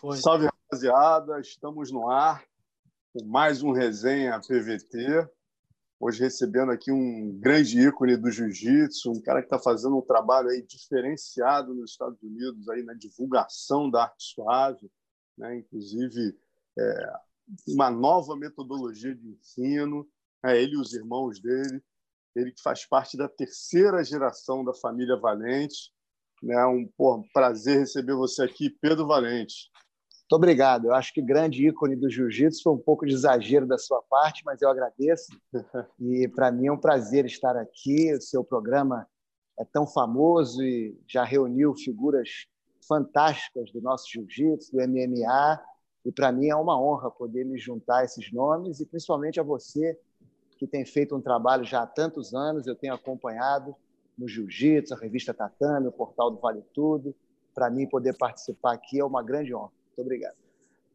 Foi. Salve, rapaziada. Estamos no ar com mais um resenha PVT. Hoje recebendo aqui um grande ícone do jiu-jitsu, um cara que está fazendo um trabalho aí diferenciado nos Estados Unidos aí na divulgação da arte suave, né? inclusive é, uma nova metodologia de ensino. É ele e os irmãos dele, ele que faz parte da terceira geração da família Valente. Né? Um pô, prazer receber você aqui, Pedro Valente. Muito obrigado. Eu acho que grande ícone do jiu-jitsu foi um pouco de exagero da sua parte, mas eu agradeço. E para mim é um prazer estar aqui. O seu programa é tão famoso e já reuniu figuras fantásticas do nosso jiu-jitsu, do MMA. E para mim é uma honra poder me juntar a esses nomes e principalmente a você, que tem feito um trabalho já há tantos anos. Eu tenho acompanhado no jiu-jitsu, a revista Tatame, o portal do Vale Tudo. Para mim, poder participar aqui é uma grande honra. Muito obrigado.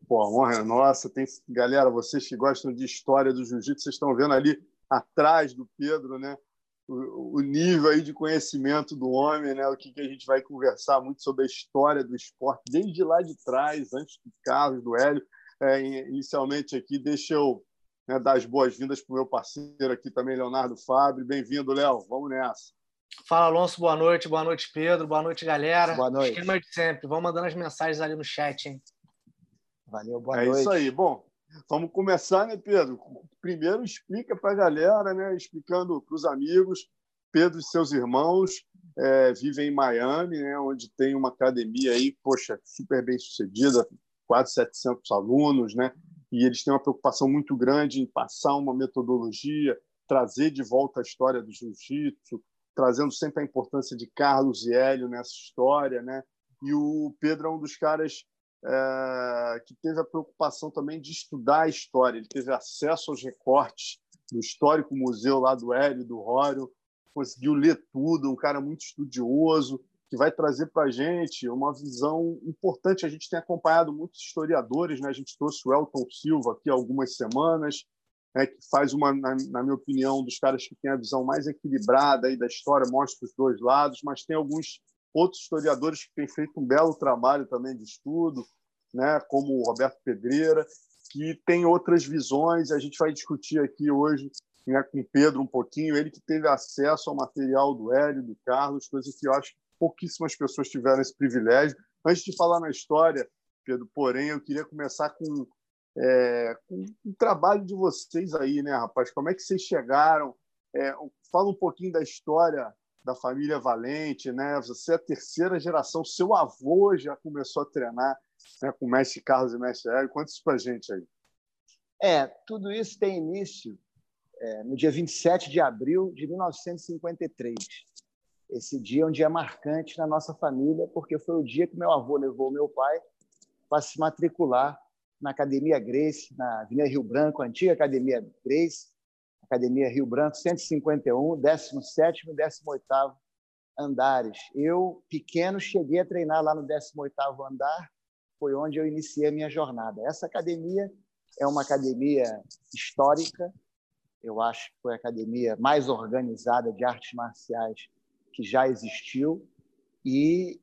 Pô, a honra é nossa. Tem, galera, vocês que gostam de história do jiu-jitsu, vocês estão vendo ali atrás do Pedro, né? O, nível aí de conhecimento do homem, né? O que, que a gente vai conversar muito sobre a história do esporte, desde lá de trás, antes do Carlos, do Hélio. É, inicialmente aqui, deixa eu né, dar as boas-vindas para o meu parceiro aqui também, Leonardo Fábio. Bem-vindo, Léo. Vamos nessa. Fala, Alonso, boa noite. Boa noite, Pedro. Boa noite, galera. Boa noite. Esquema de sempre. Vamos mandando as mensagens ali no chat, hein? Valeu, boa é noite. É isso aí. Bom, vamos começar, né, Pedro? Primeiro, explica para a galera, né, explicando para os amigos. Pedro e seus irmãos é, vivem em Miami, né, onde tem uma academia aí, poxa, super bem sucedida, quase 700 alunos, né? E eles têm uma preocupação muito grande em passar uma metodologia, trazer de volta a história do jiu-jitsu, trazendo sempre a importância de Carlos e Hélio nessa história, né? E o Pedro é um dos caras é, que teve a preocupação também de estudar a história. Ele teve acesso aos recortes do histórico museu lá do Hélio, do Rório, conseguiu ler tudo, um cara muito estudioso, que vai trazer para a gente uma visão importante. A gente tem acompanhado muitos historiadores, né? a gente trouxe o Elton Silva aqui há algumas semanas, né, que faz uma, na, na, minha opinião, dos caras que tem a visão mais equilibrada aí da história, mostra os dois lados, mas tem alguns outros historiadores que têm feito um belo trabalho também de estudo, né, como o Roberto Pedreira, que tem outras visões. A gente vai discutir aqui hoje né, com o Pedro um pouquinho, ele que teve acesso ao material do Hélio, do Carlos, coisa que eu acho que pouquíssimas pessoas tiveram esse privilégio. Antes de falar na história, Pedro, porém, eu queria começar com é, o trabalho de vocês aí, né, rapaz? Como é que vocês chegaram? É, fala um pouquinho da história da família Valente, né? Você é a terceira geração, seu avô já começou a treinar né, com o mestre Carlos e o mestre Hélio. Conta isso para gente aí. É, tudo isso tem início é, no dia 27 de abril de 1953. Esse dia é um dia marcante na nossa família, porque foi o dia que meu avô levou meu pai para se matricular na Academia Grace, na Avenida Rio Branco, antiga Academia Grace, Academia Rio Branco, 151, 17 e 18 andares. Eu, pequeno, cheguei a treinar lá no 18 andar, foi onde eu iniciei a minha jornada. Essa academia é uma academia histórica, eu acho que foi a academia mais organizada de artes marciais que já existiu. E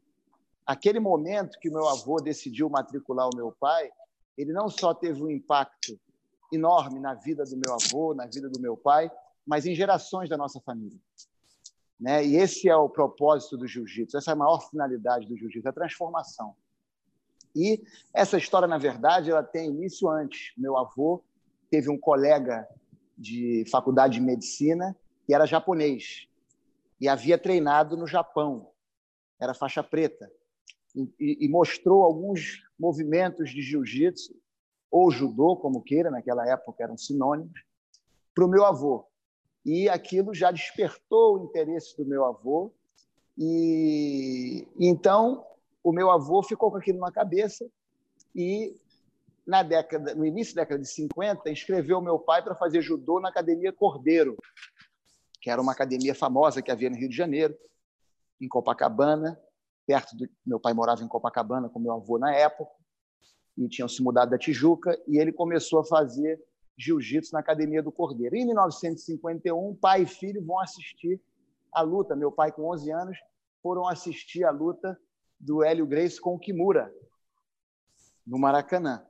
aquele momento que meu avô decidiu matricular o meu pai, ele não só teve um impacto enorme na vida do meu avô, na vida do meu pai, mas em gerações da nossa família. Né? E esse é o propósito do jiu-jitsu, essa é a maior finalidade do jiu-jitsu, a transformação. E essa história, na verdade, ela tem início antes. Meu avô teve um colega de faculdade de medicina que era japonês e havia treinado no Japão, era faixa preta, e, e mostrou alguns movimentos de jiu-jitsu, ou judô, como queira, naquela época eram sinônimos, para o meu avô. E aquilo já despertou o interesse do meu avô. E, então o meu avô ficou com aquilo na cabeça e na década, no início da década de 50, inscreveu meu pai para fazer judô na Academia Cordeiro, que era uma academia famosa que havia no Rio de Janeiro, em Copacabana, perto do meu pai morava em Copacabana com meu avô na época e tinham se mudado da Tijuca e ele começou a fazer jiu-jitsu na Academia do Cordeiro. Em 1951, pai e filho vão assistir a luta. Meu pai com 11 anos foram assistir a luta do Hélio Grace com o Kimura. no Maracanã.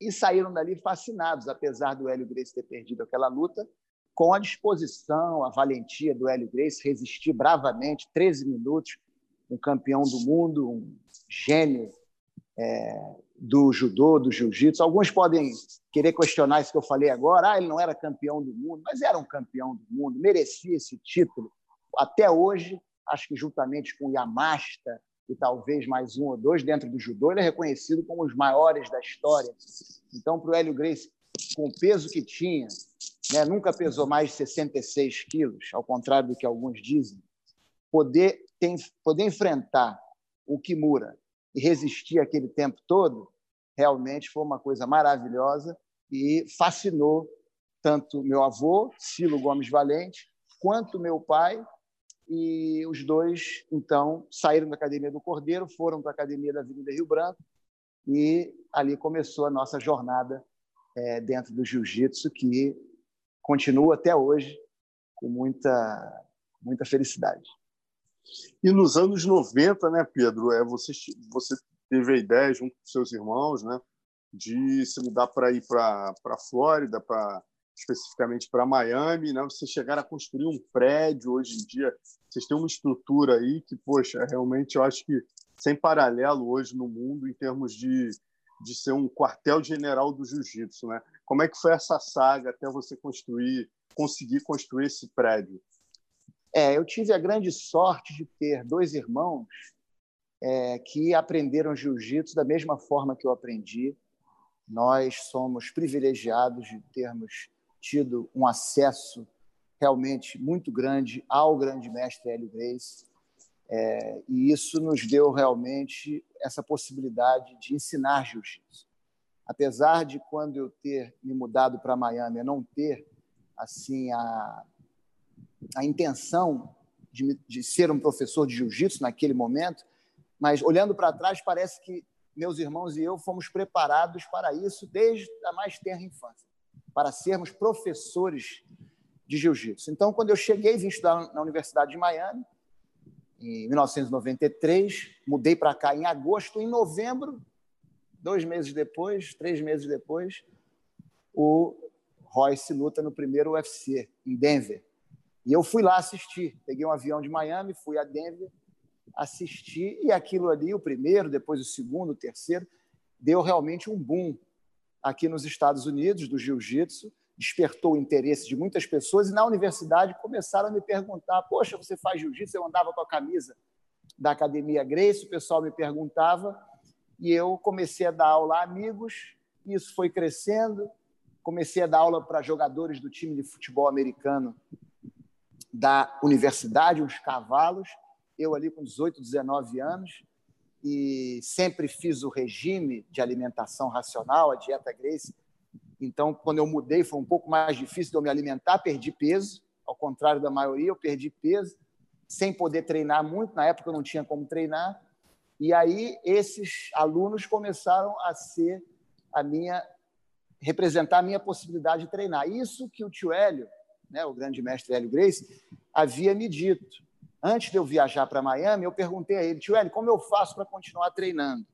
E saíram dali fascinados, apesar do Hélio Grace ter perdido aquela luta, com a disposição, a valentia do Hélio Grace resistir bravamente 13 minutos, um campeão do mundo, um gênio é, do judô, do jiu-jitsu. Alguns podem querer questionar isso que eu falei agora. Ah, ele não era campeão do mundo, mas era um campeão do mundo, merecia esse título. Até hoje, acho que juntamente com Yamasta e talvez mais um ou dois dentro do judô, ele é reconhecido como os maiores da história. Então, para o Hélio Grace, com o peso que tinha, né, nunca pesou mais de 66 quilos, ao contrário do que alguns dizem, poder, tem, poder enfrentar o Kimura e resistir aquele tempo todo, realmente foi uma coisa maravilhosa e fascinou tanto meu avô, Silo Gomes Valente, quanto meu pai. E os dois, então, saíram da Academia do Cordeiro, foram para a Academia da Avenida Rio Branco e ali começou a nossa jornada é, dentro do jiu-jitsu, que continua até hoje com muita, muita felicidade. E nos anos 90, né, Pedro, é, você, você teve a ideia, junto com seus irmãos, né, de se mudar para ir para a Flórida, para especificamente para Miami, né? Vocês chegaram a construir um prédio hoje em dia. Vocês têm uma estrutura aí que, poxa, realmente eu acho que sem paralelo hoje no mundo em termos de, de ser um quartel-general do jiu-jitsu, né? Como é que foi essa saga até você construir, conseguir construir esse prédio? É, eu tive a grande sorte de ter dois irmãos é, que aprenderam jiu-jitsu da mesma forma que eu aprendi. Nós somos privilegiados de termos tido um acesso realmente muito grande ao grande mestre Hélio Grace. É, e isso nos deu realmente essa possibilidade de ensinar jiu-jitsu. Apesar de quando eu ter me mudado para Miami, eu não ter assim a a intenção de, de ser um professor de jiu-jitsu naquele momento, mas olhando para trás, parece que meus irmãos e eu fomos preparados para isso desde a mais tenra infância, para sermos professores de jiu-jitsu. Então, quando eu cheguei, vim estudar na Universidade de Miami, em 1993, mudei para cá em agosto, em novembro, dois meses depois, três meses depois, o Royce luta no primeiro UFC, em Denver. E eu fui lá assistir. Peguei um avião de Miami, fui a Denver, assisti, e aquilo ali, o primeiro, depois o segundo, o terceiro, deu realmente um boom aqui nos Estados Unidos do jiu-jitsu, despertou o interesse de muitas pessoas, e na universidade começaram a me perguntar: Poxa, você faz jiu-jitsu? Eu andava com a camisa da Academia Grace, o pessoal me perguntava, e eu comecei a dar aula a amigos, isso foi crescendo. Comecei a dar aula para jogadores do time de futebol americano da universidade, uns cavalos, eu ali com 18, 19 anos, e sempre fiz o regime de alimentação racional, a dieta Grace. Então, quando eu mudei, foi um pouco mais difícil de eu me alimentar, perdi peso, ao contrário da maioria, eu perdi peso, sem poder treinar muito, na época eu não tinha como treinar. E aí esses alunos começaram a ser a minha representar a minha possibilidade de treinar. Isso que o tio Hélio né, o grande mestre Hélio Grace, havia me dito. Antes de eu viajar para Miami, eu perguntei a ele, tio Hélio, como eu faço para continuar treinando?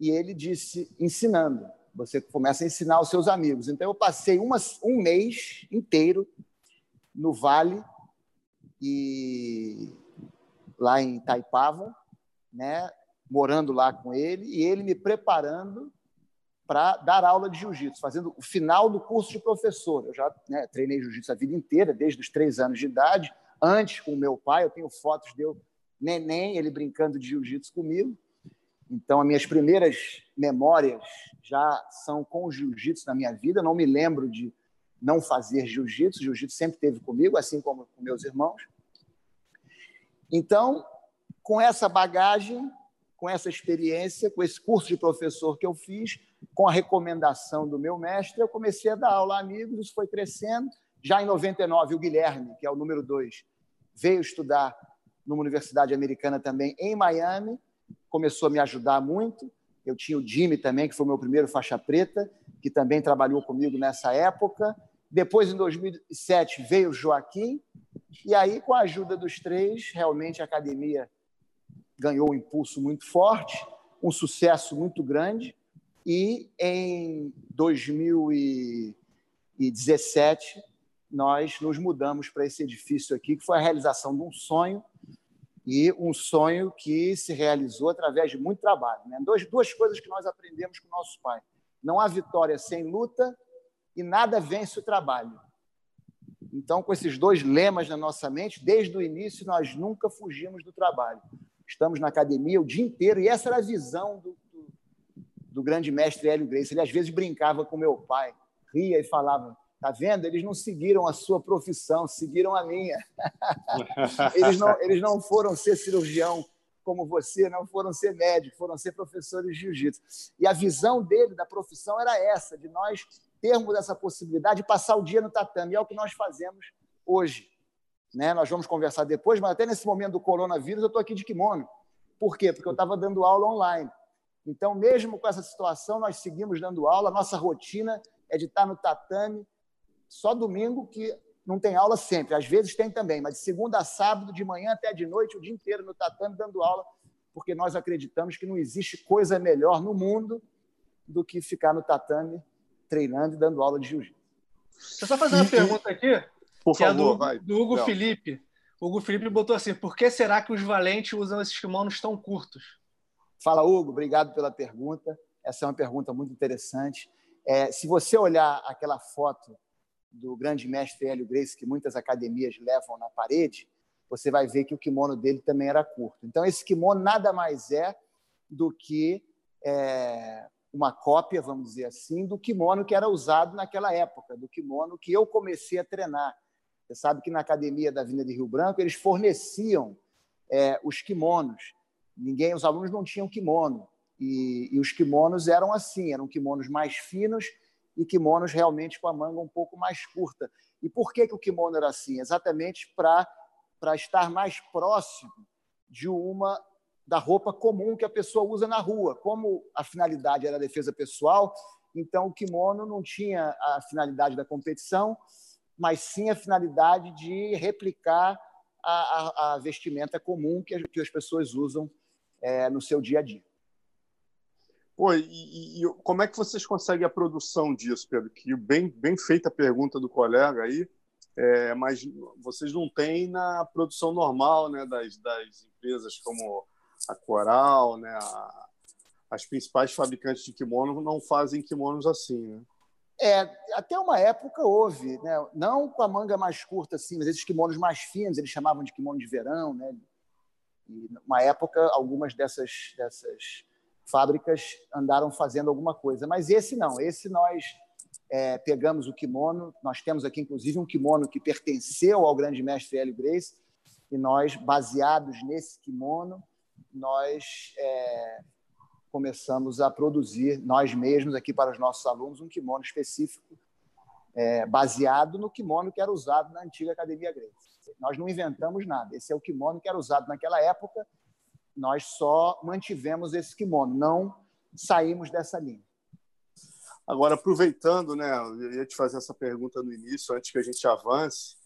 E ele disse, ensinando. Você começa a ensinar aos seus amigos. Então, eu passei uma, um mês inteiro no Vale, e lá em Taipava, né, morando lá com ele, e ele me preparando para dar aula de jiu-jitsu, fazendo o final do curso de professor. Eu já né, treinei jiu-jitsu a vida inteira, desde os três anos de idade. Antes, com o meu pai, eu tenho fotos de eu neném, ele brincando de jiu-jitsu comigo. Então, as minhas primeiras memórias já são com jiu-jitsu na minha vida. não me lembro de não fazer jiu-jitsu. Jiu-jitsu sempre teve comigo, assim como com meus irmãos. Então, com essa bagagem, com essa experiência, com esse curso de professor que eu fiz, com a recomendação do meu mestre, eu comecei a dar aula a amigos, isso foi crescendo. Já em 99, o Guilherme, que é o número dois, veio estudar numa universidade americana também em Miami, começou a me ajudar muito. Eu tinha o Jimmy também, que foi meu primeiro faixa preta, que também trabalhou comigo nessa época. Depois, em 2007, veio o Joaquim, e aí, com a ajuda dos três, realmente a academia ganhou um impulso muito forte um sucesso muito grande e em 2017 nós nos mudamos para esse edifício aqui, que foi a realização de um sonho e um sonho que se realizou através de muito trabalho. Né? Duas, duas coisas que nós aprendemos com nosso pai: não há vitória sem luta e nada vence o trabalho. Então, com esses dois lemas na nossa mente, desde o início nós nunca fugimos do trabalho. Estamos na academia o dia inteiro e essa era a visão do, do, grande mestre Hélio Grace. Ele às vezes brincava com meu pai, ria e falava: Tá vendo? Eles não seguiram a sua profissão, seguiram a minha. eles, não, eles não foram ser cirurgião como você, não foram ser médico, foram ser professores de jiu-jitsu. E a visão dele da profissão era essa, de nós termos essa possibilidade de passar o dia no tatame. E é o que nós fazemos hoje. Né? Nós vamos conversar depois, mas até nesse momento do coronavírus eu estou aqui de kimono. Por quê? Porque eu estava dando aula online. Então, mesmo com essa situação, nós seguimos dando aula. A nossa rotina é de estar no tatame, só domingo que não tem aula sempre. Às vezes tem também, mas de segunda a sábado, de manhã até de noite, o dia inteiro no tatame dando aula, porque nós acreditamos que não existe coisa melhor no mundo do que ficar no tatame treinando e dando aula de jiu-jitsu. Deixa eu só fazer uma pergunta aqui, Por que favor, é do, vai. do Hugo Não. Felipe. O Hugo Felipe botou assim: por que será que os valentes usam esses kimonos tão curtos? Fala, Hugo, obrigado pela pergunta. Essa é uma pergunta muito interessante. É, se você olhar aquela foto do grande mestre Hélio Gracie, que muitas academias levam na parede, você vai ver que o kimono dele também era curto. Então, esse kimono nada mais é do que é, uma cópia, vamos dizer assim, do kimono que era usado naquela época, do kimono que eu comecei a treinar. Você sabe que na academia da Avenida de Rio Branco eles forneciam é, os kimonos. Ninguém, os alunos não tinham kimono. E, e os kimonos eram assim, eram kimonos mais finos e kimonos realmente com a manga um pouco mais curta. E por que, que o kimono era assim? Exatamente para estar mais próximo de uma da roupa comum que a pessoa usa na rua. Como a finalidade era a defesa pessoal, então o kimono não tinha a finalidade da competição, mas sim a finalidade de replicar a, a, a vestimenta comum que, que, as pessoas usam é, no seu dia a dia. Pô, e, e, como é que vocês conseguem a produção disso, Pedro? Que bem, bem feita a pergunta do colega aí, é, mas vocês não têm na produção normal né, das, das empresas como a Coral, né, a, as principais fabricantes de kimono não fazem kimonos assim, né? É, até uma época houve, né? não com a manga mais curta assim, mas esses kimonos mais finos, eles chamavam de kimono de verão, né? E uma época algumas dessas dessas fábricas andaram fazendo alguma coisa, mas esse não, esse nós é, pegamos o kimono, nós temos aqui inclusive um kimono que pertenceu ao grande mestre Hélio Grace, e nós, baseados nesse kimono, nós é, começamos a produzir nós mesmos aqui para os nossos alunos um kimono específico é, baseado no kimono que era usado na antiga academia grega. Nós não inventamos nada. Esse é o kimono que era usado naquela época. Nós só mantivemos esse kimono, não saímos dessa linha. Agora, aproveitando, né, eu ia te fazer essa pergunta no início, antes que a gente avance.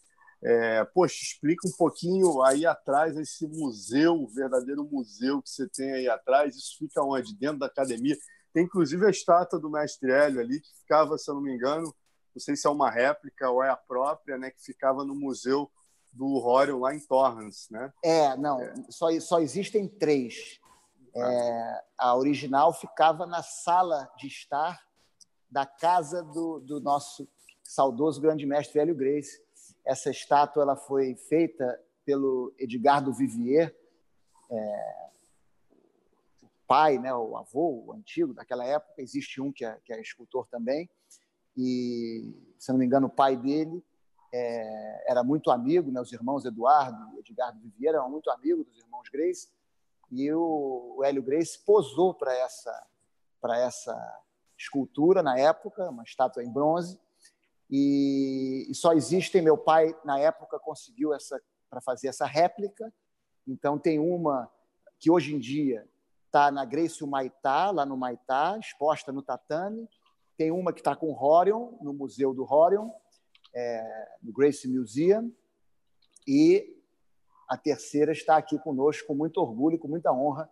É, poxa, explica um pouquinho aí atrás esse museu, o verdadeiro museu que você tem aí atrás. Isso fica onde? Dentro da academia. Tem inclusive a estátua do mestre Hélio ali, que ficava, se eu não me engano, não sei se é uma réplica ou é a própria, né, que ficava no museu do Horion lá em Torrance, né? É, não, é. Só, só existem três. É, a original ficava na sala de estar da casa do, do nosso saudoso grande mestre Hélio Grace. Essa estátua ela foi feita pelo Edgar do Vivier, é, o pai, né, o avô, o antigo daquela época. Existe um que é, que é escultor também. E, se não me engano, o pai dele é, era muito amigo, né, os irmãos Eduardo e Edgar do Vivier eram muito amigos dos irmãos Grace. E o, o Hélio Grace posou para essa, essa escultura na época, uma estátua em bronze e, e, só existem. Meu pai na época conseguiu essa para fazer essa réplica. Então tem uma que hoje em dia está na Grace Maitá, lá no Maitá, exposta no tatame. Tem uma que está com o Horion, no Museu do Horion, é, no Grace Museum. E a terceira está aqui conosco com muito orgulho, com muita honra,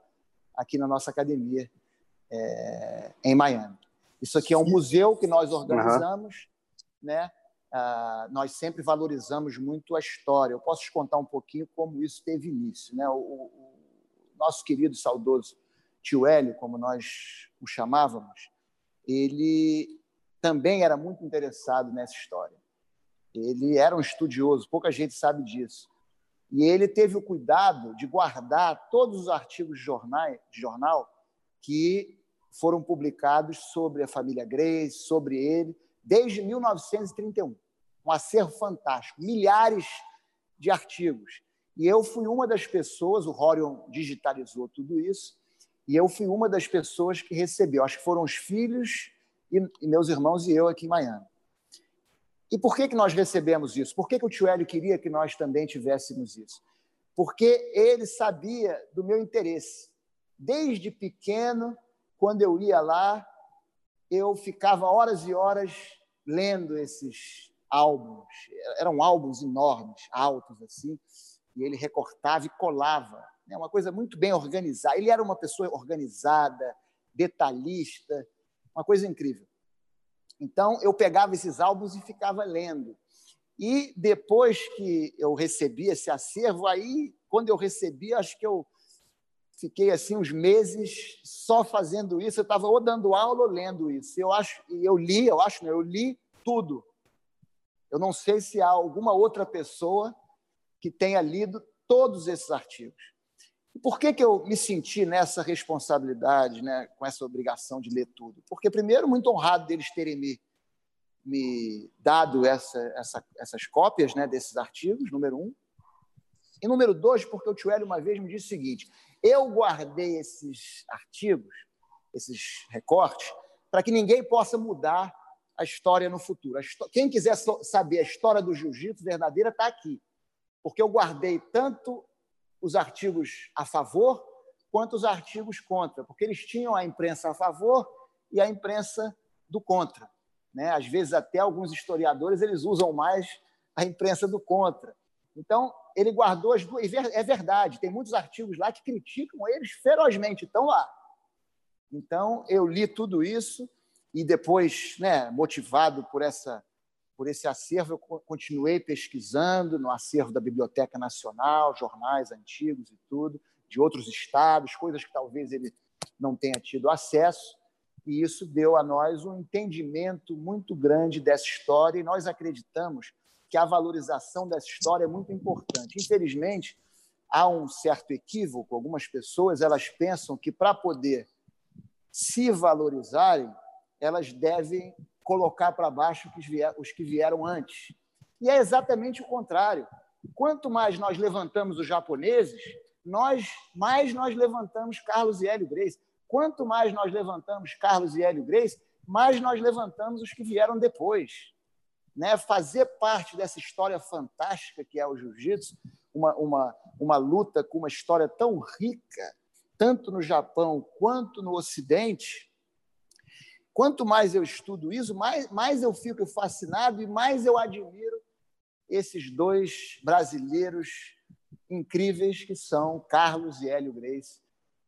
aqui na nossa academia é, em Miami. Isso aqui é um museu que nós organizamos, uhum. né? Ah, nós sempre valorizamos muito a história. Eu posso te contar um pouquinho como isso teve início, né? O, o nosso querido saudoso tio Hélio, como nós o chamávamos, ele também era muito interessado nessa história. Ele era um estudioso, pouca gente sabe disso. E ele teve o cuidado de guardar todos os artigos de, jornal, de jornal que foram publicados sobre a família Grace, sobre ele, desde 1931. Um acervo fantástico, milhares de artigos. E eu fui uma das pessoas, o Horion digitalizou tudo isso, e eu fui uma das pessoas que recebeu. Acho que foram os filhos e, e meus irmãos e eu aqui em Miami. E por que, que nós recebemos isso? Por que, que o tio Hélio queria que nós também tivéssemos isso? Porque ele sabia do meu interesse. Desde pequeno, quando eu ia lá, eu ficava horas e horas lendo esses álbuns. Eram álbuns enormes, altos assim, e ele recortava e colava né? uma coisa muito bem organizada. Ele era uma pessoa organizada, detalhista, uma coisa incrível. Então, eu pegava esses álbuns e ficava lendo. E depois que eu recebi esse acervo, aí, quando eu recebi, acho que eu fiquei assim uns meses só fazendo isso. Eu estava ou dando aula ou lendo isso. Eu acho, eu li, eu acho, eu li tudo. Eu não sei se há alguma outra pessoa que tenha lido todos esses artigos. Por que, que eu me senti nessa responsabilidade, né, com essa obrigação de ler tudo? Porque, primeiro, muito honrado deles terem me, me dado essa, essa, essas cópias né, desses artigos, número um. E número dois, porque o tio Hélio uma vez me disse o seguinte: eu guardei esses artigos, esses recortes, para que ninguém possa mudar a história no futuro. Quem quiser saber a história do jiu-jitsu verdadeira está aqui, porque eu guardei tanto os artigos a favor quanto os artigos contra, porque eles tinham a imprensa a favor e a imprensa do contra. Né? Às vezes, até alguns historiadores eles usam mais a imprensa do contra. Então, ele guardou as duas. É verdade, tem muitos artigos lá que criticam eles ferozmente, estão lá. Então, eu li tudo isso e depois, né, motivado por essa por esse acervo, eu continuei pesquisando no acervo da Biblioteca Nacional, jornais antigos e tudo, de outros estados, coisas que talvez ele não tenha tido acesso, e isso deu a nós um entendimento muito grande dessa história, e nós acreditamos que a valorização dessa história é muito importante. Infelizmente, há um certo equívoco, algumas pessoas elas pensam que para poder se valorizarem, elas devem colocar para baixo os que vieram antes. E é exatamente o contrário. Quanto mais nós levantamos os japoneses, nós mais nós levantamos Carlos e Hélio Grace. Quanto mais nós levantamos Carlos e Hélio Grace, mais nós levantamos os que vieram depois. Né? Fazer parte dessa história fantástica que é o jiu-jitsu, uma, uma, uma luta com uma história tão rica, tanto no Japão quanto no Ocidente, Quanto mais eu estudo isso, mais, mais eu fico fascinado e mais eu admiro esses dois brasileiros incríveis que são Carlos e Hélio Grace,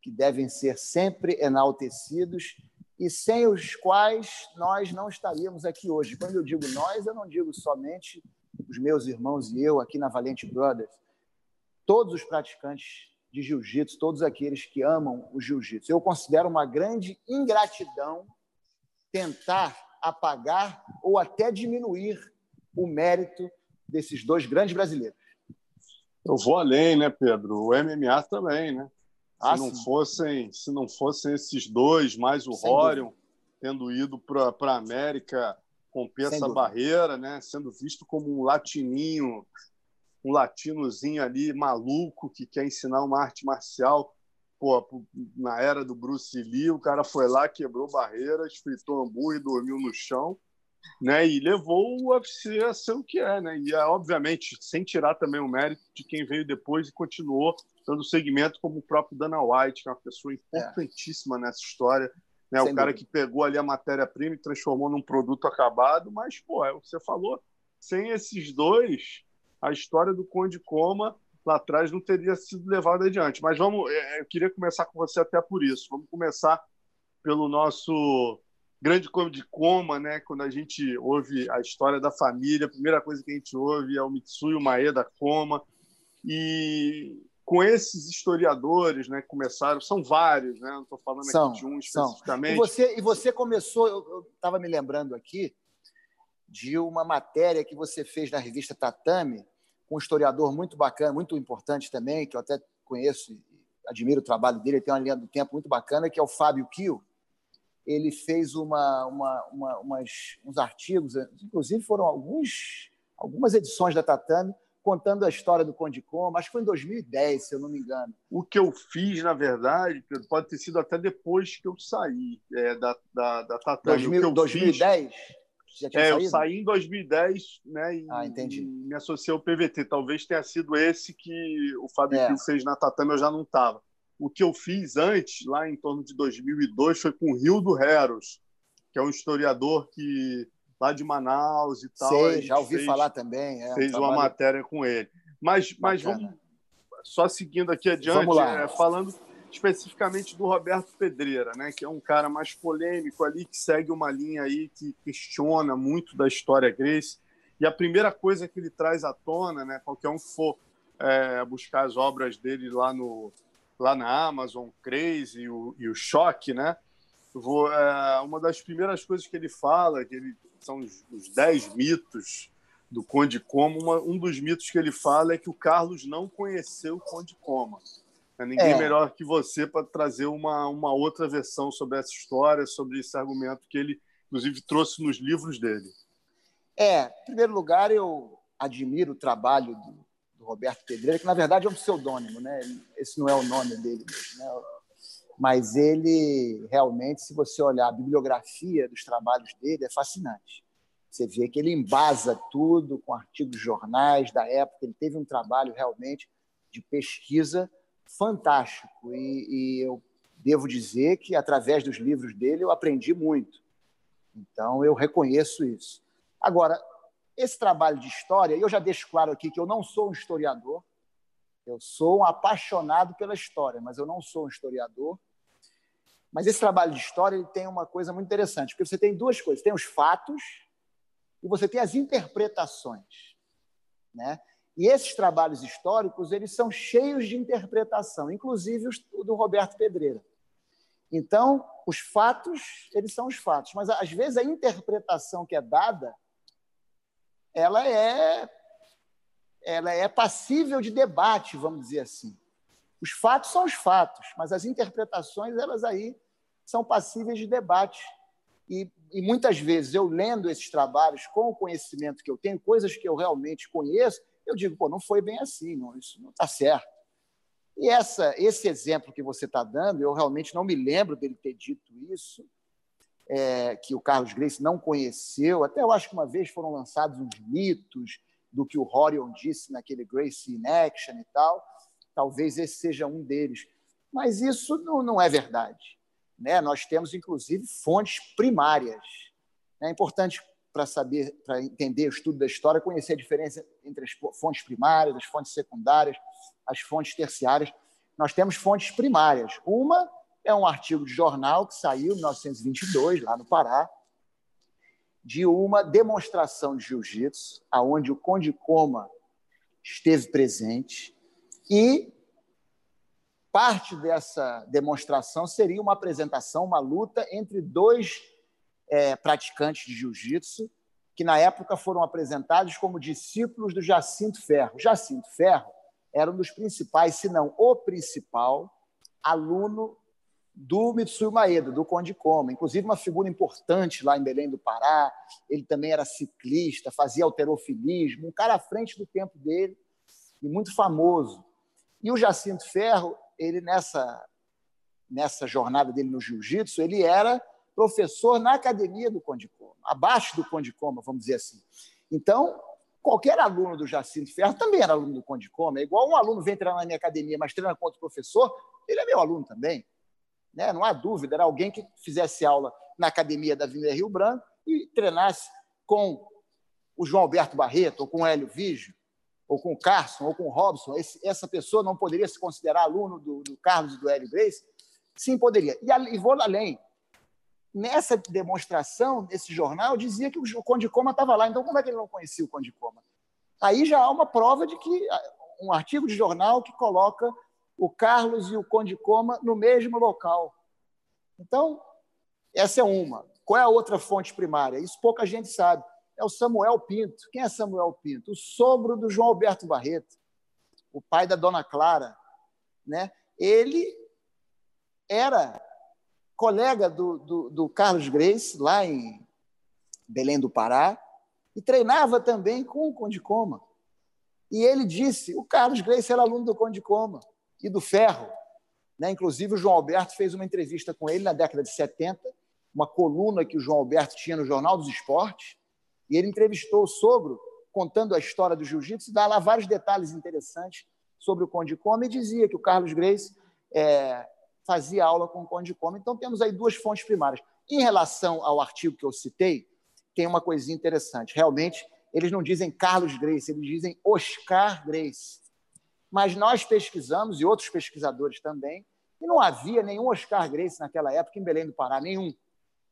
que devem ser sempre enaltecidos e sem os quais nós não estaríamos aqui hoje. Quando eu digo nós, eu não digo somente os meus irmãos e eu aqui na Valente Brothers. Todos os praticantes de jiu-jitsu, todos aqueles que amam o jiu-jitsu. Eu considero uma grande ingratidão tentar apagar ou até diminuir o mérito desses dois grandes brasileiros. Eu vou além, né, Pedro? O MMA também, né? Ah, se não fossem, se não fossem esses dois, mais o Sem Horion, tendo ido para a América romper essa barreira, né? Sendo visto como um latininho, um latinozinho ali maluco que quer ensinar uma arte marcial pô, na era do Bruce Lee, o cara foi lá, quebrou barreiras, fritou hambúrguer, dormiu no chão, né? E levou o UFC a ser o que é, né? E obviamente sem tirar também o mérito de quem veio depois e continuou dando segmento, como o próprio Dana White, que é uma pessoa importantíssima é. nessa história. Né? o cara dúvida. que pegou ali a matéria-prima e transformou num produto acabado, mas, pô, é o que você falou, sem esses dois, a história do Conde Coma lá atrás não teria sido levado adiante. Mas vamos, é, eu queria começar com você até por isso. Vamos começar pelo nosso grande de coma, né? Quando a gente ouve a história da família, a primeira coisa que a gente ouve é o Mitsui Maeda Koma. E com esses historiadores, né, que começaram, são vários, né? Não estou falando são, aqui de um especificamente. E você, e você começou, eu estava me lembrando aqui de uma matéria que você fez na revista Tatame, com um historiador muito bacana, muito importante também, que eu até conheço e admiro o trabalho dele, ele tem uma linha do tempo muito bacana, que é o Fábio Kiel. Ele fez uma, uma, uma, umas, uns artigos, inclusive foram alguns, algumas edições da Tatame, contando a história do Conde Coma, acho que foi em 2010, se eu não me engano. O que eu fiz, na verdade, pode ter sido até depois que eu saí é, da, da, da Tatame. 2000, 2010? Fiz, já tinha é, saído? eu saí em 2010 né, e, ah, entendi. me associei ao PVT. Talvez tenha sido esse que o Fábio é. fez na Tatame, eu já não estava. O que eu fiz antes, lá em torno de 2002, foi com o Rio do Heros, que é um historiador que lá de Manaus e tal. Sei, já ouvi fez, falar também. É, fez um uma matéria com ele. Mas, mas vamos só seguindo aqui adiante, é, falando especificamente do Roberto Pedreira, né, que é um cara mais polêmico ali, que segue uma linha aí que questiona muito da história Grace. E a primeira coisa que ele traz à tona, né, qualquer um que for é, buscar as obras dele lá, no, lá na Amazon, Crazy e o, e o Choque, né, vou, é, uma das primeiras coisas que ele fala, que ele, são os, os dez mitos do Conde Coma, uma, um dos mitos que ele fala é que o Carlos não conheceu o Conde Coma. É ninguém é. melhor que você para trazer uma, uma outra versão sobre essa história, sobre esse argumento que ele, inclusive, trouxe nos livros dele. É, em primeiro lugar, eu admiro o trabalho do, do Roberto Pedreira, que na verdade é um pseudônimo, né? Esse não é o nome dele, né? mas ele realmente, se você olhar a bibliografia dos trabalhos dele, é fascinante. Você vê que ele embasa tudo com artigos de jornais da época, ele teve um trabalho realmente de pesquisa fantástico. E, e, eu devo dizer que, através dos livros dele, eu aprendi muito. Então, eu reconheço isso. Agora, esse trabalho de história, eu já deixo claro aqui que eu não sou um historiador, eu sou um apaixonado pela história, mas eu não sou um historiador. Mas esse trabalho de história ele tem uma coisa muito interessante, porque você tem duas coisas: tem os fatos e você tem as interpretações. Né? E esses trabalhos históricos eles são cheios de interpretação, inclusive o do Roberto Pedreira. Então, os fatos, eles são os fatos, mas às vezes a interpretação que é dada, ela é ela é passível de debate, vamos dizer assim. Os fatos são os fatos, mas as interpretações, elas aí são passíveis de debate. E, e muitas vezes eu lendo esses trabalhos com o conhecimento que eu tenho, coisas que eu realmente conheço, eu digo, pô, não foi bem assim, não, isso não está certo. E essa, esse exemplo que você está dando, eu realmente não me lembro dele ter dito isso, é, que o Carlos Grace não conheceu. Até eu acho que uma vez foram lançados uns mitos do que o Horion disse naquele Grace in Action e tal. Talvez esse seja um deles. Mas isso não, não é verdade. Né? Nós temos, inclusive, fontes primárias. É importante para saber, para entender o estudo da história, conhecer a diferença entre as fontes primárias, as fontes secundárias, as fontes terciárias. Nós temos fontes primárias. Uma é um artigo de jornal que saiu em 1922, lá no Pará, de uma demonstração de jiu-jitsu, aonde o Conde Coma esteve presente, e parte dessa demonstração seria uma apresentação, uma luta entre dois é, praticantes de jiu-jitsu, que na época foram apresentados como discípulos do Jacinto Ferro. Jacinto Ferro era um dos principais, se não o principal, aluno do Mitsui Maeda, do Conde Coma, inclusive uma figura importante lá em Belém do Pará. Ele também era ciclista, fazia alterofilismo, um cara à frente do tempo dele e muito famoso. E o Jacinto Ferro, ele nessa nessa jornada dele no jiu-jitsu, ele era professor na academia do Conde Coma, abaixo do Conde Coma, vamos dizer assim. Então, qualquer aluno do Jacinto Ferro também era aluno do Conde Coma. É igual um aluno vem treinar na minha academia, mas treina com outro professor, ele é meu aluno também. Né? Não há dúvida, era alguém que fizesse aula na academia da Avenida Rio Branco e treinasse com o João Alberto Barreto ou com o Hélio Vigio. ou com o Carson, ou com o Robson, esse, essa pessoa não poderia se considerar aluno do, do Carlos e do Hélio Grace? Sim, poderia. E, e vou além. Nessa demonstração, esse jornal dizia que o Conde Coma estava lá. Então, como é que ele não conhecia o Conde Coma? Aí já há uma prova de que um artigo de jornal que coloca o Carlos e o Conde Coma no mesmo local. Então, essa é uma. Qual é a outra fonte primária? Isso pouca gente sabe. É o Samuel Pinto. Quem é Samuel Pinto? O sogro do João Alberto Barreto, o pai da Dona Clara. Né? Ele era colega do, do, do Carlos Grace, lá em Belém do Pará, e treinava também com o Conde Coma. E ele disse: o Carlos Grace era aluno do Conde Coma e do Ferro. Né? Inclusive, o João Alberto fez uma entrevista com ele na década de 70, uma coluna que o João Alberto tinha no Jornal dos Esportes, e ele entrevistou o sogro, contando a história do jiu-jitsu, dá lá vários detalhes interessantes sobre o Conde Coma, e dizia que o Carlos Grace é, fazia aula com o Conde Coma. Então, temos aí duas fontes primárias. Em relação ao artigo que eu citei, tem uma coisinha interessante. Realmente, eles não dizem Carlos Grace, eles dizem Oscar Grace. Mas nós pesquisamos, e outros pesquisadores também, e não havia nenhum Oscar Grace naquela época em Belém do Pará, nenhum.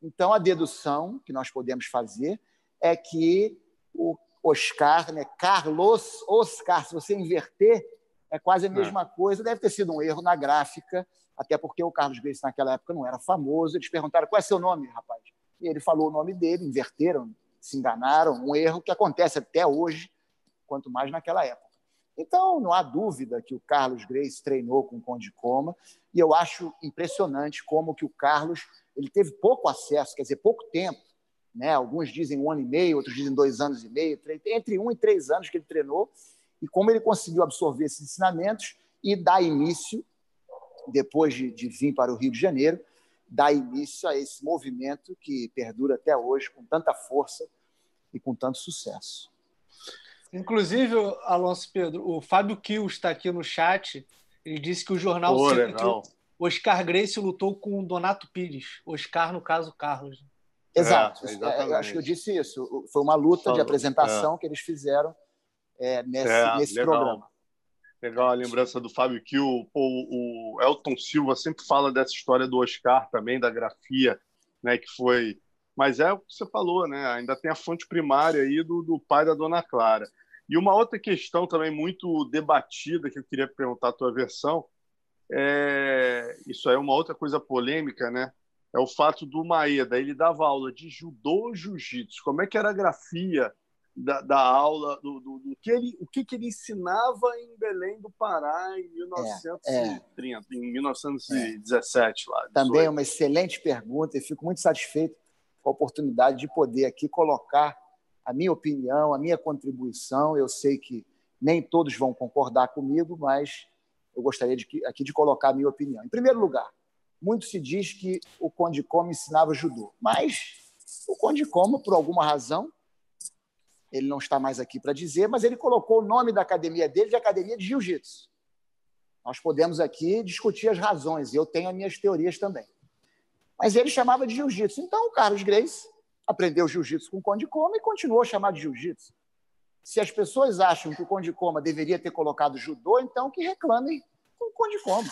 Então, a dedução que nós podemos fazer é que o Oscar, né, Carlos Oscar, se você inverter, é quase a é. mesma coisa. Deve ter sido um erro na gráfica, até porque o Carlos Grace naquela época não era famoso. Eles perguntaram qual é seu nome, rapaz. E ele falou o nome dele, inverteram, se enganaram. Um erro que acontece até hoje, quanto mais naquela época. Então, não há dúvida que o Carlos Grace treinou com o Conde Coma, e eu acho impressionante como que o Carlos ele teve pouco acesso, quer dizer, pouco tempo. Né? Alguns dizem um ano e meio, outros dizem dois anos e meio, entre um e três anos que ele treinou, e como ele conseguiu absorver esses ensinamentos e dar início, depois de, de vir para o Rio de Janeiro, dar início a esse movimento que perdura até hoje com tanta força e com tanto sucesso. Inclusive, Alonso Pedro, o Fábio Kiel está aqui no chat. Ele disse que o jornal Pô, que o Oscar Grace lutou com o Donato Pires. Oscar, no caso, Carlos. Exato. É, é, acho que eu disse isso. Foi uma luta de apresentação é. que eles fizeram é, nesse, é, nesse programa. Legal a lembrança do Fábio Kiel. O, o Elton Silva sempre fala dessa história do Oscar também, da grafia, né, que foi mas é o que você falou, né? Ainda tem a fonte primária aí do, do pai da dona Clara. E uma outra questão também muito debatida que eu queria perguntar a tua versão, é... isso aí é uma outra coisa polêmica, né? É o fato do Maeda, ele dava aula de judô jiu-jitsu. Como é que era a grafia da, da aula, do, do, do, que ele, o que, que ele ensinava em Belém do Pará em 1930, é, é. em 1917 lá. 18. Também é uma excelente pergunta e fico muito satisfeito com a oportunidade de poder aqui colocar a minha opinião, a minha contribuição. Eu sei que nem todos vão concordar comigo, mas eu gostaria de, aqui de colocar a minha opinião. Em primeiro lugar, muito se diz que o Conde Como ensinava judô, mas o Conde Como, por alguma razão, ele não está mais aqui para dizer, mas ele colocou o nome da academia dele de Academia de Jiu-Jitsu. Nós podemos aqui discutir as razões, e eu tenho as minhas teorias também. Mas ele chamava de jiu-jitsu. Então, o Carlos Grace aprendeu jiu-jitsu com o Conde Coma e continuou a chamar de jiu-jitsu. Se as pessoas acham que o Conde Coma deveria ter colocado judô, então que reclamem com o Conde Coma.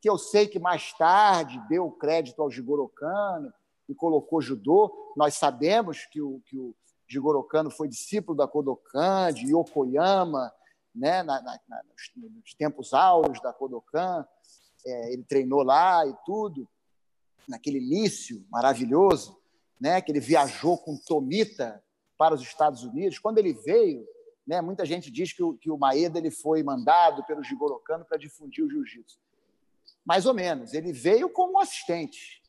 Que eu sei que mais tarde deu crédito ao Jigoro Kano e colocou judô. Nós sabemos que o, que o Jigoro Kano foi discípulo da Kodokan, de Yokoyama, né, na, na, nos, nos, tempos áureos da Kodokan. É, ele treinou lá e tudo, naquele início maravilhoso né, que ele viajou com Tomita para os Estados Unidos. Quando ele veio, né, muita gente diz que o, que o Maeda ele foi mandado pelo Jigoro Kano para difundir o jiu-jitsu. Mais ou menos. Ele veio como assistente.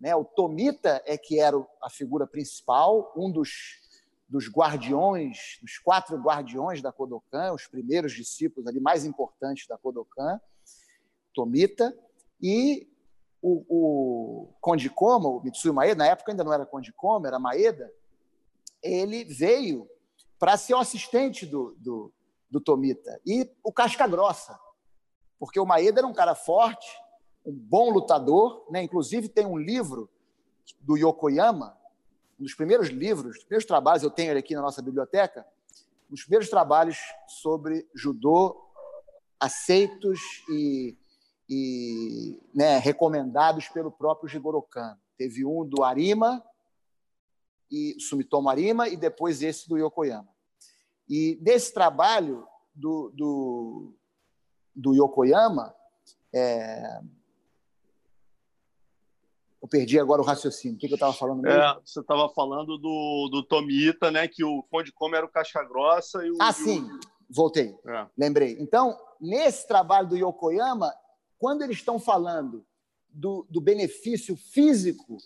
Né? O Tomita é que era a figura principal, um dos, dos guardiões, dos quatro guardiões da Kodokan, os primeiros discípulos ali mais importantes da Kodokan, Tomita, e o, o Conde Koma, o Mitsui Maeda, na época ainda não era Conde Koma, era Maeda, ele veio para ser o assistente do, do, do Tomita. E o casca grossa, porque o Maeda era um cara forte, um bom lutador, né? inclusive tem um livro do Yokoyama, um dos primeiros livros, dos primeiros trabalhos eu tenho aqui na nossa biblioteca, um dos primeiros trabalhos sobre judô aceitos e, e né, recomendados pelo próprio Jigoro Kano. Teve um do Arima, e Sumitomo Arima, e depois esse do Yokoyama. E nesse trabalho do, do, do Yokoyama, é... eu perdi agora o raciocínio. O que, que eu estava falando mesmo? É, você estava falando do, do Tomita, né? Que o Conde Como era o Caixa Grossa e o. Ah, sim, o... voltei. É. Lembrei. Então, nesse trabalho do Yokoyama, quando eles estão falando do, do benefício físico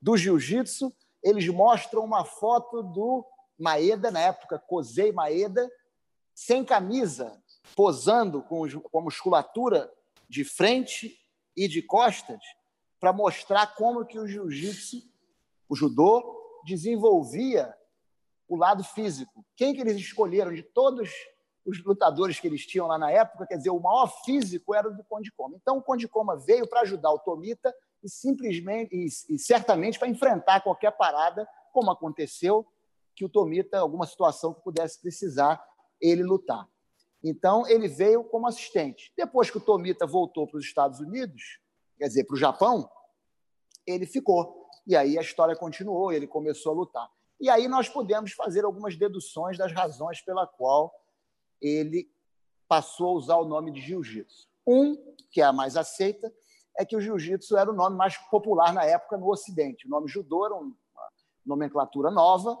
do jiu-jitsu, eles mostram uma foto do Maeda, na época Kosei Maeda, sem camisa, posando com, com a musculatura de frente e de costas, para mostrar como que o jiu-jitsu, o judô, desenvolvia o lado físico. Quem que eles escolheram de todos os lutadores que eles tinham lá na época, quer dizer, o maior físico era o do Conde Koma. Então, o Conde Koma veio para ajudar o Tomita e simplesmente e, e certamente para enfrentar qualquer parada, como aconteceu, que o Tomita, alguma situação que pudesse precisar ele lutar. Então, ele veio como assistente. Depois que o Tomita voltou para os Estados Unidos, quer dizer, para o Japão, ele ficou. E aí a história continuou, ele começou a lutar. E aí nós podemos fazer algumas deduções das razões pela qual ele passou a usar o nome de jiu-jitsu. Um, que é a mais aceita, é que o jiu-jitsu era o nome mais popular na época no Ocidente. O nome judô era uma nomenclatura nova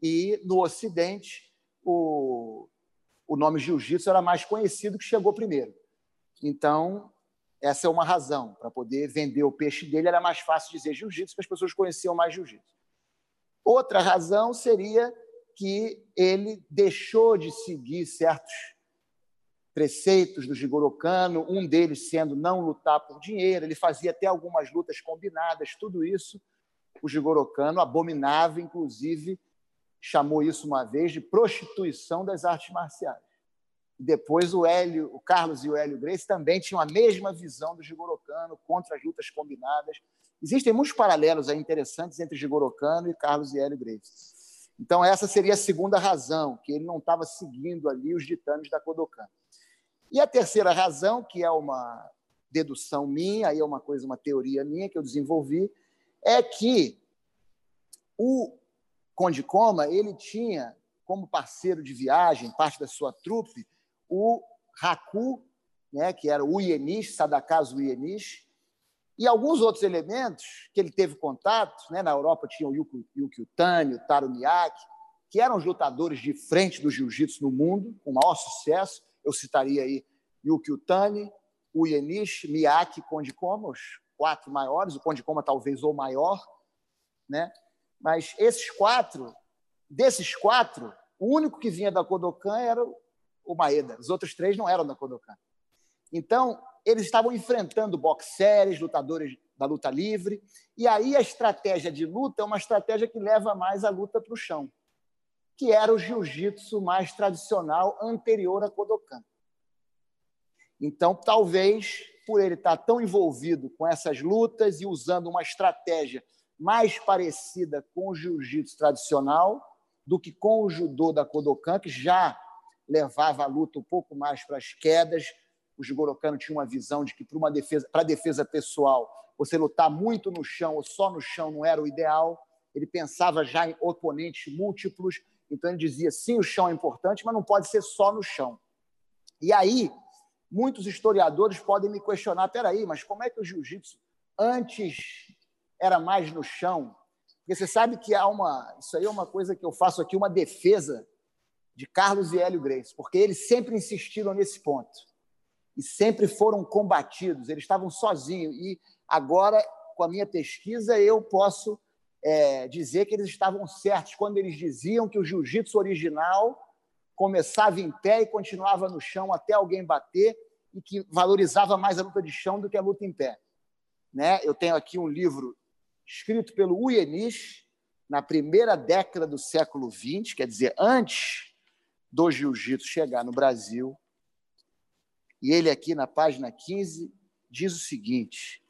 e no Ocidente o, o nome jiu-jitsu era mais conhecido que chegou primeiro. Então, essa é uma razão. Para poder vender o peixe dele, era mais fácil dizer jiu-jitsu, porque as pessoas conheciam mais jiu-jitsu. Outra razão seria que ele deixou de seguir certos preceitos do Jigoro Kano, um deles sendo não lutar por dinheiro, ele fazia até algumas lutas combinadas, tudo isso o Jigoro Kano abominava, inclusive chamou isso uma vez de prostituição das artes marciais. Depois o Hélio, o Carlos e o Hélio Grace também tinham a mesma visão do Jigoro Kano contra as lutas combinadas. Existem muitos paralelos interessantes entre Jigoro Kano e Carlos e Hélio Grace. Então, essa seria a segunda razão, que ele não estava seguindo ali os ditames da Kodokan. E a terceira razão, que é uma dedução minha, aí é uma coisa, uma teoria minha que eu desenvolvi, é que o Conde Coma ele tinha como parceiro de viagem, parte da sua trupe, o Haku, né, que era o Ienish, Sadakazu Ienish, e alguns outros elementos que ele teve contato, né? na Europa tinha o Yuki, Utani, o Taro Miyake, que eram os lutadores de frente do jiu-jitsu no mundo, com maior sucesso. Eu citaria aí Yuki Utani, o Yenish, Miyake e Konde Koma, os quatro maiores, o Konde Koma talvez o maior, né? Mas esses quatro, desses quatro, o único que vinha da Kodokan era o Maeda. Os outros três não eram da Kodokan. Então, eles estavam enfrentando boxers, lutadores da luta livre, e aí a estratégia de luta é uma estratégia que leva mais a luta para o chão, que era o jiu-jitsu mais tradicional anterior a Kodokan. Então, talvez por ele estar tão envolvido com essas lutas e usando uma estratégia mais parecida com o jiu-jitsu tradicional do que com o judô da Kodokan, que já levava a luta um pouco mais para as quedas, o Jigoro Kano tinha uma visão de que para uma defesa, para defesa pessoal, você lutar muito no chão ou só no chão não era o ideal. Ele pensava já em oponentes múltiplos, então ele dizia: sim, o chão é importante, mas não pode ser só no chão. E aí, muitos historiadores podem me questionar: peraí, mas como é que o jiu-jitsu antes era mais no chão? Porque você sabe que há uma. Isso aí é uma coisa que eu faço aqui, uma defesa de Carlos e Hélio Grace, porque eles sempre insistiram nesse ponto e sempre foram combatidos, eles estavam sozinhos. E agora, com a minha pesquisa, eu posso é, dizer que eles estavam certos quando eles diziam que o jiu-jitsu original começava em pé e continuava no chão até alguém bater e que valorizava mais a luta de chão do que a luta em pé. Né? Eu tenho aqui um livro escrito pelo Uyenish na primeira década do século XX, quer dizer, antes do jiu-jitsu chegar no Brasil, e ele, aqui na página 15, diz o seguinte: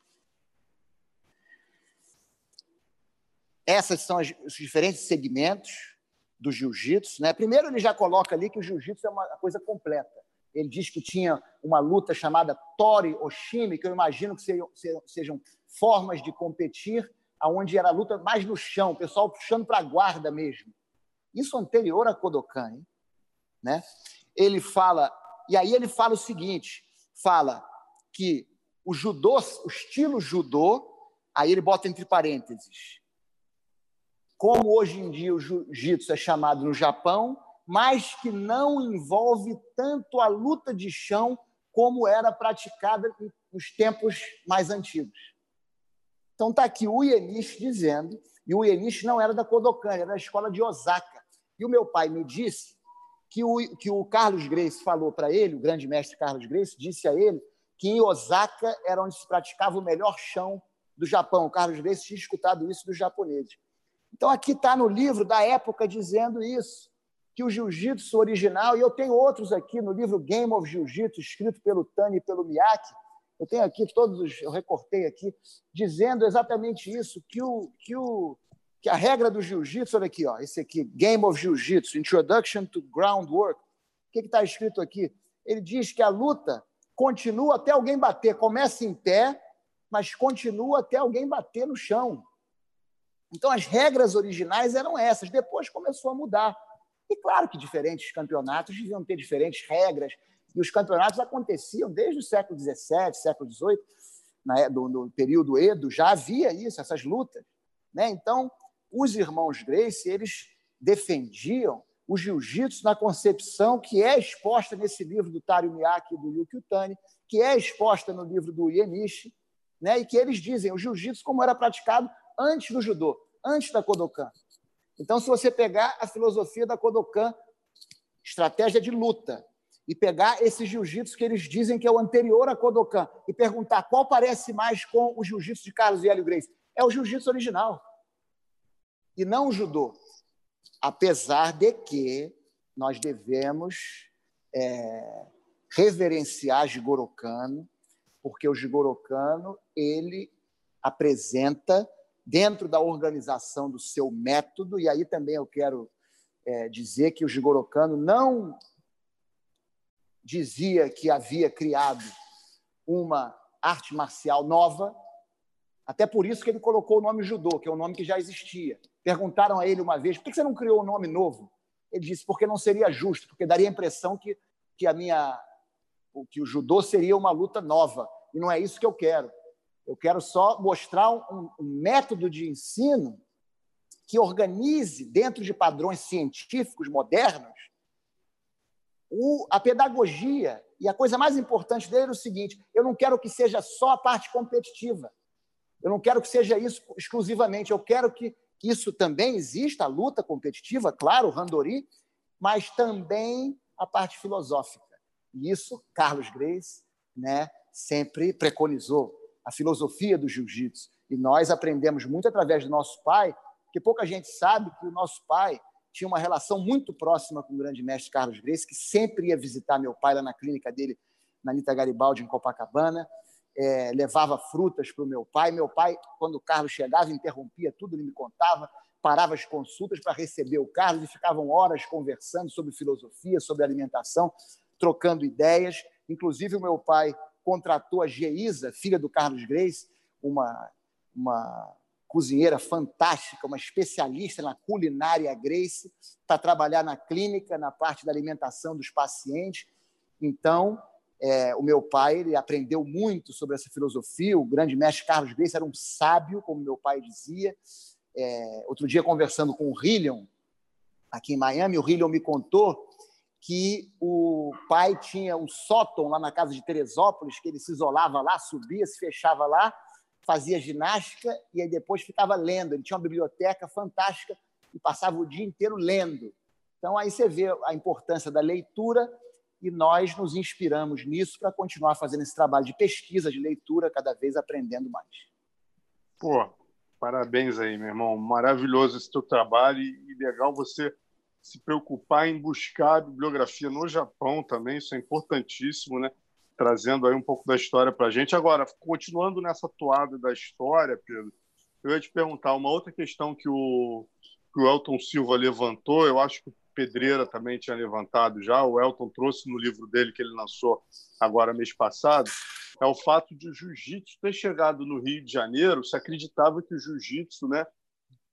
essas são os diferentes segmentos do jiu-jitsu. Né? Primeiro, ele já coloca ali que o jiu-jitsu é uma coisa completa. Ele diz que tinha uma luta chamada Tori Oshimi, que eu imagino que sejam, sejam formas de competir, aonde era a luta mais no chão, o pessoal puxando para a guarda mesmo. Isso anterior a Kodokan. Hein? Né? Ele fala, e aí ele fala o seguinte: fala que o judô, o estilo judô, aí ele bota entre parênteses, como hoje em dia o jiu-jitsu é chamado no Japão, mas que não envolve tanto a luta de chão como era praticada nos tempos mais antigos. Então está aqui o Ienishi dizendo, e o Ienishi não era da Kodokan, era da escola de Osaka. E o meu pai me disse que o, que o Carlos Grace falou para ele, o grande mestre Carlos Grace, disse a ele que em Osaka era onde se praticava o melhor chão do Japão. O Carlos Grace tinha escutado isso dos japoneses. Então, aqui está no livro da época dizendo isso, que o jiu-jitsu original, e eu tenho outros aqui no livro Game of Jiu-Jitsu, escrito pelo Tani e pelo Miyake, eu tenho aqui todos os, eu recortei aqui, dizendo exatamente isso, que, o, que, o, que a regra do jiu-jitsu, olha aqui, ó, esse aqui, Game of Jiu-Jitsu, Introduction to Groundwork, o que está escrito aqui? Ele diz que a luta continua até alguém bater, começa em pé, mas continua até alguém bater no chão. Então, as regras originais eram essas, depois começou a mudar. E claro que diferentes campeonatos deviam ter diferentes regras, e os campeonatos aconteciam desde o século XVII, século XVIII, no período Edo, já havia isso, essas lutas. Né? Então, os irmãos Grace, eles defendiam o jiu-jitsu na concepção que é exposta nesse livro do Tario Miyake e do Yuki Utani, que é exposta no livro do Ienishi, né? e que eles dizem o jiu-jitsu como era praticado antes do judô, antes da Kodokan. Então, se você pegar a filosofia da Kodokan, estratégia de luta, e pegar esse jiu-jitsu que eles dizem que é o anterior a Kodokan e perguntar qual parece mais com o jiu-jitsu de Carlos e Hélio Grace, é o jiu-jitsu original e não judô. Apesar de que nós devemos é, reverenciar Jigoro Kano, porque o Jigoro Kano ele apresenta dentro da organização do seu método, e aí também eu quero é, dizer que o Jigoro Kano não dizia que havia criado uma arte marcial nova, até por isso que ele colocou o nome judô, que é um nome que já existia. Perguntaram a ele uma vez, por que você não criou um nome novo? Ele disse, porque não seria justo, porque daria a impressão que, que, a minha, que o judô seria uma luta nova, e não é isso que eu quero. Eu quero só mostrar um, um método de ensino que organize, dentro de padrões científicos modernos, o, a pedagogia. E a coisa mais importante dele é o seguinte: eu não quero que seja só a parte competitiva. Eu não quero que seja isso exclusivamente. Eu quero que, que isso também exista, a luta competitiva, claro, o Randori, mas também a parte filosófica. E isso Carlos Grace né, sempre preconizou a filosofia do jiu-jitsu. E nós aprendemos muito através do nosso pai, que pouca gente sabe que o nosso pai tinha uma relação muito próxima com o grande mestre Carlos Grace, que sempre ia visitar meu pai lá na clínica dele, na Anitta Garibaldi, em Copacabana. É, levava frutas para o meu pai. Meu pai, quando o Carlos chegava, interrompia tudo, ele me contava, parava as consultas para receber o Carlos e ficavam horas conversando sobre filosofia, sobre alimentação, trocando ideias. Inclusive, o meu pai contratou a Geisa, filha do Carlos Grace, uma, uma cozinheira fantástica, uma especialista na culinária Grace, para trabalhar na clínica, na parte da alimentação dos pacientes. Então, é, o meu pai ele aprendeu muito sobre essa filosofia. O grande mestre Carlos Grace era um sábio, como meu pai dizia. É, outro dia, conversando com o Hillion, aqui em Miami, o Hillion me contou que o pai tinha um sótão lá na casa de Teresópolis, que ele se isolava lá, subia, se fechava lá, fazia ginástica e aí depois ficava lendo. Ele tinha uma biblioteca fantástica e passava o dia inteiro lendo. Então aí você vê a importância da leitura e nós nos inspiramos nisso para continuar fazendo esse trabalho de pesquisa, de leitura, cada vez aprendendo mais. Pô, parabéns aí, meu irmão. Maravilhoso esse teu trabalho e legal você se preocupar em buscar a bibliografia no Japão também, isso é importantíssimo, né? Trazendo aí um pouco da história para a gente. Agora, continuando nessa toada da história, Pedro, eu ia te perguntar uma outra questão que o, que o Elton Silva levantou, eu acho que Pedreira também tinha levantado já, o Elton trouxe no livro dele que ele lançou agora mês passado, é o fato de o jiu-jitsu ter chegado no Rio de Janeiro, se acreditava que o jiu-jitsu, né,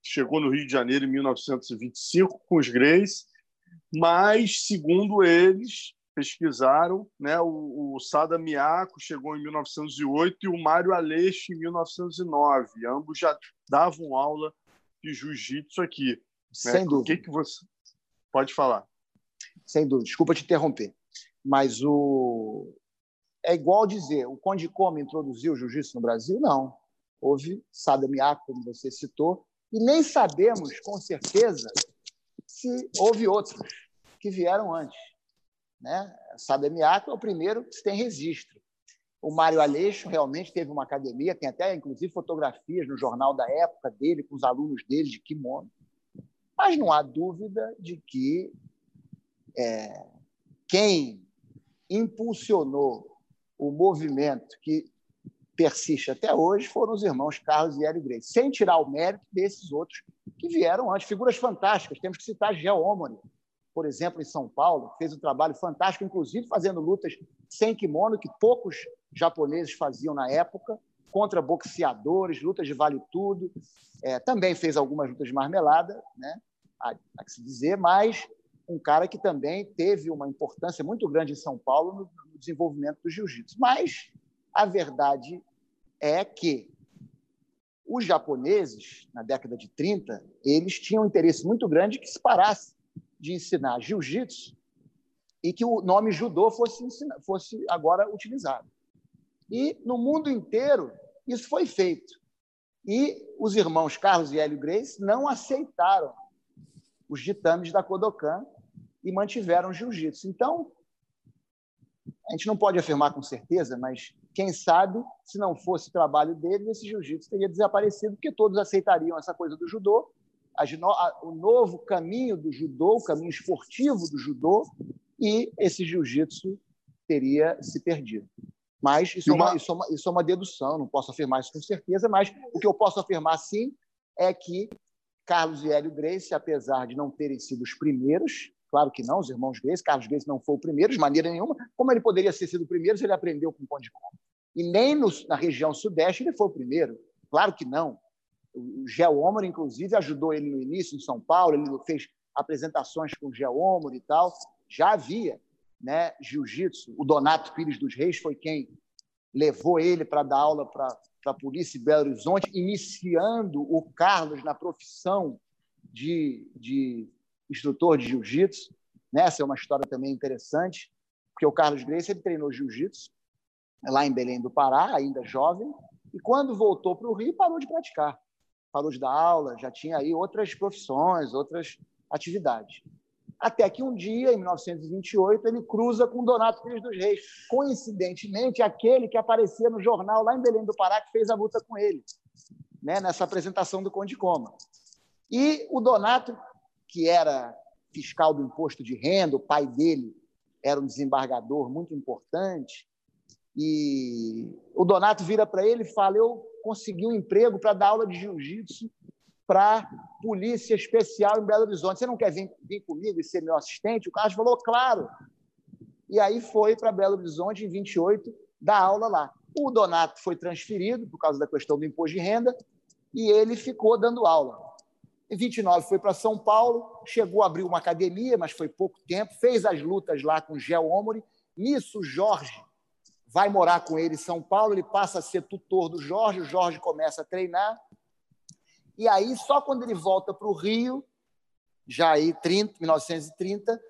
chegou no Rio de Janeiro em 1925 com os Greys, mas segundo eles pesquisaram, né, o, o Sada Miyako chegou em 1908 e o Mário Aleixo em 1909, ambos já davam aula de jiu-jitsu aqui. Né? Sem dúvida. O que, que você pode falar? Sem dúvida. Desculpa te interromper, mas o é igual dizer, o Conde Como introduziu o jiu-jitsu no Brasil? Não. Houve Sada Miyako, como você citou, e nem sabemos com certeza se houve outros que vieram antes. Né? Miyako é o primeiro que se tem registro. O Mário Aleixo realmente teve uma academia, tem até, inclusive, fotografias no jornal da época dele, com os alunos dele de kimono. Mas não há dúvida de que é, quem impulsionou o movimento que persiste até hoje foram os irmãos Carlos e Hélio Grace, sem tirar o mérito desses outros que vieram antes. Figuras fantásticas, temos que citar Gel Omori, por exemplo, em São Paulo, fez um trabalho fantástico, inclusive fazendo lutas sem kimono, que poucos japoneses faziam na época, contra boxeadores, lutas de vale tudo. É, também fez algumas lutas de marmelada, né? há, há que se dizer, mas um cara que também teve uma importância muito grande em São Paulo no, no desenvolvimento do jiu-jitsu. Mas a verdade é que os japoneses, na década de 30, eles tinham um interesse muito grande que se parasse de ensinar jiu-jitsu e que o nome judô fosse, fosse agora utilizado. E no mundo inteiro isso foi feito. E os irmãos Carlos e Hélio Grace não aceitaram os ditames da Kodokan e mantiveram o jiu-jitsu. Então, a gente não pode afirmar com certeza, mas quem sabe, se não fosse o trabalho deles, esse jiu-jitsu teria desaparecido, porque todos aceitariam essa coisa do judô o novo caminho do judô, o caminho esportivo do judô, e esse jiu-jitsu teria se perdido. Mas isso, uma... É uma, isso, é uma, isso é uma dedução, não posso afirmar isso com certeza, mas o que eu posso afirmar sim é que Carlos e Hélio Grace, apesar de não terem sido os primeiros, claro que não, os irmãos Grace, Carlos Grace não foi o primeiro de maneira nenhuma, como ele poderia ter sido o primeiro se ele aprendeu com o pão de Como? E nem no, na região sudeste ele foi o primeiro, claro que não. O Gel Omar, inclusive, ajudou ele no início em São Paulo, ele fez apresentações com o Gel Omar e tal. Já havia né, jiu-jitsu. O Donato Pires dos Reis foi quem levou ele para dar aula para a polícia de Belo Horizonte, iniciando o Carlos na profissão de, de instrutor de jiu-jitsu. Né, essa é uma história também interessante, porque o Carlos Grace ele treinou jiu-jitsu lá em Belém do Pará, ainda jovem, e quando voltou para o Rio, parou de praticar parou de dar aula, já tinha aí outras profissões, outras atividades. Até que um dia, em 1928, ele cruza com Donato Pires dos Reis, coincidentemente aquele que aparecia no jornal lá em Belém do Pará, que fez a luta com ele, né, nessa apresentação do Conde Coma. E o Donato, que era fiscal do imposto de renda, o pai dele era um desembargador muito importante, e o Donato vira para ele e fala: Eu consegui um emprego para dar aula de jiu-jitsu para Polícia Especial em Belo Horizonte. Você não quer vir, vir comigo e ser meu assistente? O Carlos falou: Claro. E aí foi para Belo Horizonte, em 28, dar aula lá. O Donato foi transferido por causa da questão do imposto de renda e ele ficou dando aula. Em 29 foi para São Paulo, chegou a abrir uma academia, mas foi pouco tempo, fez as lutas lá com Gel Omori. Nisso, Jorge, vai morar com ele em São Paulo, ele passa a ser tutor do Jorge, o Jorge começa a treinar. E aí, só quando ele volta para o Rio, já aí 30, 1930,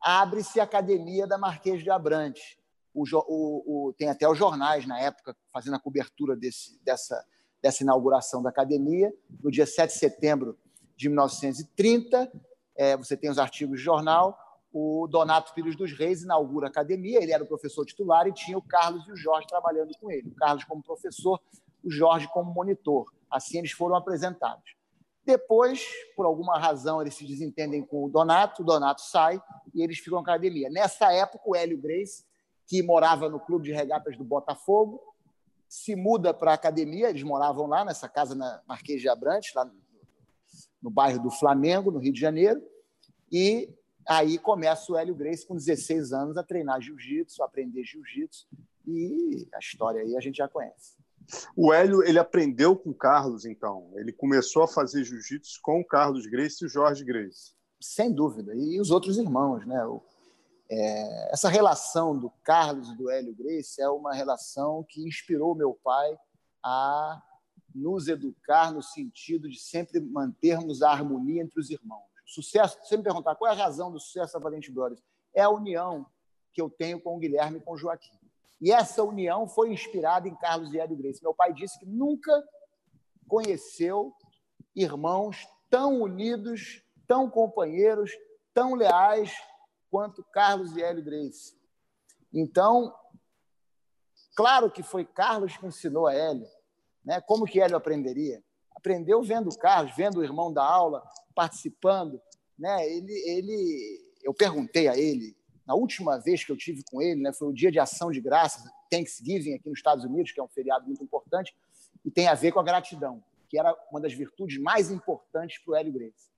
abre-se a Academia da Marquês de Abrantes. O, o, o, tem até os jornais na época fazendo a cobertura desse, dessa, dessa inauguração da academia. No dia 7 de setembro de 1930, é, você tem os artigos de jornal o Donato Filhos dos Reis inaugura a academia, ele era o professor titular e tinha o Carlos e o Jorge trabalhando com ele. O Carlos como professor, o Jorge como monitor. Assim eles foram apresentados. Depois, por alguma razão, eles se desentendem com o Donato, o Donato sai e eles ficam na academia. Nessa época, o Hélio Grace, que morava no clube de regatas do Botafogo, se muda para a academia, eles moravam lá nessa casa na Marquês de Abrantes, lá no bairro do Flamengo, no Rio de Janeiro, e aí começa o Hélio Grace, com 16 anos, a treinar jiu-jitsu, aprender jiu-jitsu, e a história aí a gente já conhece. O Hélio ele aprendeu com o Carlos, então. Ele começou a fazer jiu-jitsu com o Carlos Grace e o Jorge Grace. Sem dúvida. E os outros irmãos, né? O, é, essa relação do Carlos e do Hélio Grace é uma relação que inspirou meu pai a nos educar no sentido de sempre mantermos a harmonia entre os irmãos. Sucesso, você me perguntar qual é a razão do sucesso da Valente Brothers, é a união que eu tenho com o Guilherme e com o Joaquim. E essa união foi inspirada em Carlos e Hélio Grace. Meu pai disse que nunca conheceu irmãos tão unidos, tão companheiros, tão leais quanto Carlos e Hélio Grace. Então, claro que foi Carlos que ensinou a Hélio. Né? Como que Hélio aprenderia? Aprendeu vendo Carlos, vendo o irmão da aula, participando. Né? Ele, ele, eu perguntei a ele, na última vez que eu tive com ele, né, foi o dia de ação de graças, Thanksgiving aqui nos Estados Unidos, que é um feriado muito importante, e tem a ver com a gratidão, que era uma das virtudes mais importantes para o Hélio Grace.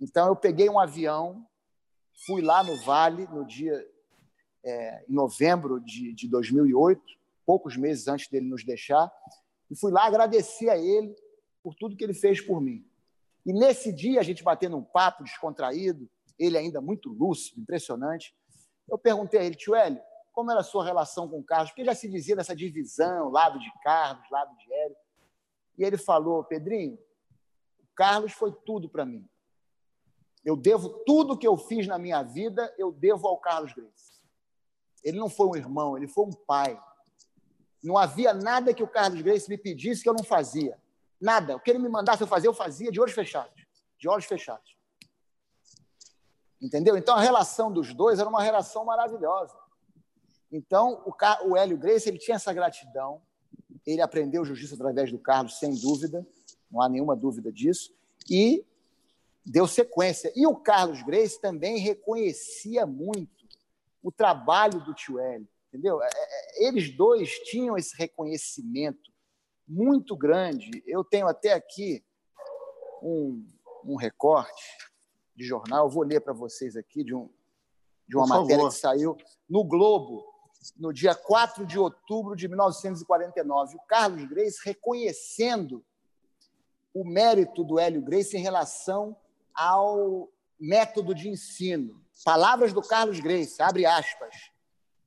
Então, eu peguei um avião Fui lá no Vale no dia é, em novembro de, de 2008, poucos meses antes dele nos deixar, e fui lá agradecer a ele por tudo que ele fez por mim. E nesse dia, a gente batendo um papo descontraído, ele ainda muito lúcido, impressionante, eu perguntei a ele, tio Hélio, como era a sua relação com o Carlos? Porque já se dizia dessa divisão, lado de Carlos, lado de Hélio. E ele falou, Pedrinho, o Carlos foi tudo para mim. Eu devo tudo que eu fiz na minha vida, eu devo ao Carlos Grace. Ele não foi um irmão, ele foi um pai. Não havia nada que o Carlos Grace me pedisse que eu não fazia. Nada. O que ele me mandasse eu fazer, eu fazia de olhos fechados. De olhos fechados. Entendeu? Então a relação dos dois era uma relação maravilhosa. Então o, o Hélio Grace ele tinha essa gratidão. Ele aprendeu justiça através do Carlos, sem dúvida. Não há nenhuma dúvida disso. E deu sequência. E o Carlos Grace também reconhecia muito o trabalho do tio Hélio, entendeu? É, é, eles dois tinham esse reconhecimento muito grande. Eu tenho até aqui um, um recorte de jornal, eu vou ler para vocês aqui de, um, de uma Por matéria favor. que saiu no Globo, no dia 4 de outubro de 1949. O Carlos Grace reconhecendo o mérito do Hélio Grace em relação ao método de ensino. Palavras do Carlos Grace, abre aspas.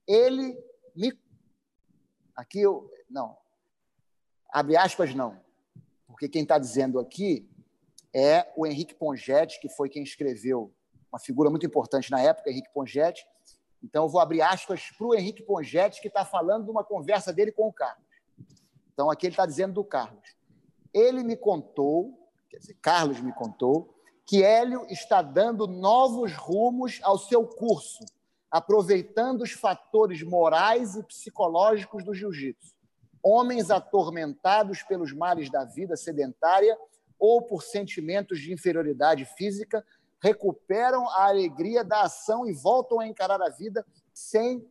Ele me. Aqui eu. Não. Abre aspas, não. Porque quem está dizendo aqui é o Henrique Pongetti, que foi quem escreveu, uma figura muito importante na época, Henrique Pongetti. Então, eu vou abrir aspas para o Henrique Pongetti, que está falando de uma conversa dele com o Carlos. Então, aqui ele está dizendo do Carlos. Ele me contou, quer dizer, Carlos me contou, que Hélio está dando novos rumos ao seu curso, aproveitando os fatores morais e psicológicos do jiu-jitsu. Homens atormentados pelos males da vida sedentária ou por sentimentos de inferioridade física recuperam a alegria da ação e voltam a encarar a vida sem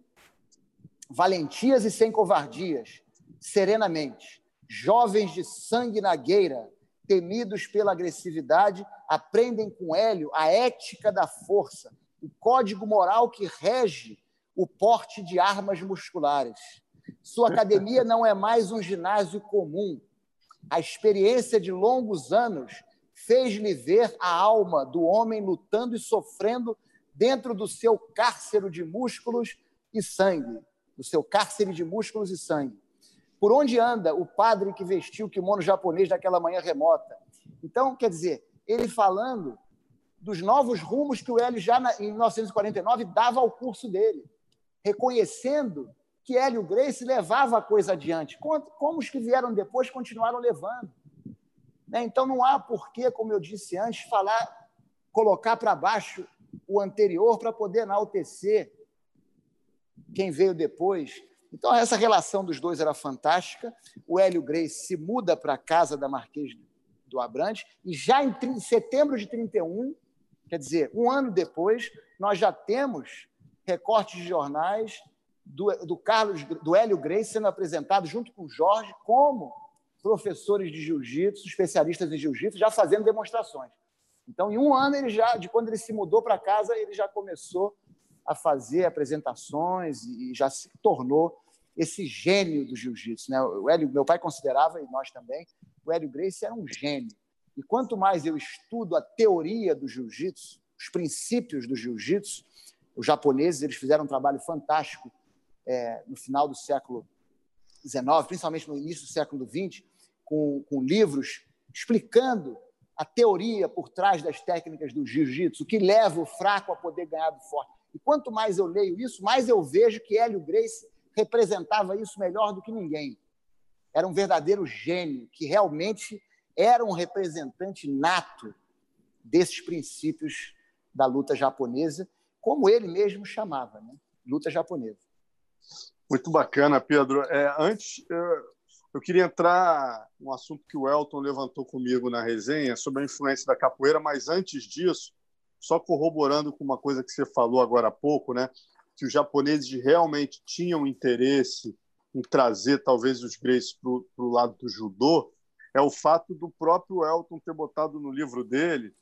valentias e sem covardias, serenamente. Jovens de sangue na gueira, temidos pela agressividade, aprendem com Hélio a ética da força, o código moral que rege o porte de armas musculares. Sua academia não é mais um ginásio comum. A experiência de longos anos fez-lhe ver a alma do homem lutando e sofrendo dentro do seu cárcere de músculos e sangue, do seu cárcere de músculos e sangue. Por onde anda o padre que vestiu o kimono japonês naquela manhã remota? Então, quer dizer, ele falando dos novos rumos que o Hélio já em 1949 dava ao curso dele, reconhecendo que Hélio Grace levava a coisa adiante, como os que vieram depois continuaram levando. Né? Então não há porquê, como eu disse antes, falar, colocar para baixo o anterior para poder enaltecer quem veio depois. Então essa relação dos dois era fantástica. O Hélio Grace se muda para a casa da Marquês do Abrantes, e já em setembro de 31, quer dizer, um ano depois, nós já temos recortes de jornais do, do Carlos, do Hélio Grace sendo apresentado junto com o Jorge como professores de jiu-jitsu, especialistas em jiu-jitsu, já fazendo demonstrações. Então, em um ano, ele já, de quando ele se mudou para casa, ele já começou a fazer apresentações e já se tornou esse gênio do jiu-jitsu. Né? O Hélio, meu pai considerava, e nós também, o Hélio Gracie era um gênio. E quanto mais eu estudo a teoria do jiu-jitsu, os princípios do jiu-jitsu, os japoneses eles fizeram um trabalho fantástico é, no final do século XIX, principalmente no início do século XX, com, com livros explicando a teoria por trás das técnicas do jiu-jitsu, o que leva o fraco a poder ganhar do forte. E quanto mais eu leio isso, mais eu vejo que Hélio Grace representava isso melhor do que ninguém. Era um verdadeiro gênio, que realmente era um representante nato desses princípios da luta japonesa, como ele mesmo chamava, né? luta japonesa. Muito bacana, Pedro. É, antes, eu queria entrar no assunto que o Elton levantou comigo na resenha sobre a influência da capoeira, mas antes disso, só corroborando com uma coisa que você falou agora há pouco, né? que os japoneses realmente tinham interesse em trazer talvez os Grace para o lado do judô, é o fato do próprio Elton ter botado no livro dele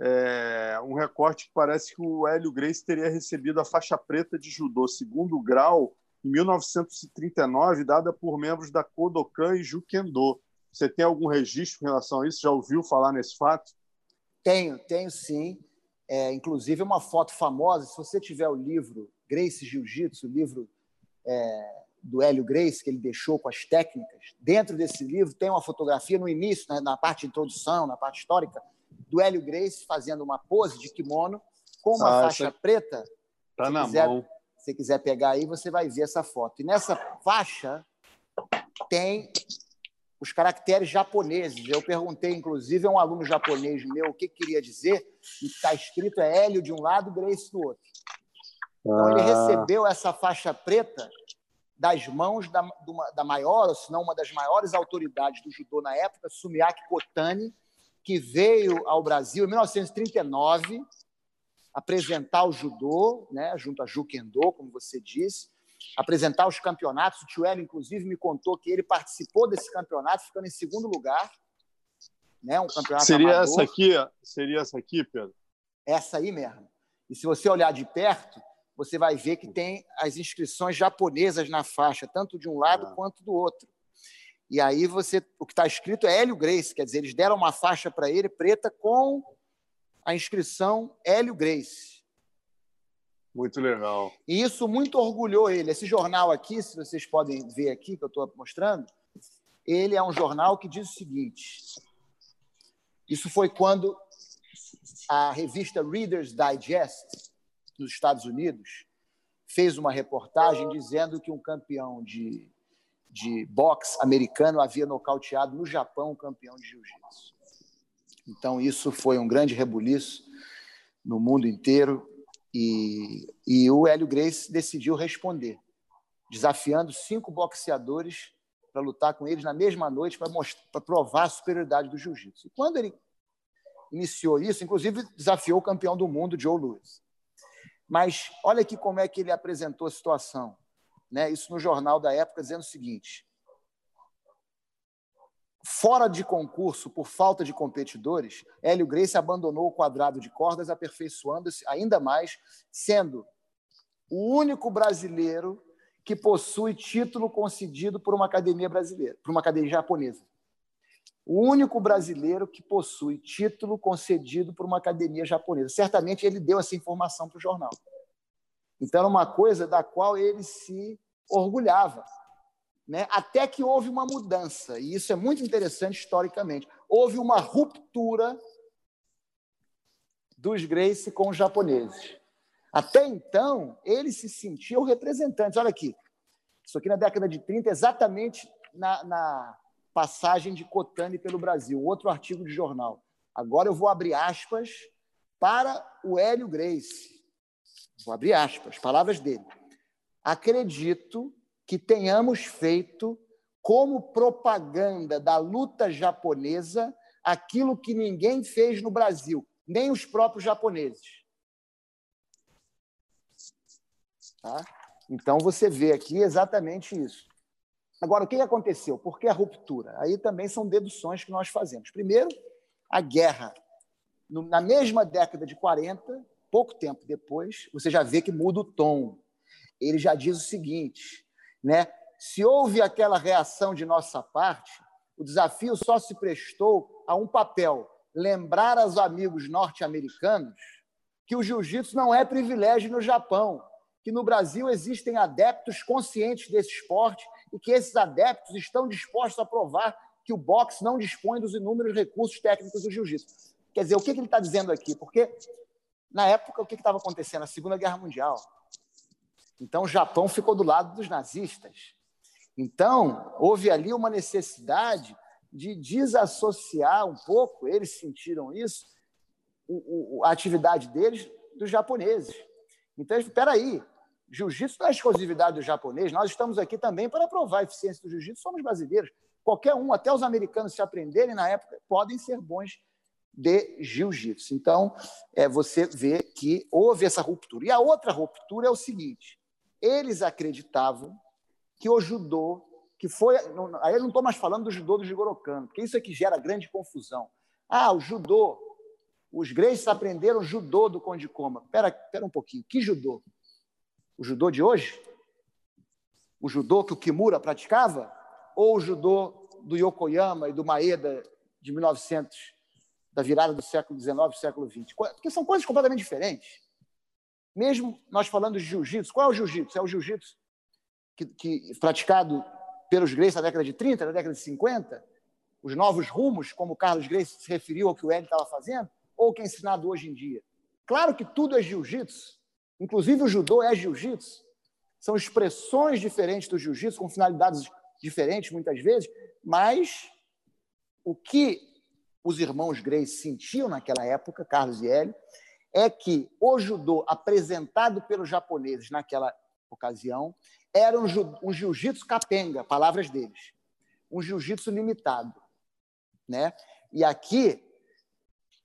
é, um recorte que parece que o Hélio Grace teria recebido a faixa preta de judô segundo grau em 1939, dada por membros da Kodokan e Jukendo. Você tem algum registro em relação a isso? Já ouviu falar nesse fato? Tenho, tenho sim. É, inclusive, uma foto famosa. Se você tiver o livro Grace Jiu-Jitsu, o livro é, do Hélio Grace, que ele deixou com as técnicas, dentro desse livro tem uma fotografia no início, né, na parte de introdução, na parte histórica, do Hélio Grace fazendo uma pose de kimono com uma ah, faixa preta. Está na quiser, mão. Se você quiser pegar aí, você vai ver essa foto. E nessa faixa tem os caracteres japoneses. Eu perguntei, inclusive, a um aluno japonês meu o que queria dizer, e está escrito é Hélio de um lado, Grace do outro. Então, ele ah. recebeu essa faixa preta das mãos da, da maior, ou se não uma das maiores autoridades do judô na época, Sumiaki Kotani, que veio ao Brasil em 1939 apresentar o judô, né, junto a Jukendo, como você disse, apresentar os campeonatos. O Tio Hélio, inclusive, me contou que ele participou desse campeonato, ficando em segundo lugar. Né, um campeonato seria amador. essa aqui, seria essa aqui, Pedro? Essa aí mesmo. E se você olhar de perto, você vai ver que tem as inscrições japonesas na faixa, tanto de um lado ah. quanto do outro. E aí você, o que está escrito é Hélio Grace, quer dizer, eles deram uma faixa para ele preta com a inscrição Hélio Grace. Muito legal. E isso muito orgulhou ele. Esse jornal aqui, se vocês podem ver aqui, que eu estou mostrando, ele é um jornal que diz o seguinte: isso foi quando a revista Reader's Digest, nos Estados Unidos, fez uma reportagem dizendo que um campeão de, de boxe americano havia nocauteado no Japão um campeão de jiu-jitsu. Então, isso foi um grande rebuliço no mundo inteiro e, e o Hélio Grace decidiu responder, desafiando cinco boxeadores para lutar com eles na mesma noite para provar a superioridade do jiu-jitsu. E quando ele iniciou isso, inclusive desafiou o campeão do mundo, Joe Louis. Mas olha aqui como é que ele apresentou a situação. Né? Isso no jornal da época, dizendo o seguinte: Fora de concurso por falta de competidores, Hélio Grace abandonou o quadrado de cordas, aperfeiçoando-se ainda mais, sendo o único brasileiro que possui título concedido por uma academia brasileira, por uma academia japonesa. O único brasileiro que possui título concedido por uma academia japonesa. Certamente ele deu essa informação para o jornal. Então, era uma coisa da qual ele se orgulhava. Né? Até que houve uma mudança, e isso é muito interessante historicamente. Houve uma ruptura dos Grace com os japoneses. Até então, eles se sentiam representantes. Olha aqui, isso aqui na década de 30, exatamente na, na passagem de Cotane pelo Brasil, outro artigo de jornal. Agora eu vou abrir aspas para o Hélio Grace. Vou abrir aspas, palavras dele. Acredito que tenhamos feito como propaganda da luta japonesa aquilo que ninguém fez no Brasil, nem os próprios japoneses. Tá? Então você vê aqui exatamente isso. Agora, o que aconteceu? Por que a ruptura? Aí também são deduções que nós fazemos. Primeiro, a guerra na mesma década de 40, pouco tempo depois, você já vê que muda o tom. Ele já diz o seguinte, né? Se houve aquela reação de nossa parte, o desafio só se prestou a um papel: lembrar aos amigos norte-americanos que o jiu-jitsu não é privilégio no Japão, que no Brasil existem adeptos conscientes desse esporte e que esses adeptos estão dispostos a provar que o boxe não dispõe dos inúmeros recursos técnicos do jiu-jitsu. Quer dizer, o que ele está dizendo aqui? Porque, na época, o que estava acontecendo? A Segunda Guerra Mundial. Então, o Japão ficou do lado dos nazistas. Então, houve ali uma necessidade de desassociar um pouco, eles sentiram isso, a atividade deles dos japoneses. Então, espera aí, jiu-jitsu não é exclusividade do japonês, nós estamos aqui também para provar a eficiência do jiu-jitsu, somos brasileiros. Qualquer um, até os americanos, se aprenderem na época, podem ser bons de jiu-jitsu. Então, é, você vê que houve essa ruptura. E a outra ruptura é o seguinte: eles acreditavam que o judô, que foi. Aí eu não estou mais falando do judô do Jigoro Kano, porque isso é que gera grande confusão. Ah, o judô. Os gregos aprenderam judô do Conde Koma. Espera, espera um pouquinho. Que judô? O judô de hoje? O judô que o Kimura praticava? Ou o judô do Yokoyama e do Maeda de 1900, da virada do século XIX e século XX? Porque são coisas completamente diferentes. Mesmo nós falando de jiu-jitsu, qual é o jiu-jitsu? É o jiu-jitsu que, que, praticado pelos Grace na década de 30, na década de 50, os novos rumos, como o Carlos Grace se referiu ao que o Hélio estava fazendo, ou que é ensinado hoje em dia? Claro que tudo é jiu-jitsu, inclusive o judô é jiu-jitsu. São expressões diferentes do jiu-jitsu, com finalidades diferentes muitas vezes, mas o que os irmãos Grace sentiam naquela época, Carlos e Hélio, é que o judô apresentado pelos japoneses naquela ocasião era um, um jiu-jitsu capenga, palavras deles, um jiu-jitsu limitado, né? E aqui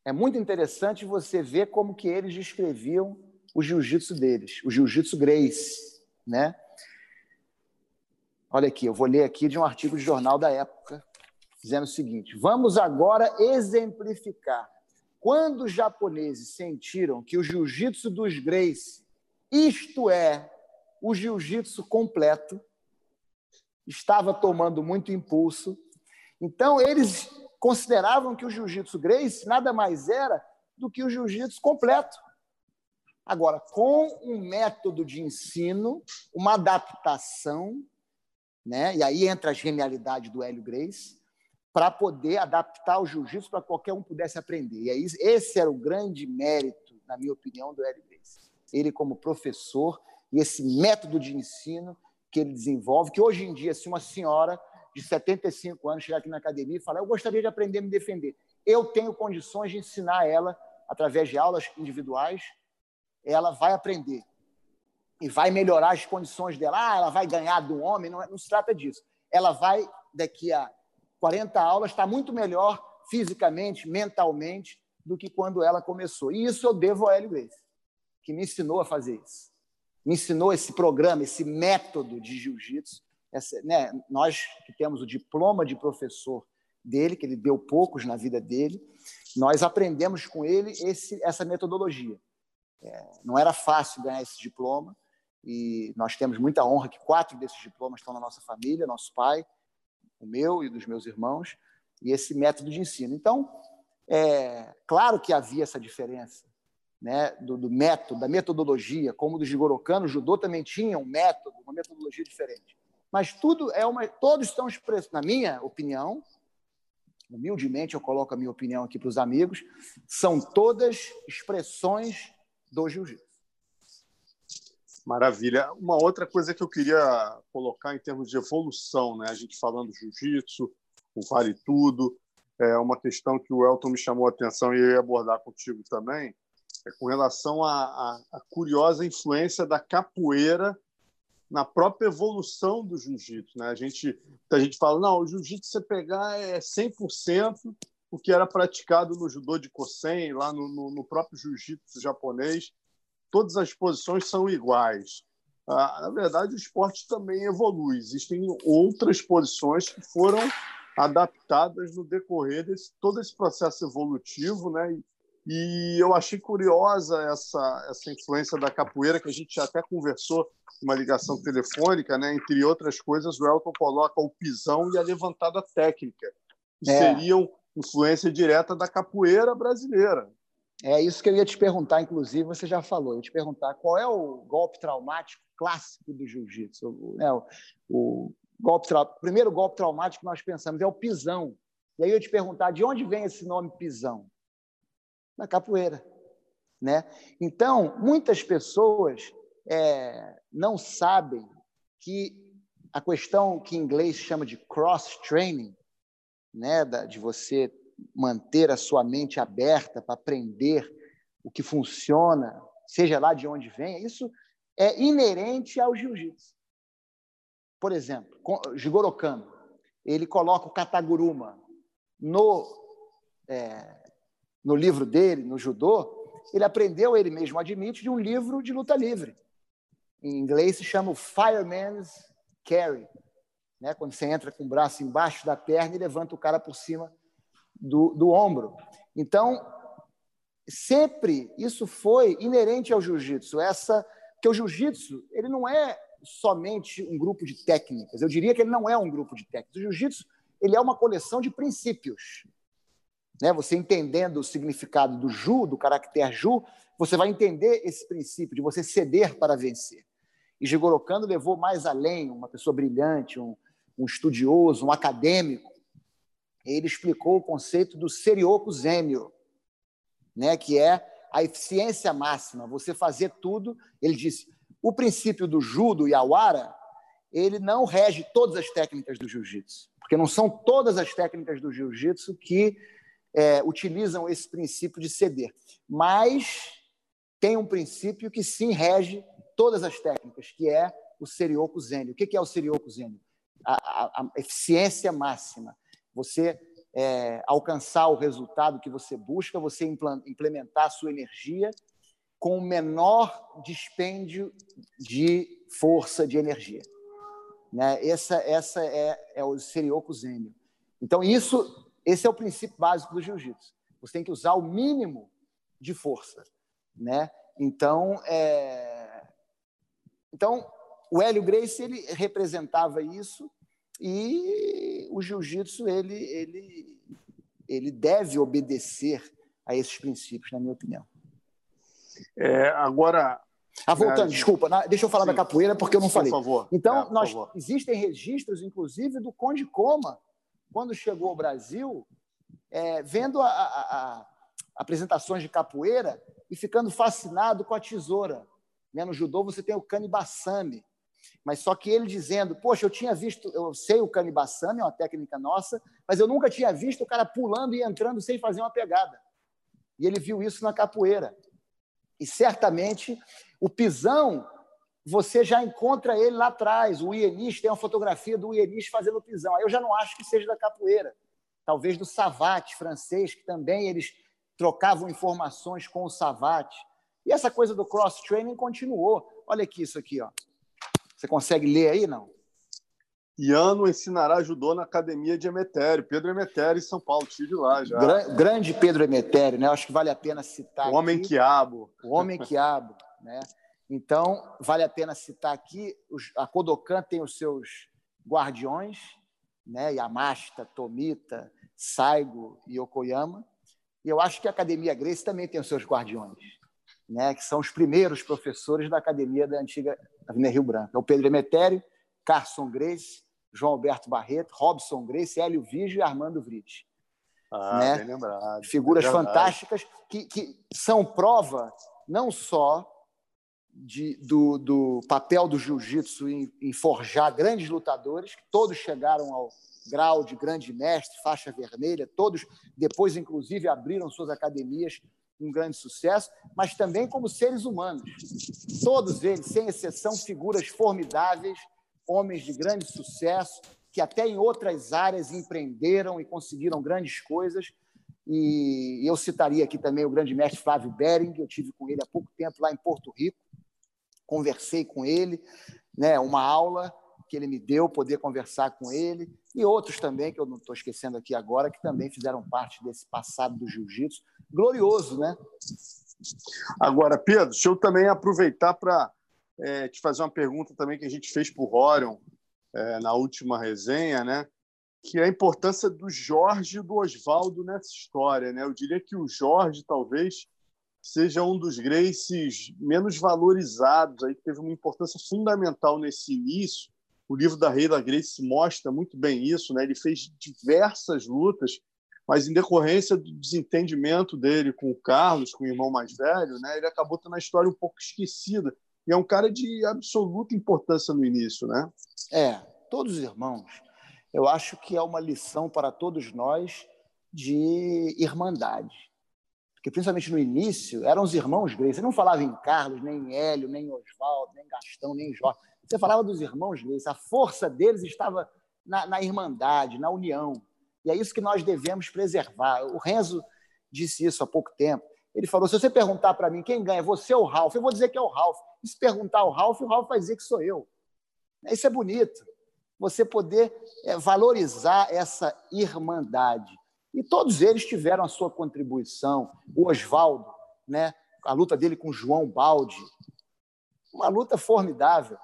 é muito interessante você ver como que eles descreviam o jiu-jitsu deles, o jiu-jitsu Grace, né? Olha aqui, eu vou ler aqui de um artigo de jornal da época, dizendo o seguinte: vamos agora exemplificar quando os japoneses sentiram que o jiu-jitsu dos Grace, isto é, o jiu-jitsu completo, estava tomando muito impulso, então eles consideravam que o jiu-jitsu Grace nada mais era do que o jiu-jitsu completo. Agora, com um método de ensino, uma adaptação, né? e aí entra a genialidade do Hélio Grace, para poder adaptar o jiu-jitsu para qualquer um pudesse aprender. E aí, esse era o grande mérito, na minha opinião, do Hélio Grace. Ele, como professor, e esse método de ensino que ele desenvolve, que hoje em dia, se uma senhora de 75 anos chegar aqui na academia e falar, eu gostaria de aprender a me defender, eu tenho condições de ensinar ela, através de aulas individuais, ela vai aprender e vai melhorar as condições dela. Ah, ela vai ganhar do homem, não, não se trata disso. Ela vai, daqui a 40 aulas, está muito melhor fisicamente, mentalmente, do que quando ela começou. E isso eu devo ao Hélio Grace, que me ensinou a fazer isso. Me ensinou esse programa, esse método de jiu-jitsu. Né, nós que temos o diploma de professor dele, que ele deu poucos na vida dele, nós aprendemos com ele esse, essa metodologia. É, não era fácil ganhar esse diploma, e nós temos muita honra que quatro desses diplomas estão na nossa família, nosso pai, o meu e dos meus irmãos, e esse método de ensino. Então, é claro que havia essa diferença né, do, do método, da metodologia, como do Jigoro Kano, o judô também tinha um método, uma metodologia diferente. Mas tudo é uma, todos estão expressos, na minha opinião, humildemente eu coloco a minha opinião aqui para os amigos, são todas expressões do jiu-jitsu. Maravilha. Uma outra coisa que eu queria colocar em termos de evolução, né? A gente falando jiu-jitsu, o vale tudo, é uma questão que o Elton me chamou a atenção e eu ia abordar contigo também, é com relação à, à curiosa influência da capoeira na própria evolução do jiu-jitsu, né? A gente a gente fala, não, o jiu-jitsu você pegar é 100% o que era praticado no judô de Kosen, lá no, no, no próprio jiu-jitsu japonês, todas as posições são iguais. Ah, na verdade, o esporte também evolui. Existem outras posições que foram adaptadas no decorrer de todo esse processo evolutivo, né? E eu achei curiosa essa, essa influência da capoeira, que a gente até conversou uma ligação telefônica, né? entre outras coisas, o Elton coloca o pisão e a levantada técnica, que é. seriam influência direta da capoeira brasileira. É isso que eu ia te perguntar, inclusive, você já falou. Eu ia te perguntar qual é o golpe traumático clássico do jiu-jitsu. Né? O, o, golpe primeiro golpe traumático que nós pensamos é o pisão. E aí eu ia te perguntar de onde vem esse nome pisão? Da capoeira. Né? Então, muitas pessoas é, não sabem que a questão que em inglês chama de cross-training, né, de você manter a sua mente aberta para aprender o que funciona, seja lá de onde vem, isso é inerente ao jiu-jitsu. Por exemplo, Jigoro Kano, ele coloca o kataguruma no, é, no livro dele, no judô, ele aprendeu, ele mesmo admite, de um livro de luta livre. Em inglês se chama o Fireman's Carry, né? quando você entra com o braço embaixo da perna e levanta o cara por cima do, do ombro. Então, sempre isso foi inerente ao jiu-jitsu, essa que o jiu-jitsu ele não é somente um grupo de técnicas. Eu diria que ele não é um grupo de técnicas. O jiu-jitsu ele é uma coleção de princípios. Né? Você entendendo o significado do ju, do caractere ju, você vai entender esse princípio de você ceder para vencer. E Jigoro Kano levou mais além, uma pessoa brilhante, um, um estudioso, um acadêmico, ele explicou o conceito do serioco zênio, né, que é a eficiência máxima, você fazer tudo. Ele disse, o princípio do judo e awara, ele não rege todas as técnicas do jiu-jitsu, porque não são todas as técnicas do jiu-jitsu que é, utilizam esse princípio de ceder, mas tem um princípio que sim rege todas as técnicas, que é o serioco zênio. O que é o serioco zênio? A, a, a eficiência máxima você é, alcançar o resultado que você busca, você implementar a sua energia com o menor dispêndio de força de energia. Né? Essa, essa é, é o Serioku Zenio. Então, isso, esse é o princípio básico do jiu-jitsu. Você tem que usar o mínimo de força. Né? Então, é... então, o Hélio Gracie ele representava isso e o jiu-jitsu ele, ele, ele deve obedecer a esses princípios, na minha opinião. É, agora. Ah, voltando, é, desculpa, deixa eu falar sim, da capoeira porque eu não falei. Por favor. Então, é, nós favor. existem registros, inclusive, do Conde Coma, quando chegou ao Brasil, é, vendo a, a, a, apresentações de capoeira e ficando fascinado com a tesoura. Né? No judô você tem o kanibassame, mas só que ele dizendo, poxa, eu tinha visto, eu sei o canibassame, é uma técnica nossa, mas eu nunca tinha visto o cara pulando e entrando sem fazer uma pegada. E ele viu isso na capoeira. E certamente o pisão, você já encontra ele lá atrás. O Ienis tem uma fotografia do Ienis fazendo o pisão. Aí eu já não acho que seja da capoeira. Talvez do Savate francês, que também eles trocavam informações com o Savate. E essa coisa do cross-training continuou. Olha aqui isso aqui, ó. Você consegue ler aí, não? Iano ensinará judô na academia de Emetério, Pedro Emetério, em São Paulo. Estive lá já. grande Pedro Emetério, né? Acho que vale a pena citar. O Homem aqui. Quiabo. O Homem Quiabo, né? Então, vale a pena citar aqui. A Kodokan tem os seus guardiões, né? Yamashita, Tomita, Saigo e Yokoyama. E eu acho que a Academia Grace também tem os seus guardiões, né? Que são os primeiros professores da academia da antiga Avenida Rio Branco. É o Pedro Emetério, Carson Grace, João Alberto Barreto, Robson Grace, Hélio Vigio e Armando Vrit. Ah, né? bem lembrado. Figuras é fantásticas que, que são prova não só de, do, do, papel do jiu-jitsu em, em, forjar grandes lutadores, que todos chegaram ao grau de grande mestre, faixa vermelha, todos depois, inclusive, abriram suas academias um grande sucesso, mas também como seres humanos. Todos eles, sem exceção, figuras formidáveis, homens de grande sucesso, que até em outras áreas empreenderam e conseguiram grandes coisas. E eu citaria aqui também o grande mestre Flávio Bering, eu tive com ele há pouco tempo lá em Porto Rico, conversei com ele, né, uma aula que ele me deu, poder conversar com ele, e outros também, que eu não estou esquecendo aqui agora, que também fizeram parte desse passado do jiu-jitsu, glorioso, né? Agora, Pedro, deixa eu também aproveitar para é, te fazer uma pergunta também que a gente fez para o Rorion é, na última resenha, né? Que é a importância do Jorge e do Oswaldo nessa história, né? Eu diria que o Jorge talvez seja um dos Gracies menos valorizados, aí teve uma importância fundamental nesse início. O livro da Reila Grace mostra muito bem isso, né? Ele fez diversas lutas, mas em decorrência do desentendimento dele com o Carlos, com o irmão mais velho, né? Ele acabou tendo a história um pouco esquecida. E é um cara de absoluta importância no início, né? É, todos os irmãos. Eu acho que é uma lição para todos nós de irmandade porque principalmente no início, eram os irmãos Grace. Você não falava em Carlos, nem em Hélio, nem em Oswaldo, nem em Gastão, nem em Jorge. Você falava dos irmãos Grace. A força deles estava na, na irmandade, na união. E é isso que nós devemos preservar. O Renzo disse isso há pouco tempo. Ele falou: se você perguntar para mim quem ganha, você ou o Ralph, eu vou dizer que é o Ralph. E se perguntar ao Ralph, o Ralph vai dizer que sou eu. Isso é bonito. Você poder é, valorizar essa irmandade. E todos eles tiveram a sua contribuição. O Oswaldo, né? a luta dele com João Baldi, uma luta formidável.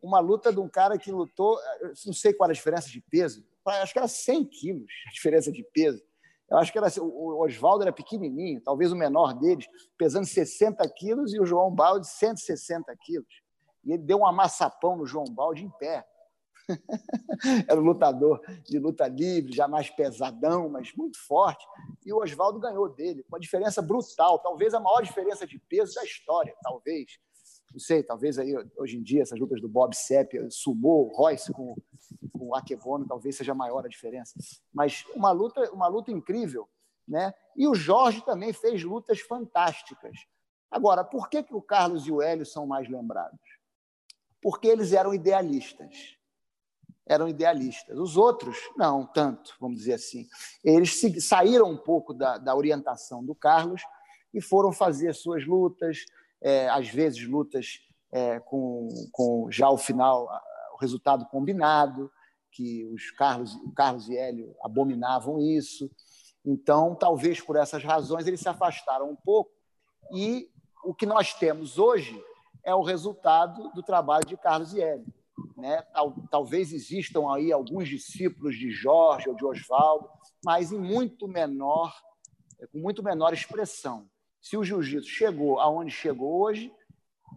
Uma luta de um cara que lutou, não sei qual era a diferença de peso, acho que era 100 quilos a diferença de peso. Eu acho que era, o Oswaldo era pequenininho, talvez o menor deles, pesando 60 quilos, e o João Baldi 160 quilos. E ele deu um amassapão no João Baldi em pé. Era um lutador de luta livre, já mais pesadão, mas muito forte. E o Oswaldo ganhou dele, com uma diferença brutal, talvez a maior diferença de peso da história, talvez. Não sei, talvez aí hoje em dia essas lutas do Bob Sepp, Sumô, Royce com, com Akebono, talvez seja maior a diferença. Mas uma luta, uma luta incrível, né? E o Jorge também fez lutas fantásticas. Agora, por que, que o Carlos e o Hélio são mais lembrados? Porque eles eram idealistas eram idealistas. Os outros, não tanto, vamos dizer assim. Eles saíram um pouco da, da orientação do Carlos e foram fazer suas lutas, é, às vezes lutas é, com, com já o final, o resultado combinado, que os Carlos, o Carlos e Hélio abominavam isso. Então, talvez por essas razões, eles se afastaram um pouco e o que nós temos hoje é o resultado do trabalho de Carlos e Hélio né? Tal, talvez existam aí alguns discípulos de Jorge ou de Oswaldo, mas em muito menor, com muito menor expressão. Se o jiu-jitsu chegou aonde chegou hoje,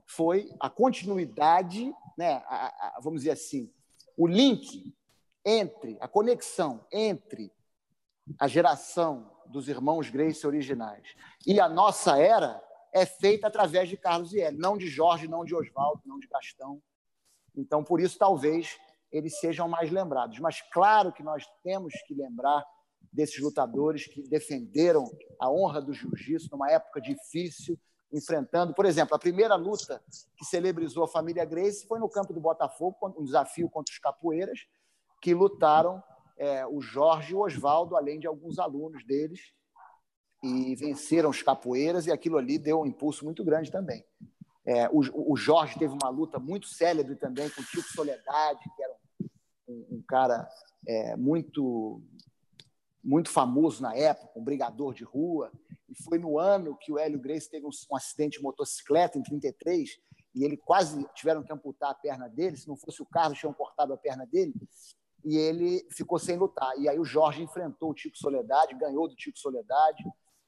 foi a continuidade, né? A, a, vamos dizer assim, o link entre, a conexão entre a geração dos irmãos Grace originais e a nossa era é feita através de Carlos e Hélio, não de Jorge, não de Oswaldo, não de Gastão, então, por isso, talvez eles sejam mais lembrados. Mas, claro que nós temos que lembrar desses lutadores que defenderam a honra do jiu-jitsu numa época difícil, enfrentando, por exemplo, a primeira luta que celebrizou a família Grace foi no campo do Botafogo, um desafio contra os capoeiras, que lutaram é, o Jorge e o Oswaldo, além de alguns alunos deles, e venceram os capoeiras, e aquilo ali deu um impulso muito grande também. É, o, o, Jorge teve uma luta muito célebre também com o Tio Soledade, que era um, um cara é, muito muito famoso na época, um brigador de rua. E foi no ano que o Hélio Grace teve um, um acidente de motocicleta, em 33, e ele quase tiveram que amputar a perna dele. Se não fosse o Carlos, tinham cortado a perna dele. E ele ficou sem lutar. E aí o Jorge enfrentou o Tico Soledade, ganhou do Tico Soledade.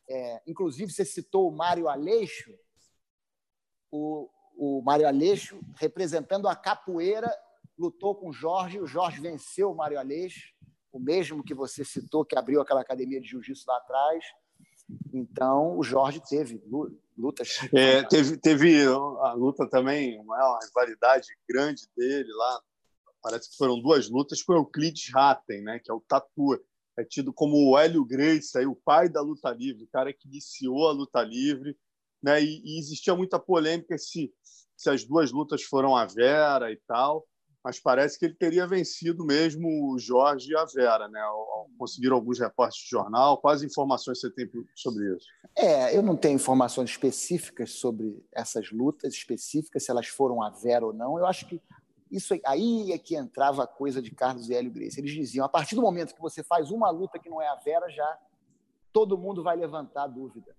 É, inclusive, você citou o Mário Aleixo, o, o Mário Aleixo, representando a capoeira, lutou com o Jorge, o Jorge venceu o Mário Aleixo, o mesmo que você citou, que abriu aquela academia de jiu-jitsu lá atrás. Então, o Jorge teve lutas. É, teve, teve a luta também, uma rivalidade grande dele lá. Parece que foram duas lutas com o Euclides Hatten, né, que é o Tatu. É tido como o Hélio Grace, o pai da luta livre, o cara que iniciou a luta livre né? E, e, existia muita polêmica se, se as duas lutas foram a Vera e tal, mas parece que ele teria vencido mesmo o Jorge e a Vera, né? Conseguiram alguns reportes de jornal. Quais informações você tem sobre isso? É, eu não tenho informações específicas sobre essas lutas específicas, se elas foram a Vera ou não. Eu acho que isso aí é que entrava a coisa de Carlos e Hélio. Eles diziam, a partir do momento que você faz uma luta que não é a Vera, já todo mundo vai levantar a dúvida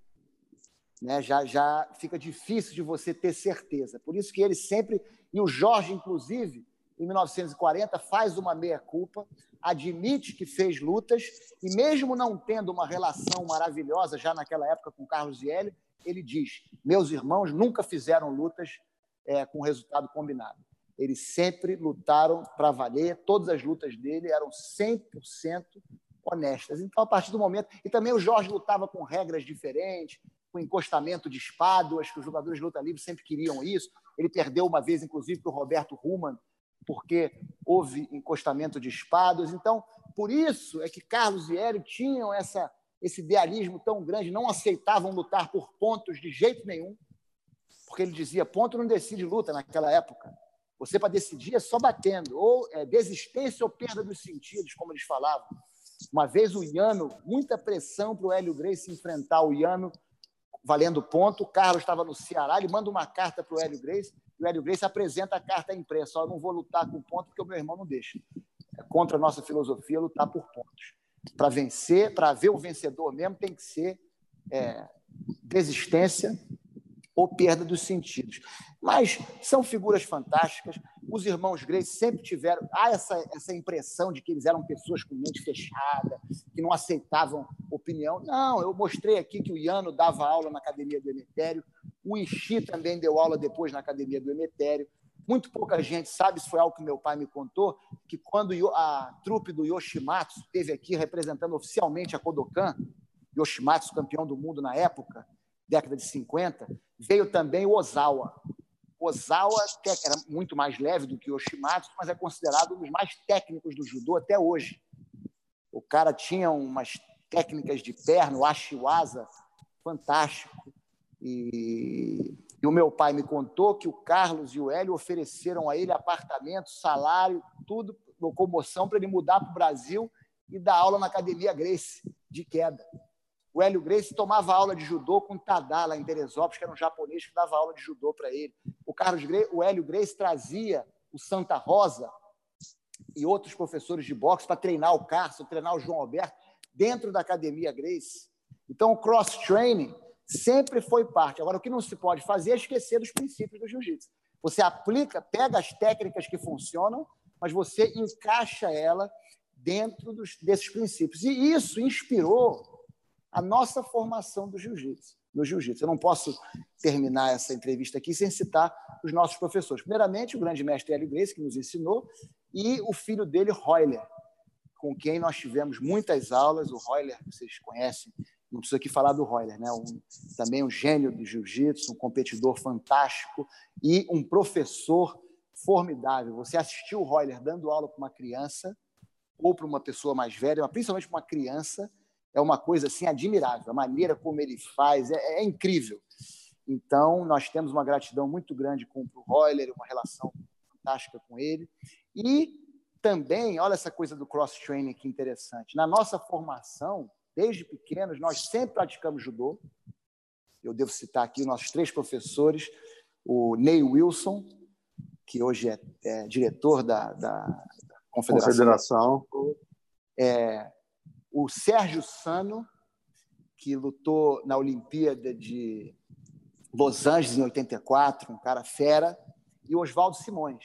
né, já, já fica difícil de você ter certeza. Por isso que ele sempre, e o Jorge, inclusive, em 1940, faz uma meia-culpa, admite que fez lutas, e mesmo não tendo uma relação maravilhosa já naquela época com Carlos Hélio, ele diz: Meus irmãos nunca fizeram lutas é, com resultado combinado. Eles sempre lutaram para valer, todas as lutas dele eram 100% honestas. Então, a partir do momento. E também o Jorge lutava com regras diferentes, com encostamento de espadas, que os jogadores de luta livre sempre queriam isso. Ele perdeu uma vez, inclusive, para o Roberto Ruman, porque houve encostamento de espadas. Então, por isso é que Carlos e Hélio tinham essa, esse idealismo tão grande, não aceitavam lutar por pontos de jeito nenhum, porque ele dizia: ponto não decide luta naquela época. Você, para decidir, é só batendo, ou é desistência ou perda dos sentidos, como eles falavam. Uma vez o Iano, muita pressão para o Hélio Grace enfrentar o Iano valendo ponto. O Carlos estava no Ceará, ele manda uma carta para o Hélio Grace, e o Hélio Grace apresenta a carta impressa. Eu não vou lutar com ponto porque o meu irmão não deixa. É contra a nossa filosofia lutar por pontos. Para vencer, para ver o vencedor mesmo, tem que ser é, desistência ou perda dos sentidos. Mas são figuras fantásticas. Os irmãos Grace sempre tiveram há essa, essa impressão de que eles eram pessoas com mente fechada, que não aceitavam opinião. Não, eu mostrei aqui que o Iano dava aula na Academia do Emetério, o Ishi também deu aula depois na Academia do Emetério. Muito pouca gente sabe, isso foi algo que meu pai me contou, que quando a trupe do Yoshimatsu esteve aqui representando oficialmente a Kodokan, Yoshimatsu campeão do mundo na época, década de 50, veio também o Ozawa. Ozawa era muito mais leve do que o Yoshimatsu, mas é considerado um dos mais técnicos do judô até hoje. O cara tinha umas técnicas de perna, o Ashiwaza, fantástico. E, e, o meu pai me contou que o Carlos e o Hélio ofereceram a ele apartamento, salário, tudo, locomoção para ele mudar para o Brasil e dar aula na Academia Grace de queda. O Hélio Grace tomava aula de judô com Tadá, lá em Teresópolis, que era um japonês que dava aula de judô para ele. O, Carlos Grace, o Hélio Grace trazia o Santa Rosa e outros professores de boxe para treinar o Carson, treinar o João Alberto dentro da academia Grace. Então, o cross-training sempre foi parte. Agora, o que não se pode fazer é esquecer dos princípios do jiu-jitsu. Você aplica, pega as técnicas que funcionam, mas você encaixa ela dentro dos, desses princípios. E isso inspirou a nossa formação do jiu-jitsu, no jiu-jitsu. Eu não posso terminar essa entrevista aqui sem citar os nossos professores. Primeiramente, o grande mestre Hélio Grace, que nos ensinou, e o filho dele, Royler, com quem nós tivemos muitas aulas. O Royler, vocês conhecem, não preciso aqui falar do Royler, né? Um, também um gênio do jiu-jitsu, um competidor fantástico e um professor formidável. Você assistiu o Royler dando aula para uma criança ou para uma pessoa mais velha, mas principalmente para uma criança, é uma coisa assim admirável. A maneira como ele faz é, é incrível. Então, nós temos uma gratidão muito grande com o Royler, uma relação fantástica com ele. E também, olha essa coisa do cross-training que interessante. Na nossa formação, desde pequenos, nós sempre praticamos judô. Eu devo citar aqui nossos três professores, o Ney Wilson, que hoje é, é diretor da, da, da Confederação. Confederação. É, o Sérgio Sano, que lutou na Olimpíada de Los Angeles em 84, um cara fera, e Oswaldo Simões,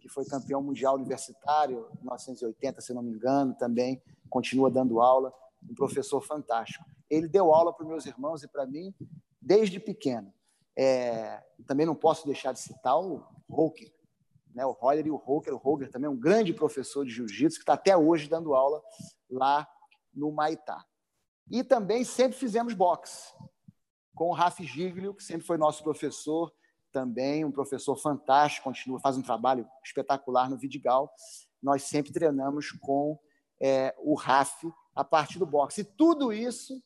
que foi campeão mundial universitário em 1980, se não me engano, também continua dando aula, um professor fantástico. Ele deu aula para meus irmãos e para mim desde pequeno. É, também não posso deixar de citar o Roker, né, o Roger e o Roker. O Roger também é um grande professor de jiu-jitsu que está até hoje dando aula lá no Maitá. E também sempre fizemos boxe com o Rafa Giglio, que sempre foi nosso professor, também um professor fantástico, continua, faz um trabalho espetacular no Vidigal. Nós sempre treinamos com é, o Rafa a parte do boxe. E tudo isso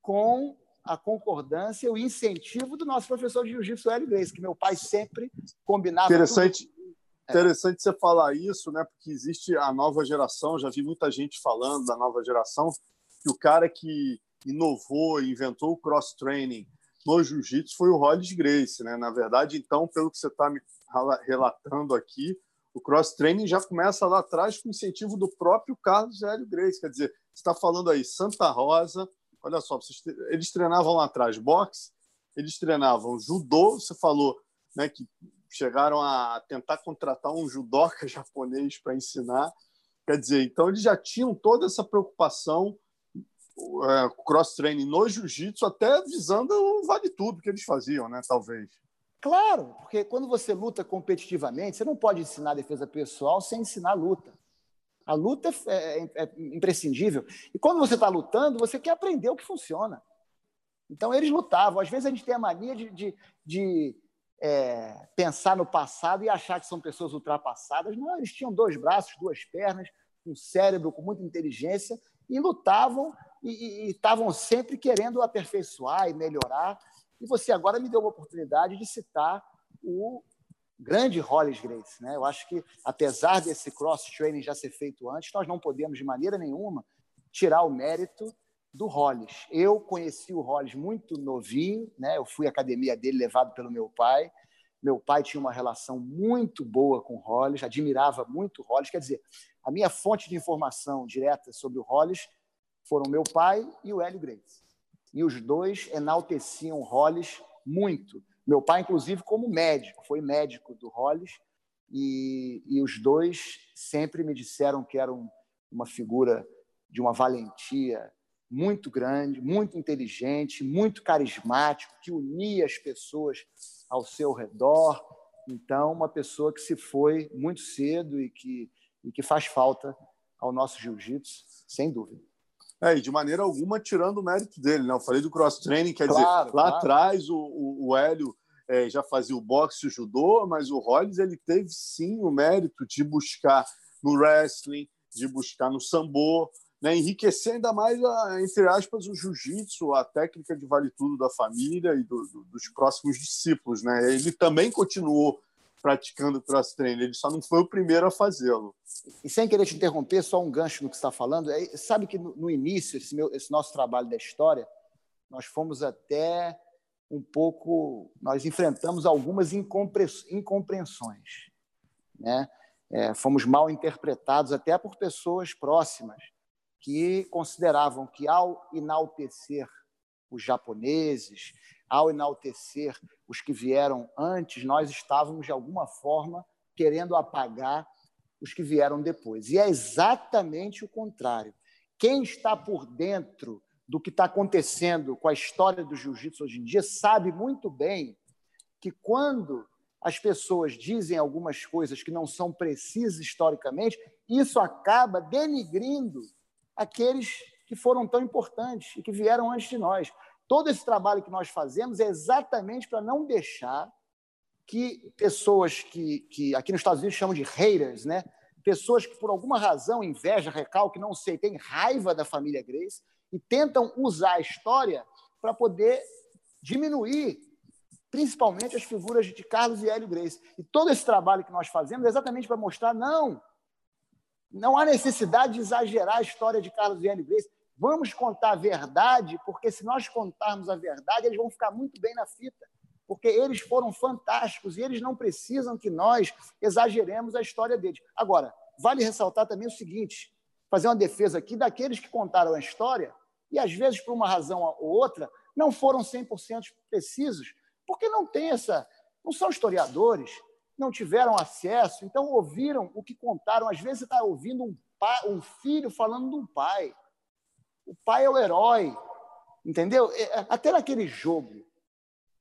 com a concordância e o incentivo do nosso professor de jiu-jitsu, Hélio Grace, que meu pai sempre combinava. Interessante, tudo. Interessante você falar isso, né? Porque existe a nova geração, já vi muita gente falando da nova geração, que o cara que inovou, inventou o cross-training no jiu-jitsu foi o Hollis Grace, né? Na verdade, então, pelo que você está me relatando aqui, o cross-training já começa lá atrás com incentivo do próprio Carlos Hélio Grace. Quer dizer, você está falando aí Santa Rosa, olha só, eles treinavam lá atrás boxe, eles treinavam judô, você falou né, que chegaram a tentar contratar um judoca japonês para ensinar. Quer dizer, então eles já tinham toda essa preocupação é, cross-training no jiu-jitsu, até visando o vale tudo que eles faziam, né? Talvez. Claro, porque quando você luta competitivamente, você não pode ensinar defesa pessoal sem ensinar luta. A luta é, é, é imprescindível. E quando você está lutando, você quer aprender o que funciona. Então, eles lutavam. Às vezes, a gente tem a mania de, de, de é, pensar no passado e achar que são pessoas ultrapassadas. Não, eles tinham dois braços, duas pernas, um cérebro com muita inteligência e lutavam e estavam sempre querendo aperfeiçoar e melhorar. E você agora me deu uma oportunidade de citar o grande Hollis Grace. Né? Eu acho que, apesar desse cross-training já ser feito antes, nós não podemos, de maneira nenhuma, tirar o mérito do Hollis. Eu conheci o Hollis muito novinho, né? eu fui à academia dele levado pelo meu pai. Meu pai tinha uma relação muito boa com o Hollis, admirava muito o Hollis. Quer dizer, a minha fonte de informação direta sobre o Hollis foram meu pai e o Hélio Grace. E os dois enalteciam o Hollis muito. Meu pai, inclusive, como médico, foi médico do Hollis, e, e os dois sempre me disseram que era um, uma figura de uma valentia muito grande, muito inteligente, muito carismático, que unia as pessoas ao seu redor. Então, uma pessoa que se foi muito cedo e que, e que faz falta ao nosso jiu-jitsu, sem dúvida. É, e de maneira alguma tirando o mérito dele, né? Eu falei do cross-training, quer claro, dizer, lá claro. atrás o, o, o Hélio é, já fazia o boxe e o judô, mas o Rollins ele teve sim o mérito de buscar no wrestling, de buscar no sambo, né? enriquecer ainda mais, a, entre aspas, o jiu-jitsu, a técnica de vale tudo da família e do, do, dos próximos discípulos. Né? Ele também continuou praticando cross-training, ele só não foi o primeiro a fazê-lo. E sem querer te interromper, só um gancho no que está falando, é, sabe que no, no início, esse, meu, esse nosso trabalho da história, nós fomos até um pouco, nós enfrentamos algumas incompreensões, né? É, fomos mal interpretados até por pessoas próximas que consideravam que ao enaltecer os japoneses, ao enaltecer os que vieram antes, nós estávamos, de alguma forma, querendo apagar os que vieram depois. E é exatamente o contrário. Quem está por dentro do que está acontecendo com a história do jiu-jitsu hoje em dia sabe muito bem que quando as pessoas dizem algumas coisas que não são precisas historicamente, isso acaba denigrindo aqueles que foram tão importantes e que vieram antes de nós. Todo esse trabalho que nós fazemos é exatamente para não deixar que pessoas que, que aqui nos Estados Unidos chamam de haters, né? pessoas que por alguma razão, inveja, recalque, não sei, têm raiva da família Grace e tentam usar a história para poder diminuir principalmente as figuras de Carlos e Hélio Grace. E todo esse trabalho que nós fazemos é exatamente para mostrar, não, não há necessidade de exagerar a história de Carlos e Hélio Grace. Vamos contar a verdade, porque se nós contarmos a verdade, eles vão ficar muito bem na fita, porque eles foram fantásticos e eles não precisam que nós exageremos a história deles. Agora, vale ressaltar também o seguinte: fazer uma defesa aqui daqueles que contaram a história e, às vezes, por uma razão ou outra, não foram 100% precisos, porque não tem essa. não são historiadores, não tiveram acesso, então ouviram o que contaram. Às vezes você está ouvindo um, pai, um filho falando de um pai. O pai é o herói, entendeu? É, é, até naquele jogo,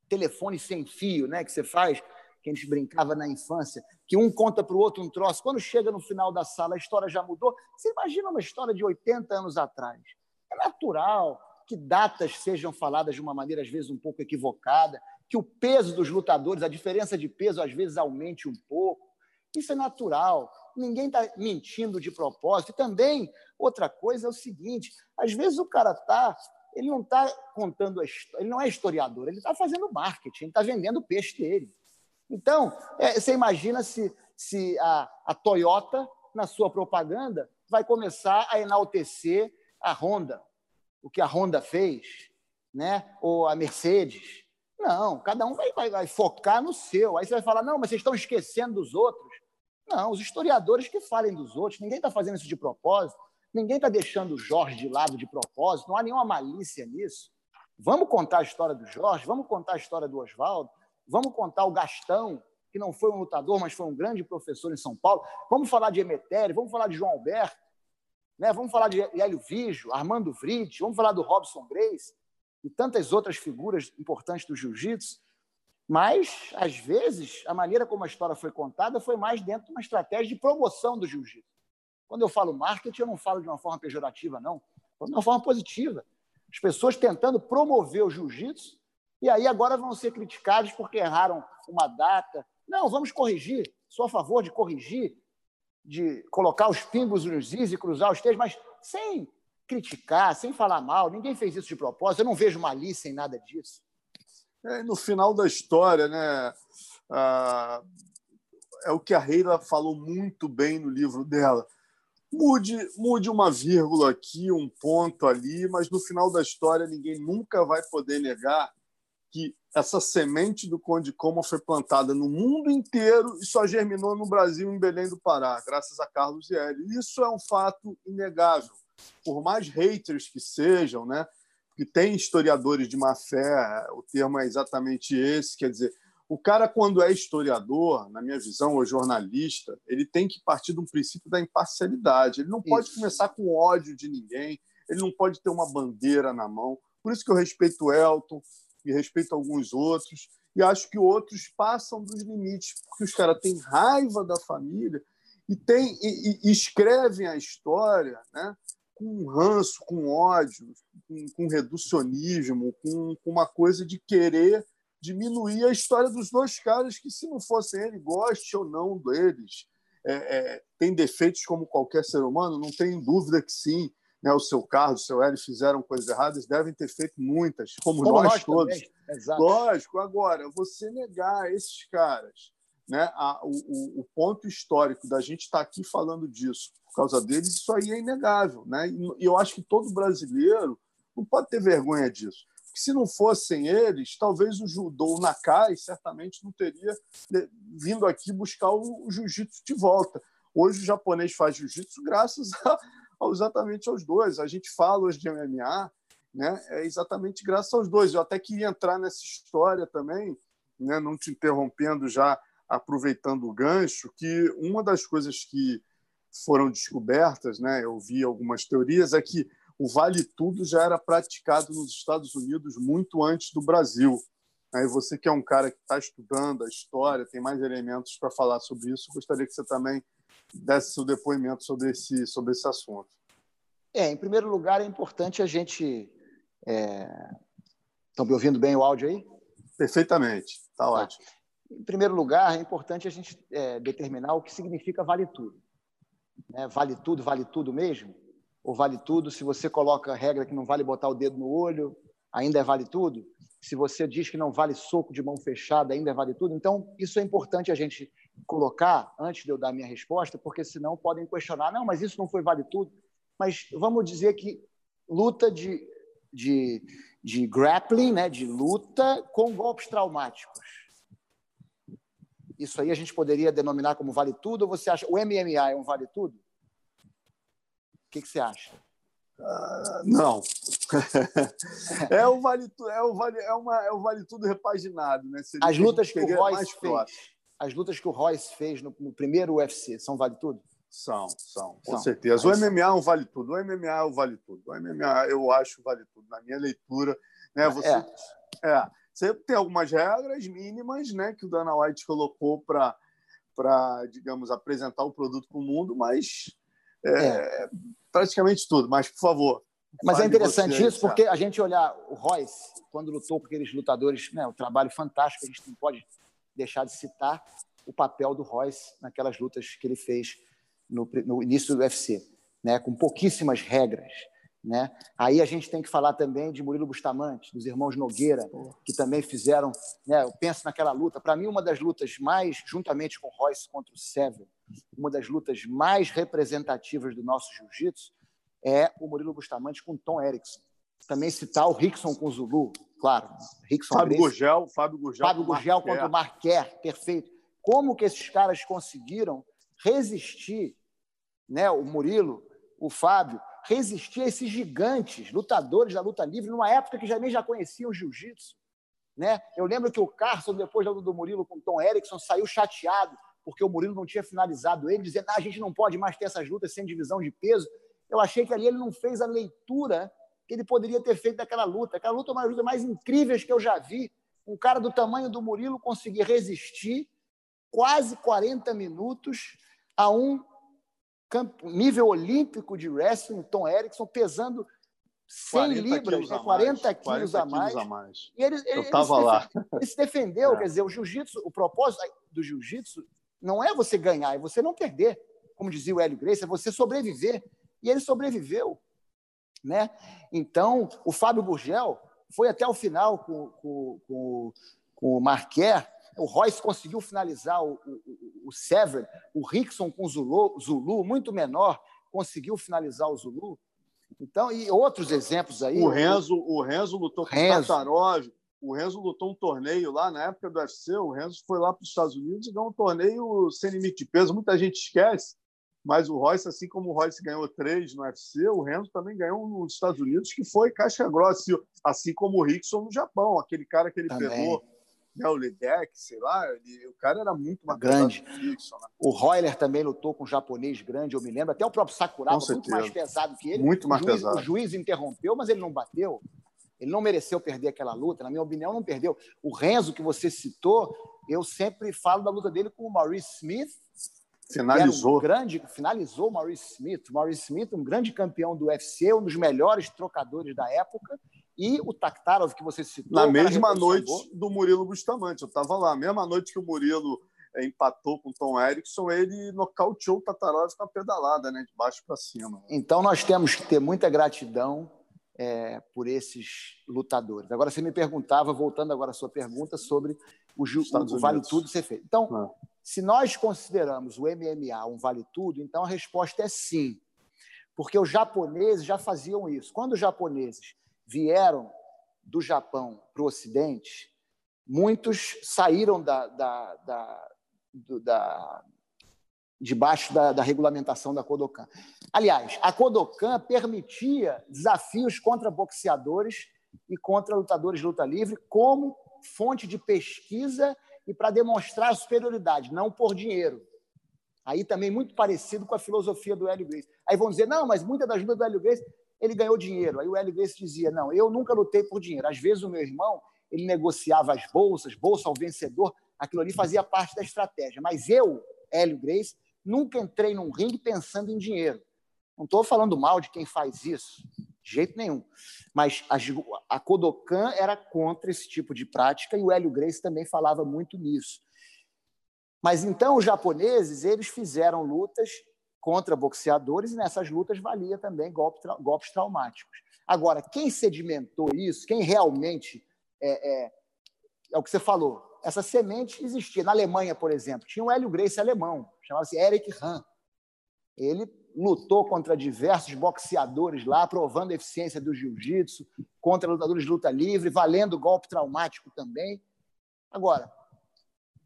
telefone sem fio, né, que você faz, que a gente brincava na infância, que um conta para o outro um troço. Quando chega no final da sala, a história já mudou. Você imagina uma história de 80 anos atrás. É natural que datas sejam faladas de uma maneira, às vezes, um pouco equivocada, que o peso dos lutadores, a diferença de peso, às vezes, aumente um pouco. Isso é natural ninguém está mentindo de propósito. E também, outra coisa é o seguinte: às vezes o cara está, ele não está contando ele não é historiador, ele está fazendo marketing, ele está vendendo o peixe dele. Então, é, você imagina se, se a, a Toyota, na sua propaganda, vai começar a enaltecer a Honda, o que a Honda fez, né? ou a Mercedes. Não, cada um vai, vai, vai, focar no seu. Aí você vai falar, não, mas vocês estão esquecendo dos outros. Não, os historiadores que falem dos outros, ninguém está fazendo isso de propósito, ninguém está deixando o Jorge de lado de propósito, não há nenhuma malícia nisso. Vamos contar a história do Jorge, vamos contar a história do Oswaldo, vamos contar o Gastão, que não foi um lutador, mas foi um grande professor em São Paulo. Vamos falar de Emetério, vamos falar de João Alberto, né? vamos falar de Hélio Vigio, Armando Vrit, vamos falar do Robson Grace e tantas outras figuras importantes do jiu-jitsu. Mas, às vezes, a maneira como a história foi contada foi mais dentro de uma estratégia de promoção do jiu-jitsu. Quando eu falo marketing, eu não falo de uma forma pejorativa, não. Falo de uma forma positiva. As pessoas tentando promover o jiu-jitsu e aí agora vão ser criticados porque erraram uma data. Não, vamos corrigir. Sou a favor de corrigir, de colocar os pingos nos is e cruzar os T's, mas sem criticar, sem falar mal. Ninguém fez isso de propósito. Eu não vejo malícia em nada disso. É, no final da história, né? Ah, é o que a Reila falou muito bem no livro dela. Mude, mude uma vírgula aqui, um ponto ali, mas no final da história ninguém nunca vai poder negar que essa semente do Conde Coma foi plantada no mundo inteiro e só germinou no Brasil, em Belém do Pará, graças a Carlos Hélio. Isso é um fato inegável. Por mais haters que sejam, né? que tem historiadores de má fé, o termo é exatamente esse, quer dizer, o cara, quando é historiador, na minha visão, ou jornalista, ele tem que partir de um princípio da imparcialidade. Ele não pode isso. começar com ódio de ninguém, ele não pode ter uma bandeira na mão. Por isso que eu respeito o Elton, e respeito alguns outros, e acho que outros passam dos limites, porque os caras têm raiva da família e, tem, e, e escrevem a história né, com ranço, com ódio, com, com reducionismo, com, com, uma coisa de querer diminuir a história dos dois caras que, se não fossem ele, goste ou não deles, é, é, tem defeitos como qualquer ser humano, não tem dúvida que sim, né, o seu Carlos, o seu Hélio fizeram coisas erradas, devem ter feito muitas, como, como nós, nós, todos. Lógico, agora, você negar esses caras, né, a, o, o, ponto histórico da gente estar tá aqui falando disso por causa deles, isso aí é inegável. Né? E eu acho que todo brasileiro não pode ter vergonha disso. Porque se não fossem eles, talvez o judô, o Nakai, certamente não teria né, vindo aqui buscar o, o jiu-jitsu de volta. Hoje o japonês faz jiu-jitsu graças a exatamente aos dois. A gente fala hoje de MMA, né? É exatamente graças aos dois. Eu até queria entrar nessa história também, né? Não te interrompendo já, aproveitando o gancho, que uma das coisas que foram descobertas, né? Eu vi algumas teorias é que o vale tudo já era praticado nos Estados Unidos muito antes do Brasil. Aí você que é um cara que está estudando a história, tem mais elementos para falar sobre isso, gostaria que você também desse seu depoimento sobre esse, sobre esse assunto. É, em primeiro lugar, é importante a gente. É... Estão me ouvindo bem o áudio aí? Perfeitamente, está tá. ótimo. Em primeiro lugar, é importante a gente é, determinar o que significa vale tudo. Né? Vale tudo, vale tudo mesmo? Ou vale tudo se você coloca a regra que não vale botar o dedo no olho, ainda é vale tudo? Se você diz que não vale soco de mão fechada, ainda é vale tudo? Então, isso é importante a gente colocar antes de eu dar minha resposta, porque senão podem questionar, não, mas isso não foi vale tudo. Mas vamos dizer que luta de, de, de grappling, né, de luta com golpes traumáticos. Isso aí a gente poderia denominar como vale tudo, ou você acha o MMA é um vale tudo? O que, que você acha? Uh, não. é o vale é o vale é uma é o vale tudo repaginado, né? Seria As lutas que o Royce fez as lutas que o Royce fez no, no primeiro UFC são vale tudo? São, são, com são. certeza. O MMA é um vale tudo. O MMA é um vale tudo. O MMA eu acho vale tudo. Na minha leitura, né? É. Você, é. é você tem algumas regras mínimas, né? Que o Dana White colocou para digamos, apresentar o produto para o mundo, mas é, é. praticamente tudo. Mas, por favor. Mas é interessante isso, porque a gente olhar o Royce, quando lutou com aqueles lutadores, né, o trabalho fantástico, a gente não pode deixar de citar o papel do Royce naquelas lutas que ele fez no, no início do UFC, né, com pouquíssimas regras. Né? Aí a gente tem que falar também de Murilo Bustamante, dos irmãos Nogueira, que também fizeram. Né, eu penso naquela luta. Para mim, uma das lutas mais, juntamente com Royce contra o Sever, uma das lutas mais representativas do nosso jiu-jitsu é o Murilo Bustamante com Tom Erickson. Também citar o Rickson com o Zulu, claro. Rickson Fábio Gurgel, Fábio Gurgel, Fábio Gurgel contra o Marquer, perfeito. Como que esses caras conseguiram resistir, né? O Murilo, o Fábio, resistir a esses gigantes, lutadores da luta livre, numa época que já nem já conheciam o jiu-jitsu. Né? Eu lembro que o Carson, depois da luta do Murilo com o Tom Erickson, saiu chateado porque o Murilo não tinha finalizado ele, dizendo ah, a gente não pode mais ter essas lutas sem divisão de peso. Eu achei que ali ele não fez a leitura que ele poderia ter feito daquela luta. Aquela luta é uma das lutas mais incríveis que eu já vi. Um cara do tamanho do Murilo conseguir resistir quase 40 minutos a um nível olímpico de wrestling, Tom Erickson, pesando 100 libras, né, 40 quilos a mais. a mais. E ele, ele, Eu estava lá. Ele se defendeu, é. quer dizer, o jiu-jitsu, o propósito do jiu-jitsu não é você ganhar, é você não perder. Como dizia o Hélio Grace, é você sobreviver. E ele sobreviveu. Né? Então, o Fábio Burgel foi até o final com, com, com, com o Marquer. O Royce conseguiu finalizar o, o, o Sever. O Rickson com o Zulu, Zulu, muito menor, conseguiu finalizar o Zulu. Então, e outros exemplos aí. O Renzo, o Renzo lutou com o Tatarov. O Renzo lutou um torneio lá na época do UFC. O Renzo foi lá para os Estados Unidos e ganhou um torneio sem limite de peso. Muita gente esquece mas o Royce, assim como o Royce ganhou três no UFC, o Renzo também ganhou um nos Estados Unidos, que foi caixa grossa, assim como o Rickson no Japão, aquele cara que ele também. pegou, né, o Ledeck, sei lá, ele, o cara era muito mais grande. Né? O Royler também lutou com um japonês grande, eu me lembro, até o próprio Sakuraba, muito mais pesado que ele. Muito mais o juiz, pesado. O juiz interrompeu, mas ele não bateu. Ele não mereceu perder aquela luta, na minha opinião, não perdeu. O Renzo, que você citou, eu sempre falo da luta dele com o Maurice Smith, Finalizou. Um grande, finalizou o Maurice Smith. Maurice Smith, um grande campeão do UFC, um dos melhores trocadores da época. E o Taktarov, que você citou. Na mesma noite do Murilo Bustamante. Eu estava lá. Mesma noite que o Murilo eh, empatou com o Tom Erickson, ele nocauteou o Tatarov com a pedalada, né? de baixo para cima. Então nós temos que ter muita gratidão é, por esses lutadores. Agora você me perguntava, voltando agora à sua pergunta, sobre o, o Vale Tudo ser feito. Então, ah. Se nós consideramos o MMA um vale-tudo, então a resposta é sim. Porque os japoneses já faziam isso. Quando os japoneses vieram do Japão para o Ocidente, muitos saíram da, da, da, da debaixo da, da, regulamentação da Kodokan. Aliás, a Kodokan permitia desafios contra boxeadores e contra lutadores de luta livre como fonte de pesquisa e para demonstrar superioridade, não por dinheiro. Aí também muito parecido com a filosofia do Hélio Grace. Aí vão dizer, não, mas muita da ajuda do Hélio Grace, ele ganhou dinheiro. Aí o Hélio Grace dizia, não, eu nunca lutei por dinheiro. Às vezes o meu irmão, ele negociava as bolsas, bolsa ao vencedor, aquilo ali fazia parte da estratégia. Mas eu, Hélio Grace, nunca entrei num ringue pensando em dinheiro. Não estou falando mal de quem faz isso. De jeito nenhum. Mas a, a Kodokan era contra esse tipo de prática e o Hélio Grace também falava muito nisso. Mas então os japoneses eles fizeram lutas contra boxeadores e nessas lutas valia também golpe, golpes traumáticos. Agora, quem sedimentou isso, quem realmente é, é, é o que você falou, essa semente existia. Na Alemanha, por exemplo, tinha um Hélio Grace alemão, chamava-se Eric Hahn. Ele lutou contra diversos boxeadores lá, provando a eficiência do jiu-jitsu, contra lutadores de luta livre, valendo golpe traumático também. Agora,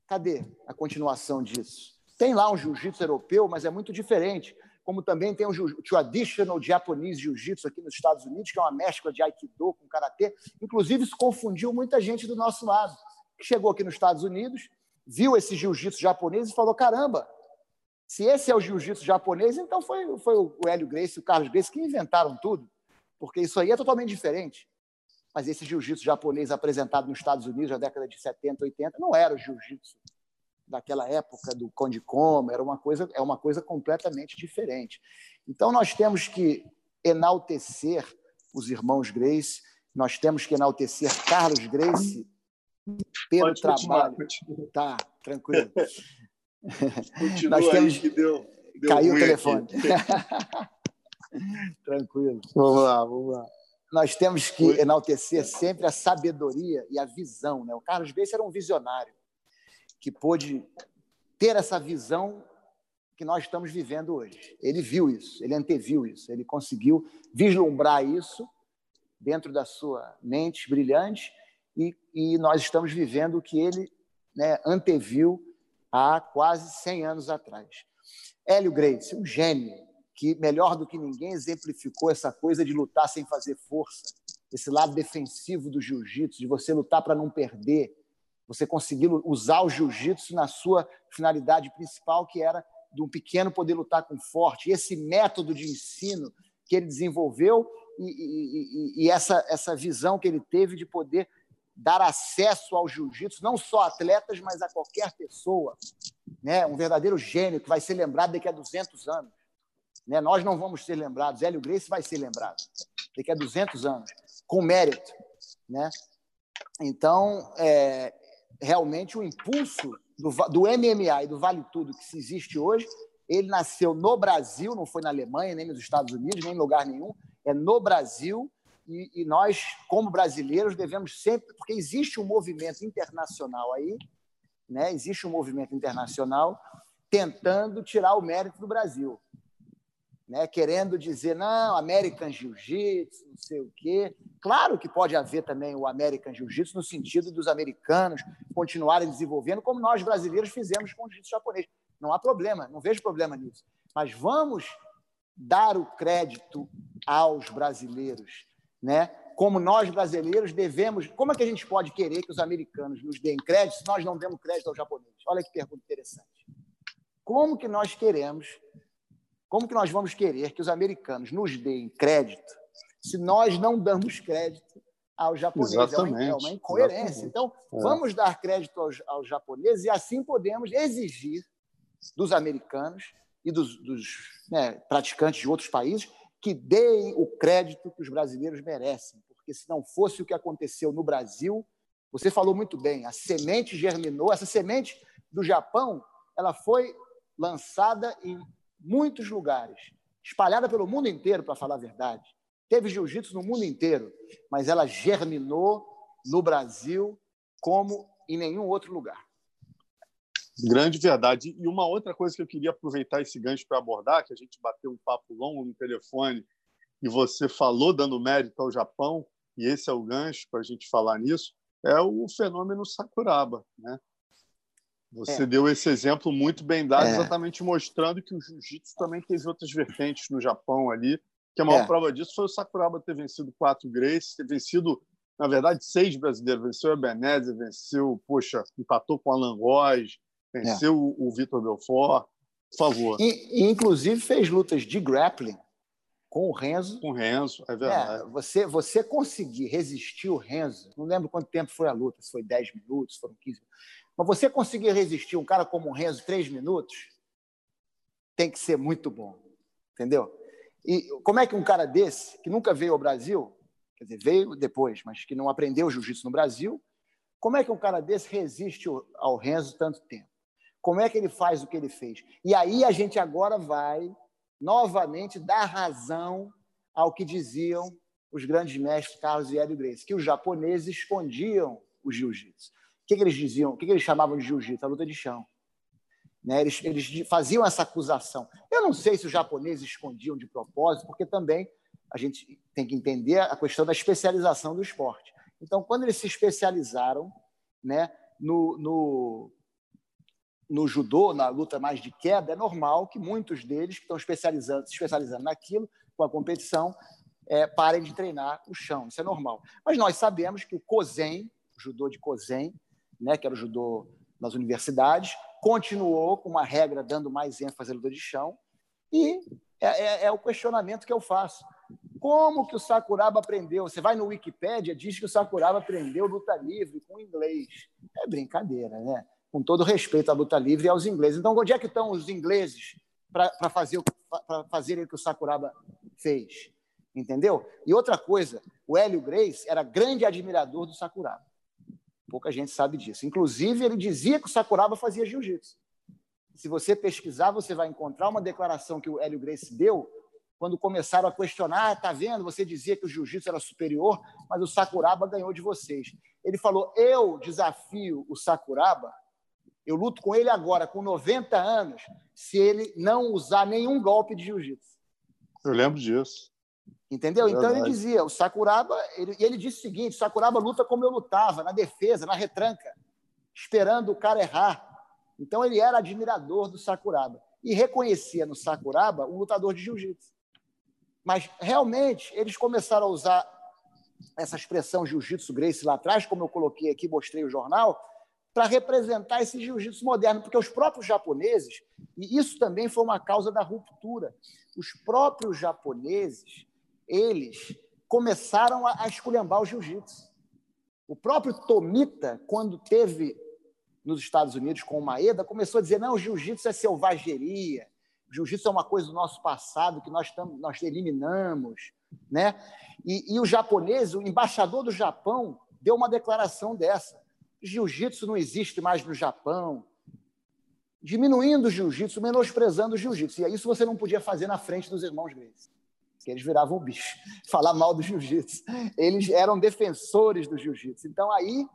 cadê a continuação disso? Tem lá um jiu-jitsu europeu, mas é muito diferente. Como também tem o traditional Japanese Jiu-Jitsu aqui nos Estados Unidos, que é uma mescla de Aikido com Karatê. Inclusive, isso confundiu muita gente do nosso lado, que chegou aqui nos Estados Unidos, viu esse jiu-jitsu japonês e falou: caramba, se esse é o jiu-jitsu japonês, então foi, foi o Hélio Grace e o Carlos Grace que inventaram tudo, porque isso aí é totalmente diferente. Mas esse jiu-jitsu japonês apresentado nos Estados Unidos na década de 70, 80 não era o jiu-jitsu daquela época do Conde Koma, era uma coisa, é uma coisa completamente diferente. Então nós temos que enaltecer os irmãos Grace, nós temos que enaltecer Carlos Grace pelo Pode trabalho. Continuar, Tá, tranquilo. Continua Nós temos... que deu, deu Caiu o telefone. Tranquilo. Vamos lá, vamos lá. Nós temos que enaltecer sempre a sabedoria e a visão. Né? O Carlos Grace era um visionário que pôde ter essa visão que nós estamos vivendo hoje. Ele viu isso, ele anteviu isso, ele conseguiu vislumbrar isso dentro da sua mente brilhante e, e nós estamos vivendo o que ele né, anteviu há quase 100 anos atrás. Hélio Grace, um gênio, que, melhor do que ninguém, exemplificou essa coisa de lutar sem fazer força, esse lado defensivo do jiu-jitsu, de você lutar para não perder, você conseguir usar o jiu-jitsu na sua finalidade principal, que era de um pequeno poder lutar com forte. Esse método de ensino que ele desenvolveu e, e, e, essa, essa visão que ele teve de poder dar acesso ao jiu-jitsu, não só a atletas, mas a qualquer pessoa. Né? Um verdadeiro gênio que vai ser lembrado daqui a 200 anos. Né? Nós não vamos ser lembrados, Hélio Grace vai ser lembrado daqui a 200 anos, com mérito. Né? Então, é, realmente, o impulso do, do MMA e do Vale Tudo que se existe hoje, ele nasceu no Brasil, não foi na Alemanha, nem nos Estados Unidos, nem em lugar nenhum, é no Brasil e, e, nós, como brasileiros, devemos sempre, porque existe um movimento internacional aí, né? existe um movimento internacional tentando tirar o mérito do Brasil, né? querendo dizer, não, American Jiu-Jitsu, não sei o quê. Claro que pode haver também o American Jiu-Jitsu no sentido dos americanos continuarem desenvolvendo, como nós brasileiros fizemos com o jiu-jitsu japonês. Não há problema, não vejo problema nisso. Mas vamos dar o crédito aos brasileiros né? Como nós brasileiros devemos, como é que a gente pode querer que os americanos nos deem crédito se nós não demos crédito aos japoneses? Olha que pergunta interessante. Como que nós queremos, como que nós vamos querer que os americanos nos deem crédito se nós não damos crédito aos japoneses? Exatamente, é uma, é incoerência. Exatamente. Então, é. vamos dar crédito aos, aos japoneses e assim podemos exigir dos americanos e dos, dos né, praticantes de outros países que deem o crédito que os brasileiros merecem, porque se não fosse o que aconteceu no Brasil, você falou muito bem, a semente germinou, essa semente do Japão, ela foi lançada em muitos lugares, espalhada pelo mundo inteiro, para falar a verdade. Teve jiu-jitsu no mundo inteiro, mas ela germinou no Brasil como em nenhum outro lugar. Grande verdade. E uma outra coisa que eu queria aproveitar esse gancho para abordar, que a gente bateu um papo longo no telefone e você falou dando mérito ao Japão, e esse é o gancho para a gente falar nisso, é o fenômeno Sakuraba. Né? Você é. deu esse exemplo muito bem dado, é. exatamente mostrando que o jiu-jitsu também teve outras vertentes no Japão ali, que a maior é. prova disso foi o Sakuraba ter vencido quatro Grace, ter vencido, na verdade, seis brasileiros. Venceu a Ebenezer, venceu, poxa, empatou com a Langoz, Venceu é. o, o Vitor Belfort. Por favor. E, e, inclusive fez lutas de grappling com o Renzo. Com o Renzo, é verdade. É, você, você conseguir resistir o Renzo, não lembro quanto tempo foi a luta, se foi 10 minutos, foram 15 minutos. Mas você conseguir resistir um cara como o Renzo 3 minutos, tem que ser muito bom. Entendeu? E como é que um cara desse, que nunca veio ao Brasil, quer dizer, veio depois, mas que não aprendeu jiu-jitsu no Brasil, como é que um cara desse resiste ao Renzo tanto tempo? Como é que ele faz o que ele fez? E aí a gente agora vai novamente dar razão ao que diziam os grandes mestres Carlos e Hélio Gracie, que os japoneses escondiam o jiu-jitsu. O que, que, eles diziam? O que, que eles chamavam de jiu-jitsu? A luta de chão. Né? Eles, eles faziam essa acusação. Eu não sei se os japoneses escondiam de propósito, porque também a gente tem que entender a questão da especialização do esporte. Então, quando eles se especializaram né, no, no, no judô, na luta mais de queda, é normal que muitos deles que estão especializando, se especializando naquilo, com a competição, é, parem de treinar o chão. Isso é normal. Mas nós sabemos que o Kozen, o judô de Kozen, né, que era o judô nas universidades, continuou com uma regra dando mais ênfase à luta de chão. E é, é, é o questionamento que eu faço. Como que o Sakuraba aprendeu? Você vai no Wikipedia, diz que o Sakuraba aprendeu luta livre com inglês. É brincadeira, né? com todo respeito à luta livre e aos ingleses. Então, onde é que estão os ingleses para fazer, fazerem o que o Sakuraba fez? Entendeu? E outra coisa, o Hélio Grace era grande admirador do Sakuraba. Pouca gente sabe disso. Inclusive, ele dizia que o Sakuraba fazia jiu-jitsu. Se você pesquisar, você vai encontrar uma declaração que o Hélio Grace deu quando começaram a questionar, tá vendo? Você dizia que o jiu-jitsu era superior, mas o Sakuraba ganhou de vocês. Ele falou: "Eu desafio o Sakuraba eu luto com ele agora, com 90 anos, se ele não usar nenhum golpe de jiu-jitsu. Eu lembro disso. Entendeu? É então ele dizia, o Sakuraba, ele, ele disse o seguinte: o Sakuraba luta como eu lutava, na defesa, na retranca, esperando o cara errar. Então ele era admirador do Sakuraba. e reconhecia no Sakuraba um lutador de jiu-jitsu. Mas, realmente, eles começaram a usar essa expressão jiu-jitsu Grace lá atrás, como eu coloquei aqui, mostrei o jornal, para representar esse jiu-jitsu moderno, porque os próprios japoneses, e isso também foi uma causa da ruptura, os próprios japoneses, eles começaram a, esculhambar o jiu-jitsu. O próprio Tomita, quando teve nos Estados Unidos com o Maeda, começou a dizer: não, o jiu-jitsu é selvageria, o jiu-jitsu é uma coisa do nosso passado que nós, tam, nós eliminamos. Né? E, e o japonês, o embaixador do Japão, deu uma declaração dessa: jiu-jitsu não existe mais no Japão, diminuindo o jiu-jitsu, menosprezando o jiu-jitsu. E isso você não podia fazer na frente dos irmãos Grace, que eles viravam bicho, falar mal do jiu-jitsu. Eles eram defensores do jiu-jitsu. Então aí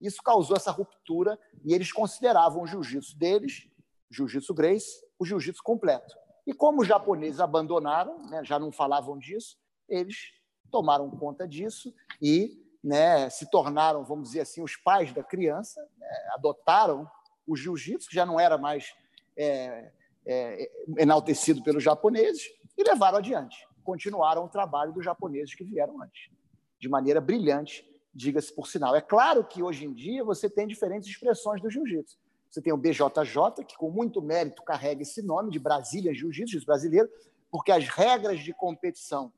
isso causou essa ruptura e eles consideravam o jiu-jitsu deles, jiu-jitsu Grace, o jiu-jitsu completo. E como os japoneses abandonaram, né, já não falavam disso, eles tomaram conta disso e né, se tornaram, vamos dizer assim, os pais da criança, né, adotaram o jiu-jitsu, que já não era mais é, é, enaltecido pelos japoneses, e levaram adiante. Continuaram o trabalho dos japoneses que vieram antes, de maneira brilhante, diga-se por sinal. É claro que hoje em dia você tem diferentes expressões do jiu-jitsu. Você tem o BJJ, que com muito mérito carrega esse nome de Brasília Jiu-Jitsu brasileiro, porque as regras de competição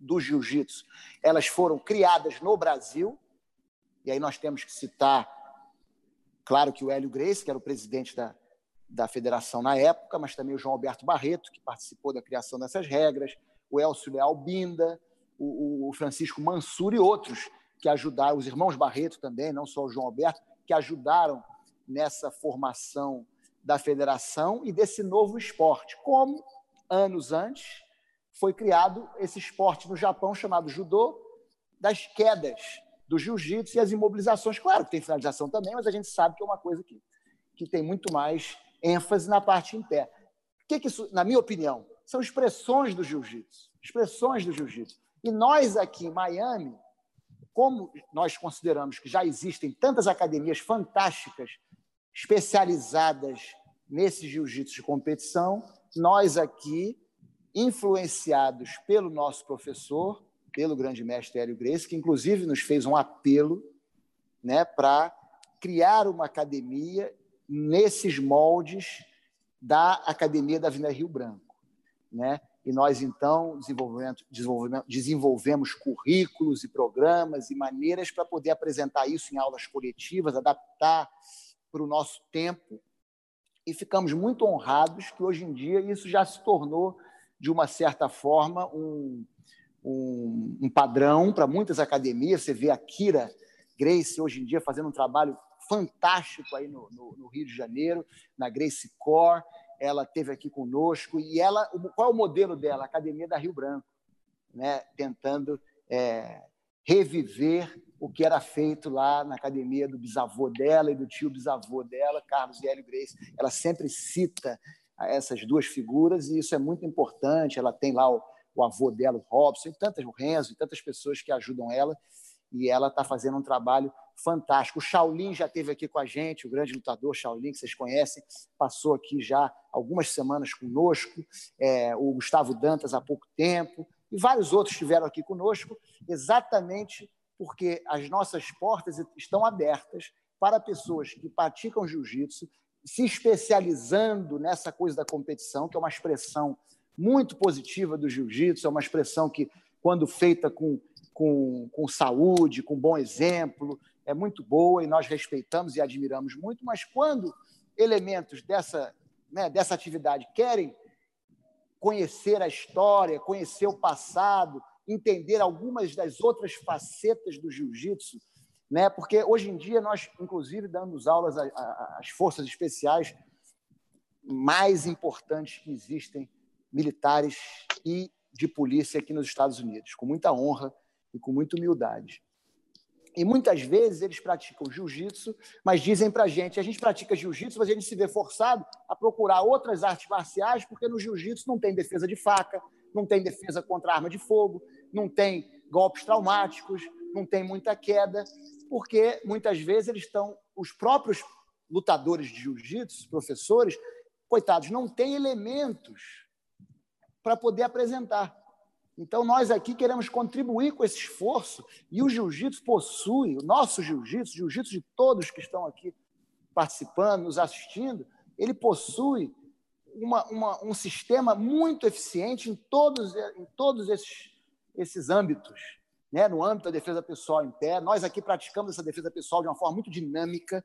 do jiu-jitsu, elas foram criadas no Brasil. E aí nós temos que citar Claro que o Hélio Grace, que era o presidente da, da federação na época, mas também o João Alberto Barreto, que participou da criação dessas regras, o Elcio Leal Binda, o, o Francisco Mansur e outros que ajudaram, os irmãos Barreto também, não só o João Alberto, que ajudaram nessa formação da federação e desse novo esporte. Como, anos antes, foi criado esse esporte no Japão chamado judô das quedas, do jiu-jitsu e as imobilizações. Claro que tem finalização também, mas a gente sabe que é uma coisa que, que tem muito mais ênfase na parte em pé. O que, que isso, na minha opinião, são expressões do jiu-jitsu, expressões do jiu-jitsu. E nós aqui em Miami, como nós consideramos que já existem tantas academias fantásticas especializadas nesse jiu-jitsu de competição, nós aqui, influenciados pelo nosso professor, pelo grande mestre Hélio Grace, que inclusive nos fez um apelo né, para criar uma academia nesses moldes da Academia da Avenida Rio Branco. Né? E nós, então, desenvolvemos, desenvolvemos, desenvolvemos currículos e programas e maneiras para poder apresentar isso em aulas coletivas, adaptar para o nosso tempo. E ficamos muito honrados que, hoje em dia, isso já se tornou, de uma certa forma, um, um, um padrão para muitas academias. Você vê a Kira Grace hoje em dia fazendo um trabalho fantástico aí no, no, no Rio de Janeiro, na Grace Core. Ela teve aqui conosco e ela, qual é o modelo dela? A Academia da Rio Branco, né? Tentando é, reviver o que era feito lá na academia do bisavô dela e do tio bisavô dela, Carlos e Hélio Grace. Ela sempre cita essas duas figuras e isso é muito importante. Ela tem lá o, o avô dela, o Robson, e tantas, o Renzo, e tantas pessoas que ajudam ela, e ela está fazendo um trabalho fantástico. O Shaolin já esteve aqui com a gente, o grande lutador Shaolin, que vocês conhecem, passou aqui já algumas semanas conosco, é, o Gustavo Dantas há pouco tempo, e vários outros estiveram aqui conosco, exatamente porque as nossas portas estão abertas para pessoas que praticam jiu-jitsu, se especializando nessa coisa da competição, que é uma expressão muito positiva do jiu-jitsu, é uma expressão que, quando feita com, com, com saúde, com bom exemplo, é muito boa e nós respeitamos e admiramos muito, mas quando elementos dessa, né, dessa atividade querem conhecer a história, conhecer o passado, entender algumas das outras facetas do jiu-jitsu, né? porque hoje em dia nós, inclusive, damos aulas às forças especiais mais importantes que existem militares e de polícia aqui nos Estados Unidos, com muita honra e com muita humildade. E muitas vezes eles praticam jiu-jitsu, mas dizem para a gente: a gente pratica jiu-jitsu, mas a gente se vê forçado a procurar outras artes marciais, porque no jiu-jitsu não tem defesa de faca, não tem defesa contra arma de fogo, não tem golpes traumáticos, não tem muita queda, porque muitas vezes eles estão, os próprios lutadores de jiu-jitsu, professores, coitados, não têm elementos para poder apresentar. Então, nós aqui queremos contribuir com esse esforço e o jiu-jitsu possui, o nosso jiu-jitsu, jiu-jitsu de todos que estão aqui participando, nos assistindo, ele possui uma, uma, um sistema muito eficiente em todos, em todos esses, esses âmbitos. Né? No âmbito da defesa pessoal em pé, nós aqui praticamos essa defesa pessoal de uma forma muito dinâmica,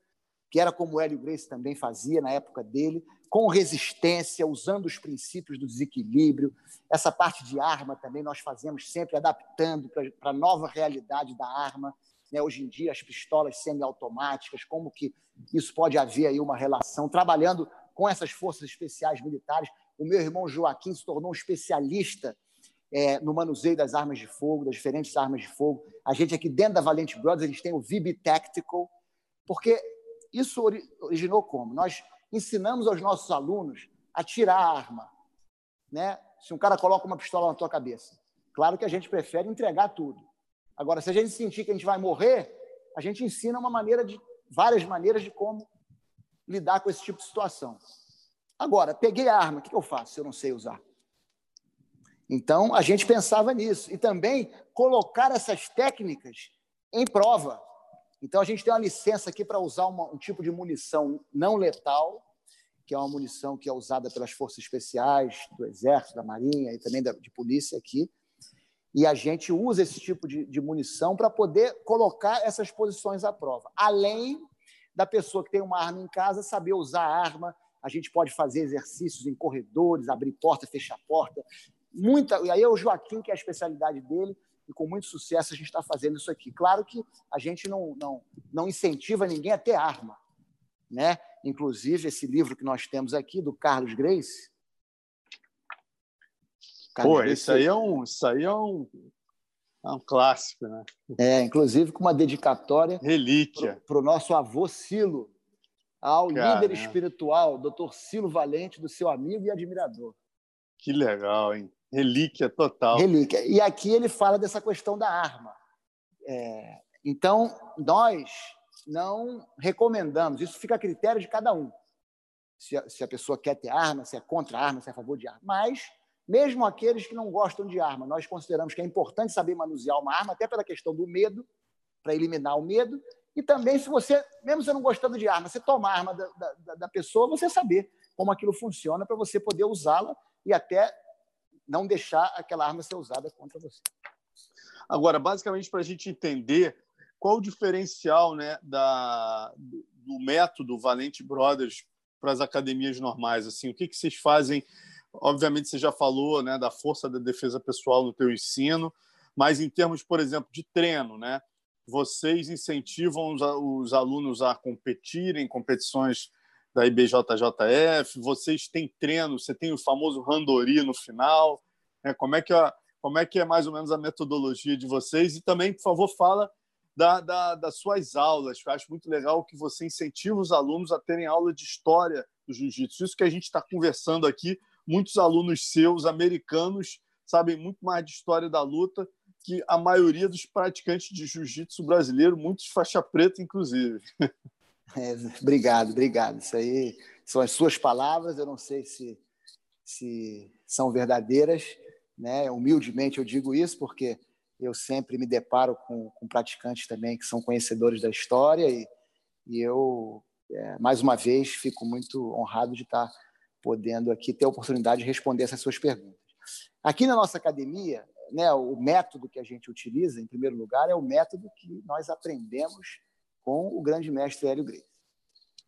que era como o Hélio Grace também fazia na época dele, com resistência, usando os princípios do desequilíbrio. Essa parte de arma também nós fazemos sempre adaptando para a nova realidade da arma. Né? Hoje em dia, as pistolas semiautomáticas, como que isso pode haver aí uma relação, trabalhando com essas forças especiais militares. O meu irmão Joaquim se tornou um especialista é, no manuseio das armas de fogo, das diferentes armas de fogo. A gente aqui dentro da Valente Brothers, a gente tem o VB Tactical, porque isso originou como? Nós ensinamos aos nossos alunos a tirar a arma. Né? Se um cara coloca uma pistola na tua cabeça, claro que a gente prefere entregar tudo. Agora, se a gente sentir que a gente vai morrer, a gente ensina uma maneira de várias maneiras de como lidar com esse tipo de situação. Agora, peguei a arma, o que eu faço se eu não sei usar? Então, a gente pensava nisso. E também colocar essas técnicas em prova. Então, a gente tem uma licença aqui para usar uma, um tipo de munição não letal, que é uma munição que é usada pelas forças especiais do Exército, da Marinha e também da, de polícia aqui. E a gente usa esse tipo de, de munição para poder colocar essas posições à prova. Além da pessoa que tem uma arma em casa saber usar a arma, a gente pode fazer exercícios em corredores, abrir porta, fechar porta. Muita, e aí é o Joaquim, que é a especialidade dele, e com muito sucesso a gente está fazendo isso aqui. Claro que a gente não, não, não incentiva ninguém a ter arma. Né? Inclusive, esse livro que nós temos aqui, do Carlos Grace. Carlos Pô, Grace, isso aí é um, isso aí é um, é um clássico, né? É, inclusive com uma dedicatória. Relíquia. Para o nosso avô Silo, ao Cara, líder espiritual, doutor Silo Valente, do seu amigo e admirador. Que legal, hein? Relíquia total. Relíquia. E aqui ele fala dessa questão da arma. É, então, nós não recomendamos, isso fica a critério de cada um. Se a, se a pessoa quer ter arma, se é contra arma, se é a favor de arma. Mas, mesmo aqueles que não gostam de arma, nós consideramos que é importante saber manusear uma arma, até pela questão do medo, para eliminar o medo. E também, se você, mesmo você não gostando de arma, você tomar a arma da, da, da pessoa, você saber como aquilo funciona para você poder usá-la e até não deixar aquela arma ser usada contra você. Agora, basicamente, para a gente entender qual o diferencial né, da, do método Valente Brothers para as academias normais, assim, o que, que vocês fazem? Obviamente, você já falou né, da força da defesa pessoal no teu ensino, mas em termos, por exemplo, de treino, né? Vocês incentivam os, os alunos a competirem em competições da IBJJF, vocês têm treino, você tem o famoso randori no final, né? como, é que é, como é que é mais ou menos a metodologia de vocês? E também, por favor, fala da, da, das suas aulas, eu acho muito legal que você incentiva os alunos a terem aula de história do jiu-jitsu. Isso que a gente está conversando aqui, muitos alunos seus, americanos, sabem muito mais de história da luta que a maioria dos praticantes de jiu-jitsu brasileiro, muitos faixa preta, inclusive. É, obrigado, obrigado. Isso aí são as suas palavras. Eu não sei se, se são verdadeiras, né? Humildemente eu digo isso porque eu sempre me deparo com, com praticantes também que são conhecedores da história e, e eu é, mais uma vez fico muito honrado de estar podendo aqui ter a oportunidade de responder essas suas perguntas. Aqui na nossa academia, né, o método que a gente utiliza, em primeiro lugar, é o método que nós aprendemos com o grande mestre Hélio Grace.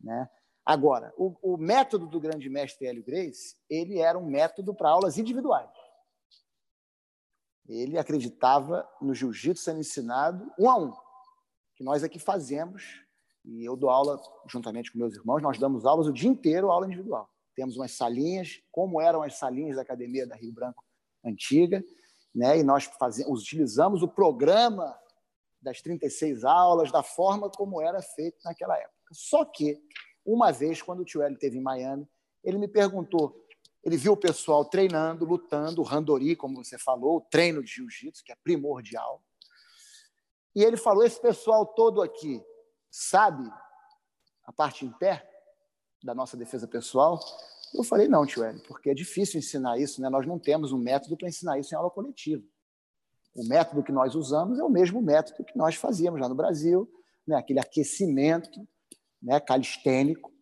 Né? Agora, o, o, método do grande mestre Hélio Grace, ele era um método para aulas individuais. Ele acreditava no jiu-jitsu sendo ensinado um a um, que nós aqui fazemos, e eu dou aula juntamente com meus irmãos, nós damos aulas o dia inteiro, aula individual. Temos umas salinhas, como eram as salinhas da academia da Rio Branco antiga, né? e nós fazemos, utilizamos o programa das 36 aulas, da forma como era feito naquela época. Só que, uma vez, quando o tio Hélio esteve em Miami, ele me perguntou, ele viu o pessoal treinando, lutando, o randori, como você falou, o treino de jiu-jitsu, que é primordial. E ele falou: esse pessoal todo aqui sabe a parte em pé da nossa defesa pessoal? Eu falei, não, tio Hélio, porque é difícil ensinar isso, né? nós não temos um método para ensinar isso em aula coletiva. O método que nós usamos é o mesmo método que nós fazíamos lá no Brasil, né? aquele aquecimento né? calistênico,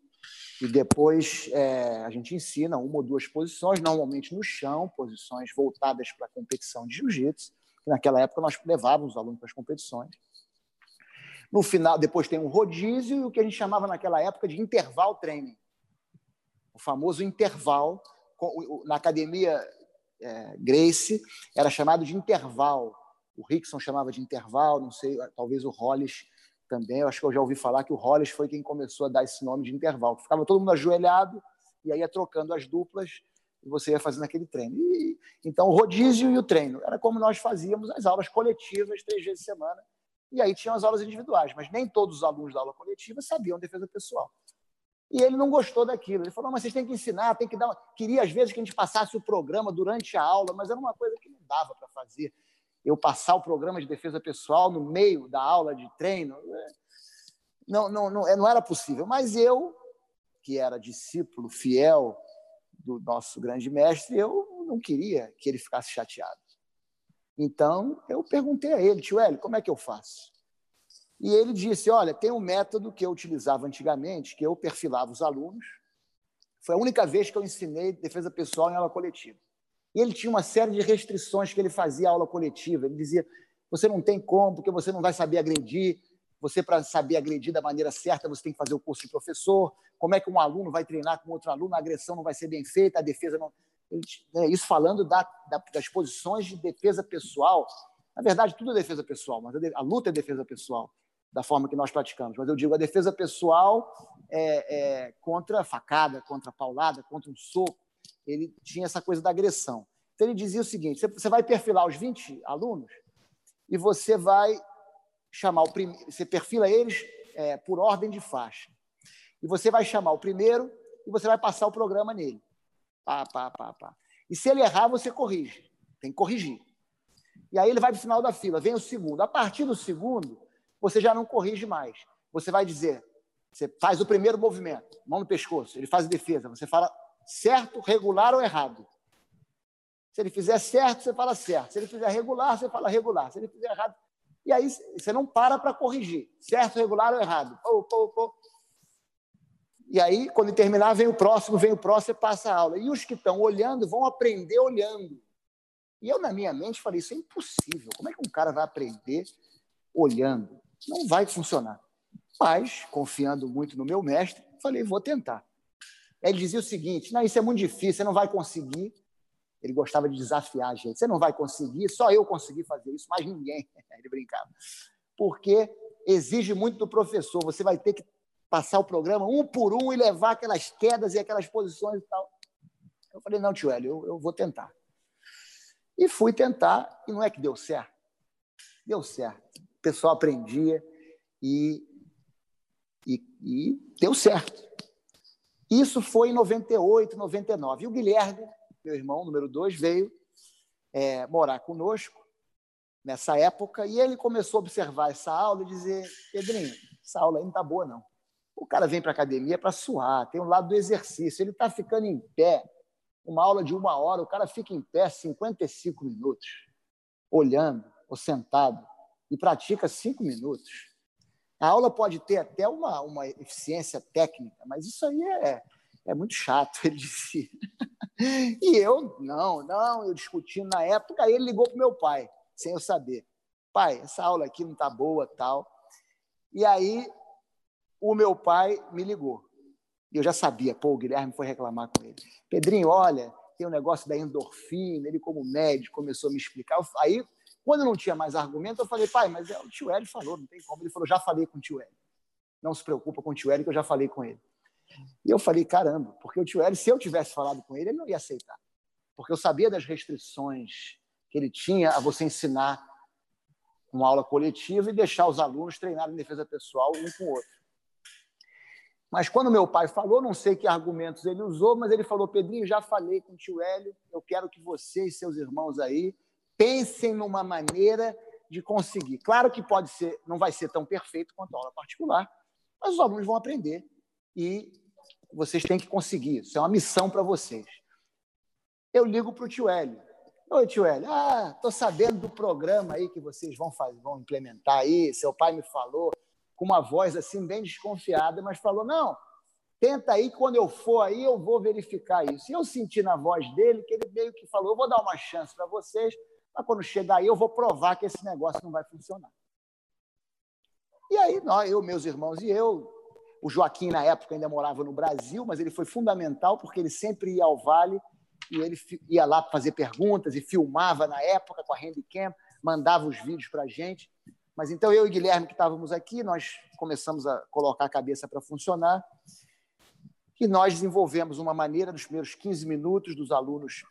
e depois é, a gente ensina uma ou duas posições, normalmente no chão, posições voltadas para a competição de jiu-jitsu. Naquela época nós levávamos os alunos para as competições. No final, depois tem um rodízio e o que a gente chamava naquela época de intervalo training. O famoso intervalo. Na academia é, Grace era chamado de intervalo. O Rickson chamava de intervalo, não sei, talvez o Hollis também. Eu acho que eu já ouvi falar que o Hollis foi quem começou a dar esse nome de intervalo. Ficava todo mundo ajoelhado e aí ia trocando as duplas e você ia fazendo aquele treino. E, então, o rodízio e o treino era como nós fazíamos as aulas coletivas três vezes por semana e aí tinham as aulas individuais, mas nem todos os alunos da aula coletiva sabiam defesa pessoal. E ele não gostou daquilo. Ele falou: mas vocês têm que ensinar, tem que dar. Queria, às vezes, que a gente passasse o programa durante a aula, mas era uma coisa que não dava para fazer. Eu passar o programa de defesa pessoal no meio da aula de treino. É, não, não, não, é, não era possível. Mas eu, que era discípulo fiel do nosso grande mestre, eu não queria que ele ficasse chateado. Então, eu perguntei a ele, tio Hélio, como é que eu faço? E ele disse, olha, tem um método que eu utilizava antigamente, que eu perfilava os alunos. Foi a única vez que eu ensinei defesa pessoal em aula coletiva. E ele tinha uma série de restrições que ele fazia aula coletiva. Ele dizia, você não tem como, porque você não vai saber agredir. Você, para saber agredir da maneira certa, você tem que fazer o curso de professor. Como é que um aluno vai treinar com outro aluno? A agressão não vai ser bem feita, a defesa não né, isso falando da, da, das posições de defesa pessoal. Na verdade, tudo é defesa pessoal, mas a, luta é defesa pessoal, da forma que nós praticamos. Mas eu digo a defesa pessoal é, é, contra facada, contra paulada, contra um soco. Ele tinha essa coisa da agressão. Então, ele dizia o seguinte: você vai perfilar os 20 alunos e você vai chamar o primeiro, você perfila eles é, por ordem de faixa. E você vai chamar o primeiro e você vai passar o programa nele. Pá, pá, pá, pá. E se ele errar, você corrige. Tem que corrigir. E aí ele vai para o final da fila, vem o segundo. A partir do segundo, você já não corrige mais. Você vai dizer, você faz o primeiro movimento, mão no pescoço, ele faz a defesa. Você fala certo, regular ou errado. Se ele fizer certo, você fala certo. Se ele fizer regular, você fala regular. Se ele fizer errado. E aí você não para para corrigir. Certo, regular ou errado. Pô, pô, pô. E aí, quando terminar, vem o próximo, vem o próximo e passa a aula. E os que estão olhando vão aprender olhando. E eu, na minha mente, falei: isso é impossível. Como é que um cara vai aprender olhando? Não vai funcionar. Mas, confiando muito no meu mestre, falei: vou tentar. Ele dizia o seguinte: não, isso é muito difícil, você não vai conseguir. Ele gostava de desafiar a gente. Você não vai conseguir, só eu consegui fazer isso, mais ninguém. Ele brincava. Porque exige muito do professor. Você vai ter que passar o programa um por um e levar aquelas quedas e aquelas posições e tal. Eu falei, não, tio Hélio, eu, eu vou tentar. E fui tentar, e não é que deu certo. Deu certo. O pessoal aprendia e, e, e deu certo. Isso foi em 98, 99. E o Guilherme, meu irmão, número dois, veio é, morar conosco nessa época e ele começou a observar essa aula e dizer: Pedrinho, essa aula aí não está boa, não. O cara vem para a academia para suar, tem um lado do exercício. Ele está ficando em pé, uma aula de uma hora, o cara fica em pé 55 minutos, olhando ou sentado, e pratica cinco minutos. A aula pode ter até uma, uma eficiência técnica, mas isso aí é, é muito chato, ele disse. E eu, não, não, eu discutindo na época, aí ele ligou para meu pai, sem eu saber. Pai, essa aula aqui não está boa, tal. E aí o meu pai me ligou. E eu já sabia, pô, o Guilherme foi reclamar com ele. Pedrinho, olha, tem um negócio da endorfina, ele como médico começou a me explicar. Aí, quando eu não tinha mais argumento, eu falei, pai, mas é, o tio Hélio falou, não tem como. Ele falou, já falei com o tio Hélio. Não se preocupa com o tio Hélio, que eu já falei com ele. E eu falei, caramba, porque o tio Hélio, se eu tivesse falado com ele, ele não ia aceitar. Porque eu sabia das restrições que ele tinha a você ensinar uma aula coletiva e deixar os alunos treinarem em defesa pessoal um com o outro. Mas quando meu pai falou, não sei que argumentos ele usou, mas ele falou: Pedrinho, já falei com o tio Hélio, eu quero que você e seus irmãos aí pensem numa maneira de conseguir. Claro que pode ser, não vai ser tão perfeito quanto a aula particular, mas os alunos vão aprender e vocês têm que conseguir. Isso é uma missão para vocês. Eu ligo para o tio Hélio. Oi, tio Hélio. Ah, estou sabendo do programa aí que vocês vão, fazer, vão implementar aí. Seu pai me falou com uma voz assim bem desconfiada, mas falou: não, tenta aí, quando eu for aí, eu vou verificar isso. E eu senti na voz dele que ele meio que falou: eu vou dar uma chance para vocês, mas quando chegar aí, eu vou provar que esse negócio não vai funcionar. E aí, nós, eu, meus irmãos e eu, o Joaquim, na época, ainda morava no Brasil, mas ele foi fundamental porque ele sempre ia ao Vale e ele ia lá fazer perguntas e filmava na época com a Handycam, mandava os vídeos para a gente. Mas então eu e Guilherme, que estávamos aqui, nós começamos a colocar a cabeça para funcionar e nós desenvolvemos uma maneira, nos primeiros 15 minutos, dos alunos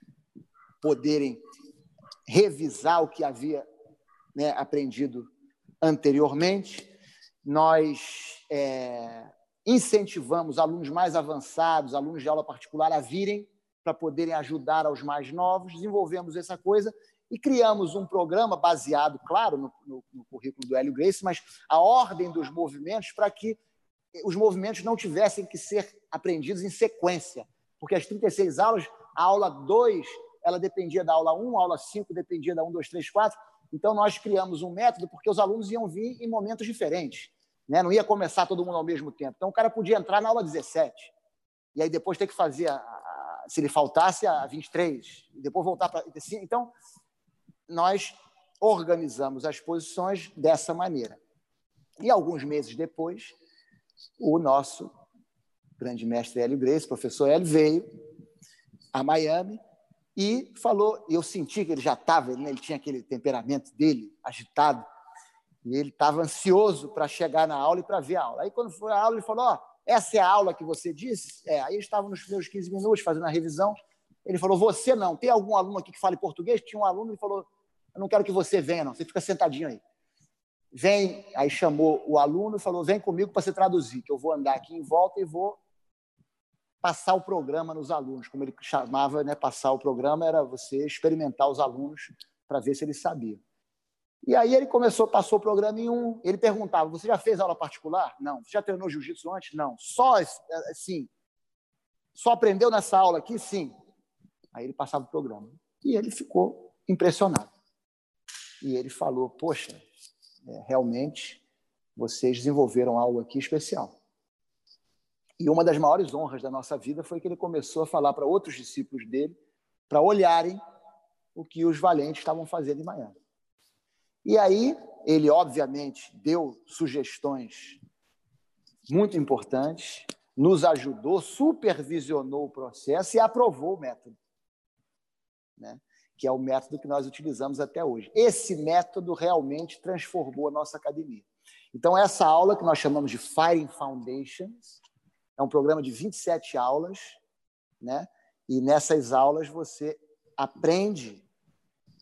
poderem revisar o que havia né, aprendido anteriormente. Nós é, incentivamos alunos mais avançados, alunos de aula particular, a virem para poderem ajudar aos mais novos. Desenvolvemos essa coisa e criamos um programa baseado, claro, no, no, no currículo do Hélio Grace, mas a ordem dos movimentos para que os movimentos não tivessem que ser aprendidos em sequência, porque as 36 aulas, a aula 2, ela dependia da aula 1, a aula 5 dependia da 1, 2, 3, 4. Então, nós criamos um método porque os alunos iam vir em momentos diferentes. Né? Não ia começar todo mundo ao mesmo tempo. Então, o cara podia entrar na aula 17 e aí depois ter que fazer, a, a, se ele faltasse, a 23, e depois voltar para. Então, nós organizamos as posições dessa maneira. E alguns meses depois, o nosso grande mestre Hélio Grace, professor Hélio, veio a Miami e falou, eu senti que ele já estava, né, ele tinha aquele temperamento dele, agitado, e ele estava ansioso para chegar na aula e para ver a aula. Aí, quando foi a aula, ele falou: oh, essa é a aula que você disse? É. Aí estavam nos primeiros 15 minutos fazendo a revisão. Ele falou: Você não. Tem algum aluno aqui que fale português? Tinha um aluno, ele falou: eu não quero que você venha, não. Você fica sentadinho aí. Vem, aí chamou o aluno e falou: vem comigo para você traduzir, que eu vou andar aqui em volta e vou passar o programa nos alunos. Como ele chamava, né, passar o programa era você experimentar os alunos para ver se eles sabiam. E aí ele começou, passou o programa em um. Ele perguntava: Você já fez aula particular? Não. Você já treinou jiu-jitsu antes? Não. Só assim. Só aprendeu nessa aula aqui? Sim. Aí ele passava o programa. E ele ficou impressionado e ele falou: Poxa, é, realmente vocês desenvolveram algo aqui especial. E uma das maiores honras da nossa vida foi que ele começou a falar para outros discípulos dele para olharem o que os valentes estavam fazendo em Miami. E aí ele, obviamente, deu sugestões muito importantes, nos ajudou, supervisionou o processo e aprovou o método. Né? que é o método que nós utilizamos até hoje. Esse método realmente transformou a nossa academia. Então, essa aula que nós chamamos de Firing Foundations é um programa de 27 aulas, né? E nessas aulas você aprende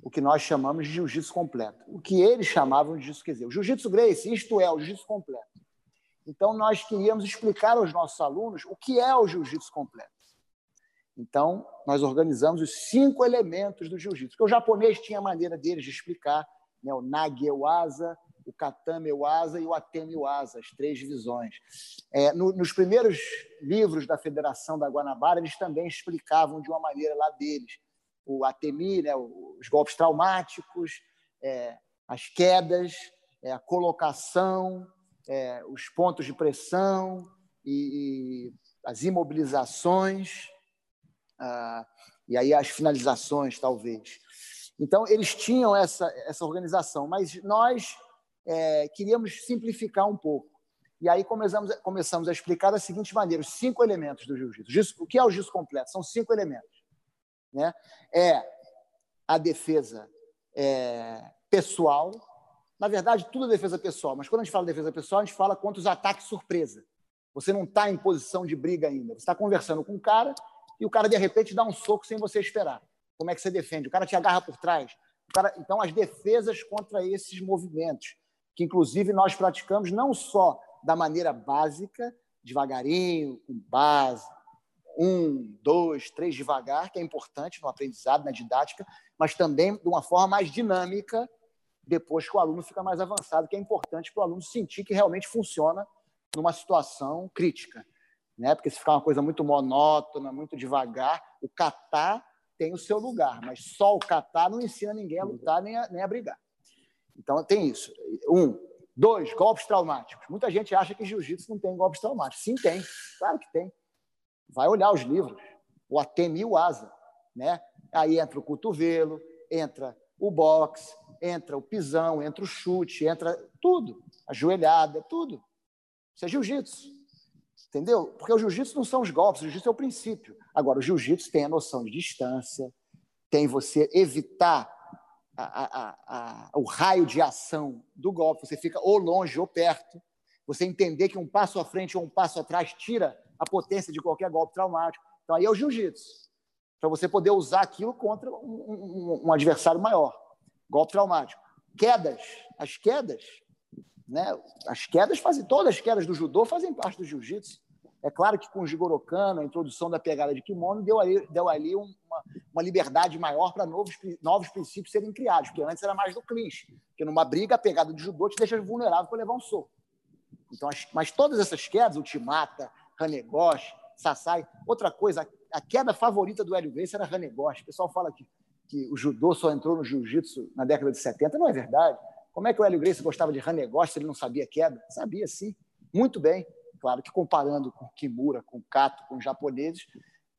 o que nós chamamos de jiu-jitsu completo. O que eles chamavam de jiu-jitsu, quer dizer, o jiu-jitsu grace, isto é, o jiu-jitsu completo. Então, nós queríamos explicar aos nossos alunos o que é o jiu-jitsu completo. Então, nós organizamos os cinco elementos do jiu-jitsu, porque o japonês tinha a maneira deles de explicar, né? o Nage-Ewaza, o Katame-Ewaza e o Ateme-Ewaza, as três divisões. É, no, nos primeiros livros da Federação da Guanabara, eles também explicavam de uma maneira lá deles. O Atemi, né? os golpes traumáticos, é, as quedas, é, a colocação, é, os pontos de pressão e, e as imobilizações ah, e aí as finalizações, talvez. Então, eles tinham essa, essa organização, mas nós é, queríamos simplificar um pouco. E aí começamos, começamos a explicar da seguinte maneira: os cinco elementos do jiu-jitsu. O que é o jiu-jitsu completo? São cinco elementos. Né? É a defesa é, pessoal. Na verdade, tudo é defesa pessoal, mas quando a gente fala defesa pessoal, a gente fala contra os ataques surpresa. Você não está em posição de briga ainda. Você está conversando com um cara, e o cara, de repente, dá um soco sem você esperar. Como é que você defende? O cara te agarra por trás. Cara... Então, as defesas contra esses movimentos, que inclusive nós praticamos não só da maneira básica, devagarinho, com base, um, dois, três devagar, que é importante no aprendizado, na didática, mas também de uma forma mais dinâmica, depois que o aluno fica mais avançado, que é importante para o aluno sentir que realmente funciona numa situação crítica. né? Porque se ficar uma coisa muito monótona, muito devagar, o kata tem o seu lugar, mas só o kata não ensina ninguém a lutar nem a, nem a brigar. Então tem isso. Um, dois, golpes traumáticos. Muita gente acha que jiu-jitsu não tem golpes traumáticos. Sim, tem. Claro que tem. Vai olhar os livros. O Atemi Asa, né? Aí entra o cotovelo, entra o boxe, entra o pisão, entra o chute, entra tudo, a joelhada, tudo. Isso é jiu-jitsu. Entendeu? Porque o jiu-jitsu não são os golpes, o jiu-jitsu é o princípio. Agora, o jiu-jitsu tem a noção de distância, tem você evitar a, a, o raio de ação do golpe, você fica ou longe ou perto, você entender que um passo à frente ou um passo atrás tira a potência de qualquer golpe traumático. Então, aí é o jiu-jitsu para você poder usar aquilo contra um, um, um, adversário maior. Golpe traumático. Quedas. As quedas, né? As quedas fazem todas as quedas do judô fazem parte do jiu-jitsu. É claro que com o Jigoro Kano, a introdução da pegada de kimono deu ali, deu ali uma, uma liberdade maior para novos, novos princípios serem criados, porque antes era mais do clinch, porque numa briga a pegada de judô te deixa vulnerável para levar um soco. Então, as, mas todas essas quedas, Ultimata, Hanegoshi, Sasai, outra coisa, a queda favorita do Hélio Gracie era Hanegoshi. O pessoal fala que, que o judô só entrou no jiu-jitsu na década de 70. Não é verdade. Como é que o Hélio Gracie gostava de Hanegoshi se ele não sabia queda? Sabia, sim. Muito bem. Claro que comparando com Kimura, com Kato, com os japoneses,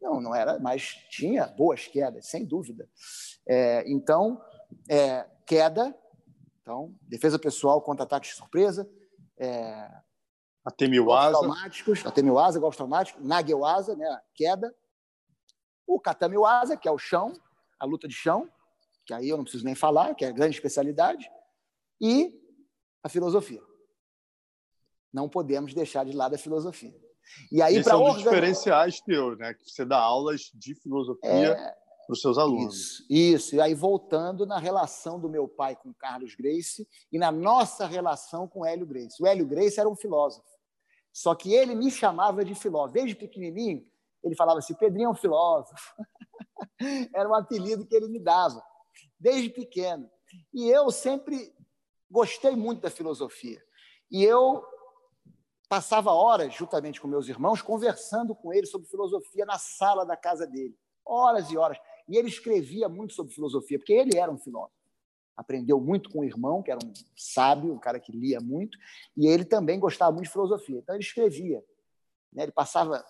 não, não era, mas tinha boas quedas, sem dúvida. É, então, é, queda, então, defesa pessoal contra ataque de surpresa, é, Atemiwasa. traumáticos, Atemiwasa, golpes traumáticos, Nagewasa, né, queda, o Katamiwasa, que é o chão, a luta de chão, que aí eu não preciso nem falar, que é a grande especialidade, e a filosofia. Não podemos deixar de lado a filosofia. E aí para organizar... diferenciais teus, né? Que você dá aulas de filosofia é... para os seus alunos. Isso, isso. E aí voltando na relação do meu pai com Carlos Grace e na nossa relação com Hélio Grace. O Hélio Grace era um filósofo. Só que ele me chamava de filósofo. Desde pequenininho, ele falava assim: Pedrinho é um filósofo. Era um apelido que ele me dava, desde pequeno. E eu sempre gostei muito da filosofia. E eu passava horas, juntamente com meus irmãos, conversando com ele sobre filosofia na sala da casa dele. Horas e horas. E ele escrevia muito sobre filosofia, porque ele era um filósofo. Aprendeu muito com o irmão, que era um sábio, um cara que lia muito, e ele também gostava muito de filosofia. Então ele escrevia. Né? Ele passava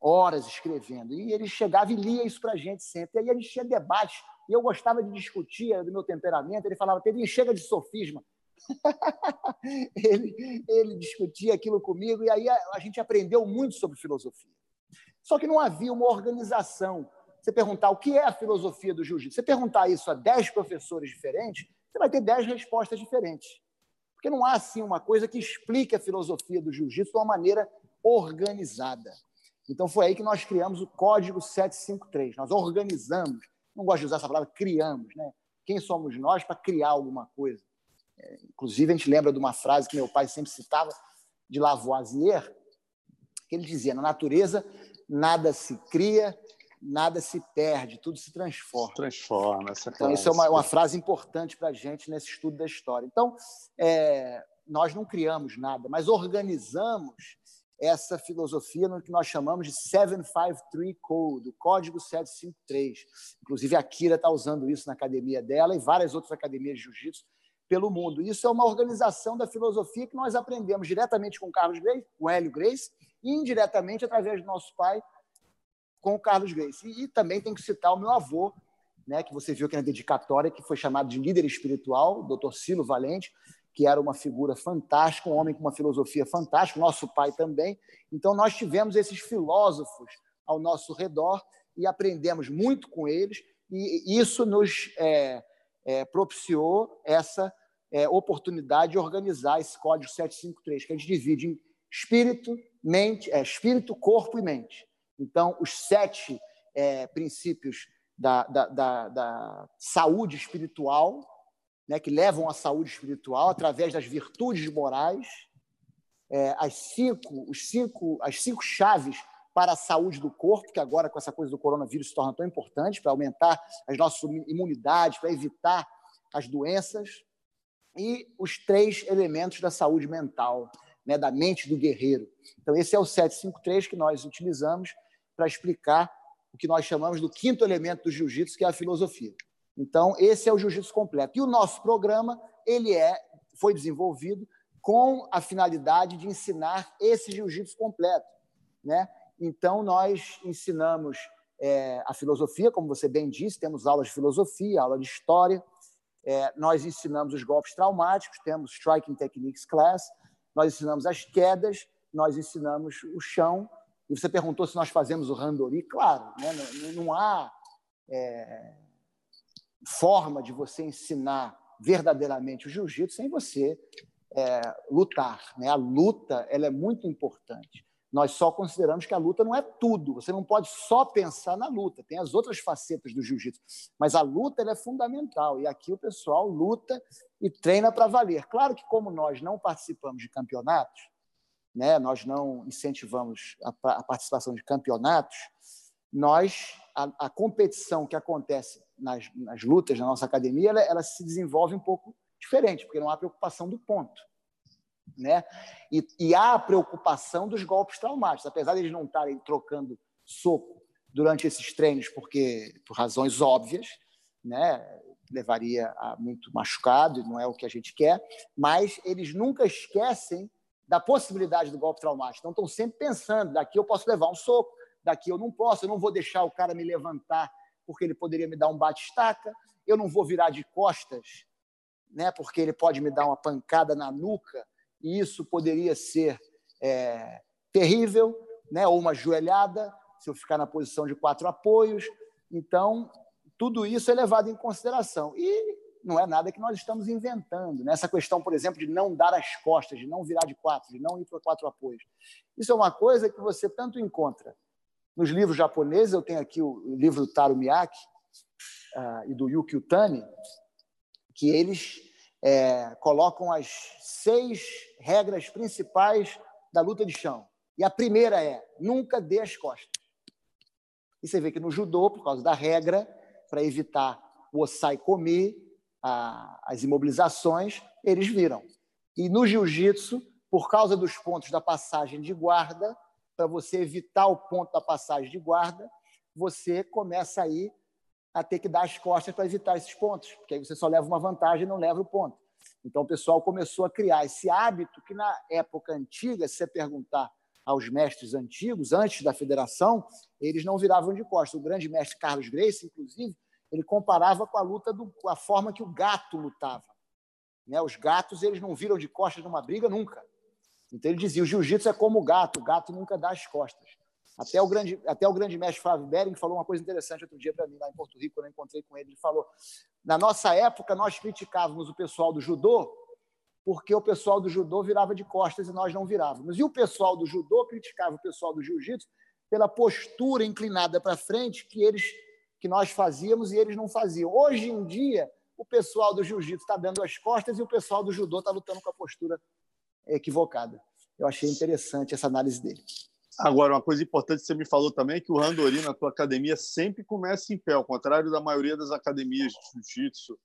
horas escrevendo. E ele chegava e lia isso para a gente sempre. E aí a gente tinha debate. E eu gostava de discutir do meu temperamento. Ele falava, Pedrinho, chega de sofisma. ele, ele discutia aquilo comigo. E aí a, a gente aprendeu muito sobre filosofia. Só que não havia uma organização. Você perguntar o que é a filosofia do jiu-jitsu, você perguntar isso a dez professores diferentes, você vai ter dez respostas diferentes. Porque não há, assim, uma coisa que explique a filosofia do jiu-jitsu de uma maneira organizada. Então foi aí que nós criamos o Código 753. Nós organizamos, não gosto de usar essa palavra, criamos, né? Quem somos nós para criar alguma coisa? Inclusive, a gente lembra de uma frase que meu pai sempre citava, de Lavoisier, que ele dizia: na natureza nada se cria, nada se perde, tudo se transforma. Transforma, essa Então, isso é uma, uma frase importante para a gente nesse estudo da história. Então, é, nós não criamos nada, mas organizamos essa filosofia no que nós chamamos de 753 Code, o Código 753. Inclusive, a Kira está usando isso na academia dela e várias outras academias de jiu-jitsu pelo mundo. Isso é uma organização da filosofia que nós aprendemos diretamente com Carlos Grace, o Hélio Grace, e indiretamente através do nosso pai com o Carlos Grace. E, e também tem que citar o meu avô, né, que você viu aqui na dedicatória, que foi chamado de líder espiritual, Dr. Silo Valente, que era uma figura fantástica, um homem com uma filosofia fantástica, nosso pai também. Então, nós tivemos esses filósofos ao nosso redor e aprendemos muito com eles, e isso nos é, é, propiciou essa é, oportunidade de organizar esse código 753, que a gente divide em espírito, mente, é, espírito, corpo e mente. Então, os sete é, princípios da, da, da, da saúde espiritual, né, que levam à saúde espiritual através das virtudes morais, é, as, cinco, os cinco, as cinco chaves para a saúde do corpo, que agora com essa coisa do coronavírus se torna tão importante para aumentar as nossas imunidades, para evitar as doenças, e os três elementos da saúde mental, né, da mente do guerreiro. Então, esse é o 753 que nós utilizamos para explicar o que nós chamamos do quinto elemento do jiu-jitsu, que é a filosofia. Então, esse é o jiu-jitsu completo. E o nosso programa ele é, foi desenvolvido com a finalidade de ensinar esse jiu-jitsu completo. Né? Então, nós ensinamos é, a filosofia, como você bem disse, temos aulas de filosofia, aula de história, é, nós ensinamos os golpes traumáticos, temos Striking Techniques Class, nós ensinamos as quedas, nós ensinamos o chão. E você perguntou se nós fazemos o randori. Claro, né? não, não há é, forma de você ensinar verdadeiramente o jiu-jitsu sem você é, lutar. Né? A luta ela é muito importante. Nós só consideramos que a luta não é tudo. Você não pode só pensar na luta. Tem as outras facetas do jiu-jitsu. Mas a luta é fundamental. E aqui o pessoal luta e treina para valer. Claro que, como nós não participamos de campeonatos, né, nós não incentivamos a, a participação de campeonatos, nós, a, a competição que acontece nas, nas, lutas na nossa academia, ela, ela se desenvolve um pouco diferente, porque não há preocupação do ponto. Né? E, e há a preocupação dos golpes traumáticos, apesar de eles não estarem trocando soco durante esses treinos, porque por razões óbvias, né? levaria a muito machucado, não é o que a gente quer, mas eles nunca esquecem da possibilidade do golpe traumático. Então estão sempre pensando, daqui eu posso levar um soco, daqui eu não posso, eu não vou deixar o cara me levantar porque ele poderia me dar um bate-estaca, eu não vou virar de costas, né, porque ele pode me dar uma pancada na nuca e isso poderia ser é, terrível, né? ou uma joelhada, se eu ficar na posição de quatro apoios. Então, tudo isso é levado em consideração. E não é nada que nós estamos inventando. Né? Essa questão, por exemplo, de não dar as costas, de não virar de quatro, de não ir para quatro apoios. Isso é uma coisa que você tanto encontra nos livros japoneses. Eu tenho aqui o livro do Taro Miyake uh, e do Yuki Utani, que eles é, colocam as seis regras principais da luta de chão. E a primeira é: nunca dê as costas. E você vê que no judô, por causa da regra, para evitar o osai comer, as imobilizações, eles viram. E no jiu-jitsu, por causa dos pontos da passagem de guarda, para você evitar o ponto da passagem de guarda, você começa aí a ter que dar as costas para evitar esses pontos, porque aí você só leva uma vantagem e não leva o ponto. Então o pessoal começou a criar esse hábito que na época antiga, se você perguntar aos mestres antigos, antes da federação, eles não viravam de costas. O grande mestre Carlos Grace, inclusive, ele comparava com a luta do, com a forma que o gato lutava. Né? Os gatos eles não viram de costas numa briga nunca. Então ele dizia: o jiu-jitsu é como o gato, o gato nunca dá as costas. Até o grande, até o grande mestre Flávio Bering falou uma coisa interessante outro dia para mim, lá em Porto Rico, quando eu encontrei com ele. Ele falou: na nossa época, nós criticávamos o pessoal do judô porque o pessoal do judô virava de costas e nós não virávamos. E o pessoal do judô criticava o pessoal do jiu-jitsu pela postura inclinada para frente que eles que nós fazíamos e eles não faziam. Hoje em dia, o pessoal do jiu-jitsu está dando as costas e o pessoal do judô está lutando com a postura equivocada. Eu achei interessante essa análise dele. Agora, uma coisa importante que você me falou também é que o Randori na tua academia sempre começa em pé, ao contrário da maioria das academias de jiu-jitsu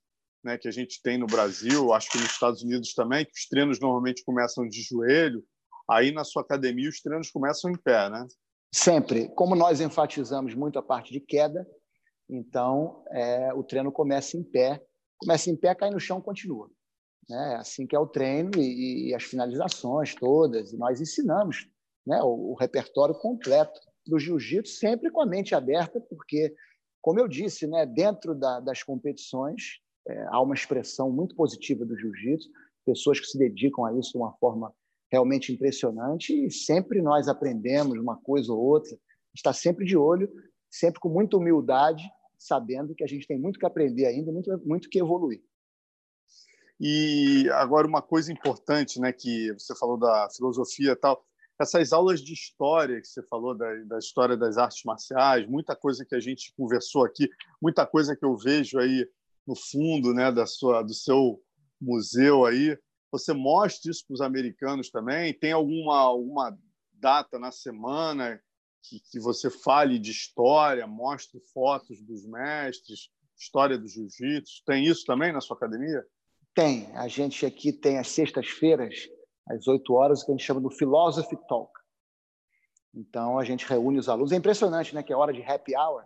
né, que a gente tem no Brasil, acho que nos Estados Unidos também, que os treinos normalmente começam de joelho. Aí na sua academia os treinos começam em pé, né? Sempre. Como nós enfatizamos muito a parte de queda, então é, o treino começa em pé. Começa em pé, cai no chão, continua. Né? Assim que é o treino e, e as finalizações todas. E nós ensinamos né, o, o repertório completo do jiu-jitsu, sempre com a mente aberta, porque, como eu disse, né, dentro da, das competições é, há uma expressão muito positiva do jiu-jitsu, pessoas que se dedicam a isso de uma forma realmente impressionante e sempre nós aprendemos uma coisa ou outra, está sempre de olho, sempre com muita humildade, sabendo que a gente tem muito que aprender ainda, muito, muito que evoluir. E agora uma coisa importante, né, que você falou da filosofia e tal, essas aulas de história que você falou da, da, história das artes marciais, muita coisa que a gente conversou aqui, muita coisa que eu vejo aí no fundo, né, da sua, do seu museu aí. Você mostra isso para os americanos também? Tem alguma alguma data na semana que, que você fale de história, mostre fotos dos mestres, história do jiu-jitsu? Tem isso também na sua academia? Tem. A gente aqui tem as sextas-feiras às 8 horas, que a gente chama do Philosophy Talk. Então, a gente reúne os alunos. É impressionante, né? Que é hora de happy hour,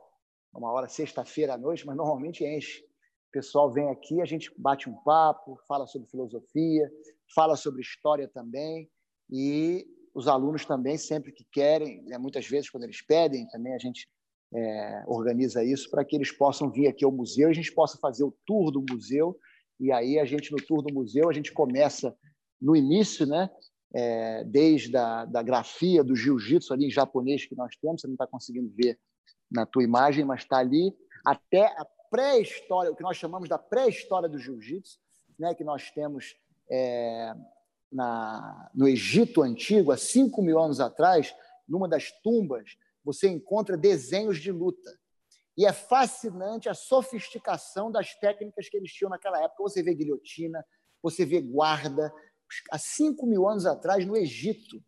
é uma hora sexta-feira à noite, mas normalmente enche. O pessoal vem aqui, a gente bate um papo, fala sobre filosofia, fala sobre história também, e os alunos também, sempre que querem, né, muitas vezes quando eles pedem, também a gente é, organiza isso para que eles possam vir aqui ao museu e a gente possa fazer o tour do museu. E aí a gente, no tour do museu, a gente começa no início, né? É, desde a da grafia, do jiu-jitsu ali em japonês que nós temos, você não está conseguindo ver na tua imagem, mas está ali, até a pré-história, o que nós chamamos da pré-história do jiu-jitsu, né, que nós temos é, na, no Egito Antigo, há 5 mil anos atrás, numa das tumbas, você encontra desenhos de luta. E é fascinante a sofisticação das técnicas que eles tinham naquela época. Você vê guilhotina, você vê guarda. Há 5 mil anos atrás, no Egito,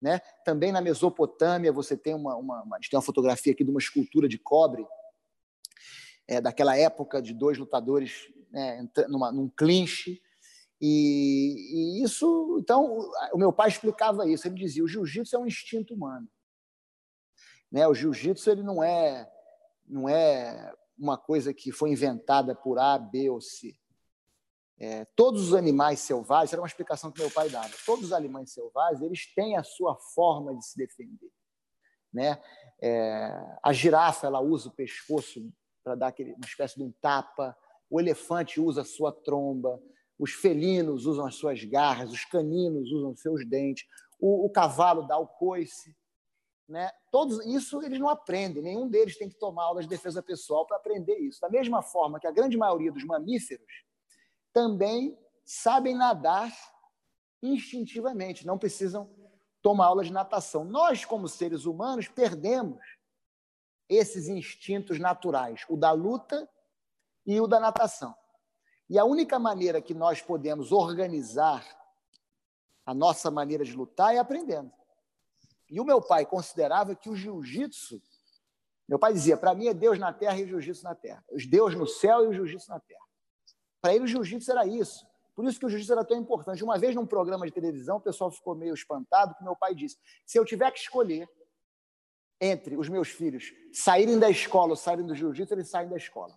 né? também na Mesopotâmia, você tem uma, uma, uma, tem uma fotografia aqui de uma escultura de cobre, é, daquela época de dois lutadores né, numa, num clinch. E, e, isso, então, o meu pai explicava isso. Ele dizia: o jiu-jitsu é um instinto humano. Né? O jiu-jitsu ele não é, não é uma coisa que foi inventada por A, B ou C. É, todos os animais selvagens, era uma explicação que meu pai dava, todos os animais selvagens eles têm a sua forma de se defender. Né? É, a girafa ela usa o pescoço para dar aquele, uma espécie de um tapa, o elefante usa a sua tromba, os felinos usam as suas garras, os caninos usam seus dentes, o, o cavalo dá o coice. Né? Todos isso eles não aprendem, nenhum deles tem que tomar aula de defesa pessoal para aprender isso. Da mesma forma que a grande maioria dos mamíferos também sabem nadar instintivamente, não precisam tomar aula de natação. Nós, como seres humanos, perdemos esses instintos naturais, o da luta e o da natação. E a única maneira que nós podemos organizar a nossa maneira de lutar é aprendendo. E o meu pai considerava que o jiu-jitsu, meu pai dizia, para mim é Deus na terra e o jiu-jitsu na terra. Deus no céu e o jiu-jitsu na terra. Para ele o jiu-jitsu era isso. Por isso que o jiu-jitsu era tão importante. Uma vez num programa de televisão, o pessoal ficou meio espantado, que meu pai disse: se eu tiver que escolher entre os meus filhos saírem da escola ou saírem do jiu-jitsu, eles saem da escola.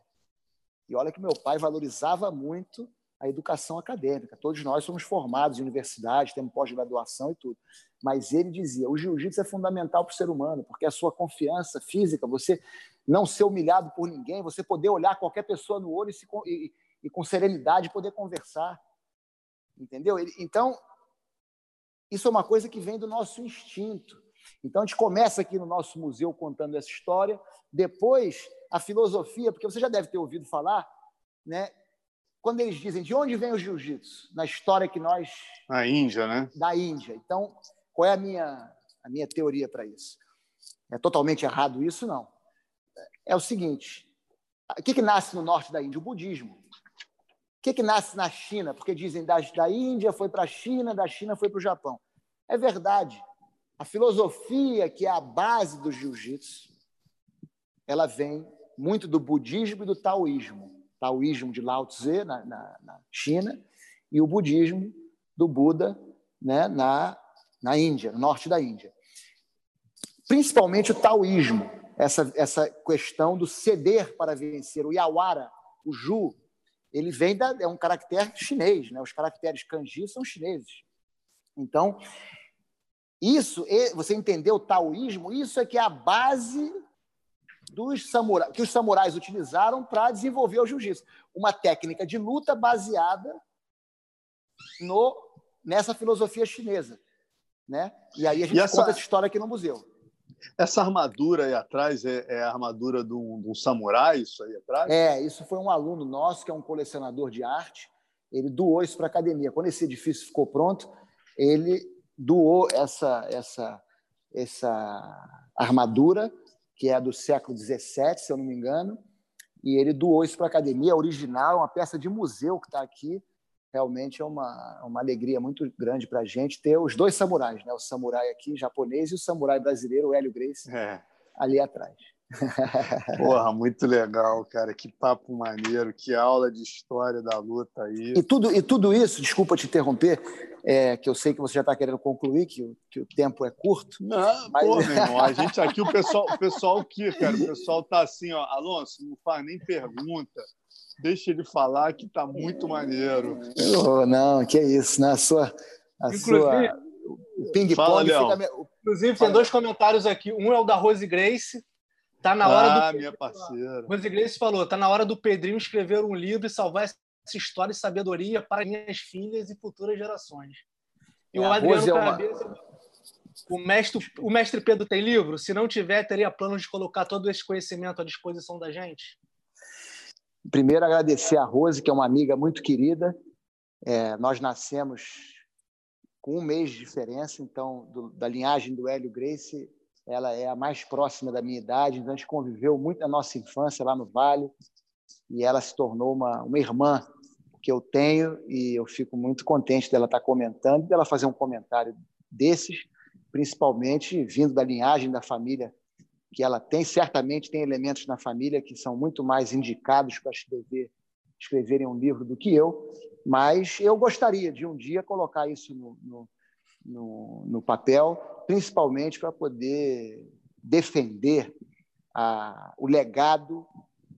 E olha que meu pai valorizava muito a educação acadêmica. Todos nós somos formados em universidade, temos pós-graduação e tudo. Mas ele dizia: o jiu-jitsu é fundamental para o ser humano, porque a sua confiança física, você não ser humilhado por ninguém, você poder olhar qualquer pessoa no olho e, se, e, e com serenidade poder conversar. Entendeu? Então, isso é uma coisa que vem do nosso instinto. Então, a gente começa aqui no nosso museu contando essa história, depois a filosofia, porque você já deve ter ouvido falar, né? Quando eles dizem de onde vem o jiu-jitsu, na história que nós. Na Índia, né? Da Índia. Então, qual é a minha, a minha teoria para isso? É totalmente errado isso? Não. É o seguinte: o que, que nasce no norte da Índia? O budismo. O que, que nasce na China? Porque dizem da, da Índia foi para a China, da China foi para o Japão. É verdade. A filosofia, que é a base do jiu-jitsu, ela vem muito do budismo e do taoísmo. Taoísmo de Lao Tse, na, na, na China, e o budismo do Buda né, na, na Índia, no norte da Índia. Principalmente o taoísmo, essa, essa questão do ceder para vencer. O yawara, o ju, ele vem da, é um caractere chinês, né? os caracteres kanji são chineses. Então, isso, você entendeu o taoísmo, isso é que é a base dos samurais, que os samurais utilizaram para desenvolver o jiu-jitsu. Uma técnica de luta baseada no, nessa filosofia chinesa. Né? E aí a gente essa, conta essa história aqui no museu. Essa armadura aí atrás é, é a armadura de um, samurai, isso aí atrás? É, isso foi um aluno nosso, que é um colecionador de arte. Ele doou isso para a academia. Quando esse edifício ficou pronto, ele doou essa, essa, essa armadura, que é do século XVII, se eu não me engano, e ele doou isso para a academia, original, uma peça de museu que está aqui. Realmente é uma, uma alegria muito grande para a gente ter os dois samurais, né? o samurai aqui japonês e o samurai brasileiro, o Hélio Grace, é. ali atrás. Porra, muito legal, cara. Que papo maneiro, que aula de história da luta aí. E tudo, e tudo isso, desculpa te interromper, é, que eu sei que você já está querendo concluir, que, que o tempo é curto. Não, mas... pô, meu irmão, a gente aqui, o pessoal, o pessoal aqui, cara, o pessoal tá assim, ó, Alonso, não faz nem pergunta. Deixa ele falar que tá muito maneiro. Oh, não, que isso, na né? sua. A Inclusive, sua o ping-pong fica... Inclusive, tem dois comentários aqui. Um é o da Rose Grace. Tá na hora ah, do. minha parceira. Rose Grace falou: tá na hora do Pedrinho escrever um livro e salvar essa história e sabedoria para minhas filhas e futuras gerações. E é, o Adriano Cabeça. É uma... O mestre, o mestre Pedro tem livro? Se não tiver, teria plano de colocar todo esse conhecimento à disposição da gente? Primeiro, agradecer a Rose, que é uma amiga muito querida. É, nós nascemos com um mês de diferença, então, do, da linhagem do Hélio Grace, ela é a mais próxima da minha idade, então a gente conviveu muito na nossa infância lá no Vale, e ela se tornou uma, uma irmã que eu tenho, e eu fico muito contente dela estar comentando, dela fazer um comentário desses, principalmente vindo da linhagem da família que ela tem, certamente tem elementos na família que são muito mais indicados para escrever escreverem um livro do que eu, mas eu gostaria de um dia colocar isso no, no, no, no papel, principalmente para poder defender a, o legado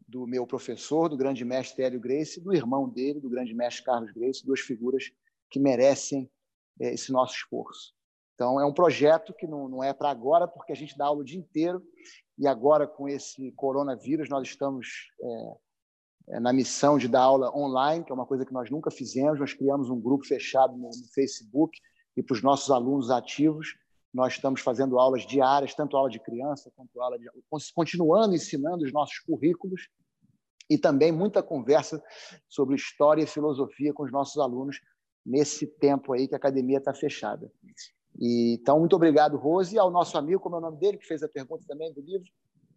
do meu professor, do grande mestre Hélio Grace, do irmão dele, do grande mestre Carlos Grace, duas figuras que merecem é, esse nosso esforço. Então, é um projeto que não, não é para agora, porque a gente dá aula o dia inteiro, e agora, com esse coronavírus, nós estamos é, é, na missão de dar aula online, que é uma coisa que nós nunca fizemos. Nós criamos um grupo fechado no, no Facebook e para os nossos alunos ativos, nós estamos fazendo aulas diárias, tanto aula de criança quanto aula de. continuando ensinando os nossos currículos e também muita conversa sobre história e filosofia com os nossos alunos nesse tempo aí que a academia está fechada. E, então, muito obrigado, Rose, e ao nosso amigo, como é o nome dele, que fez a pergunta também do livro?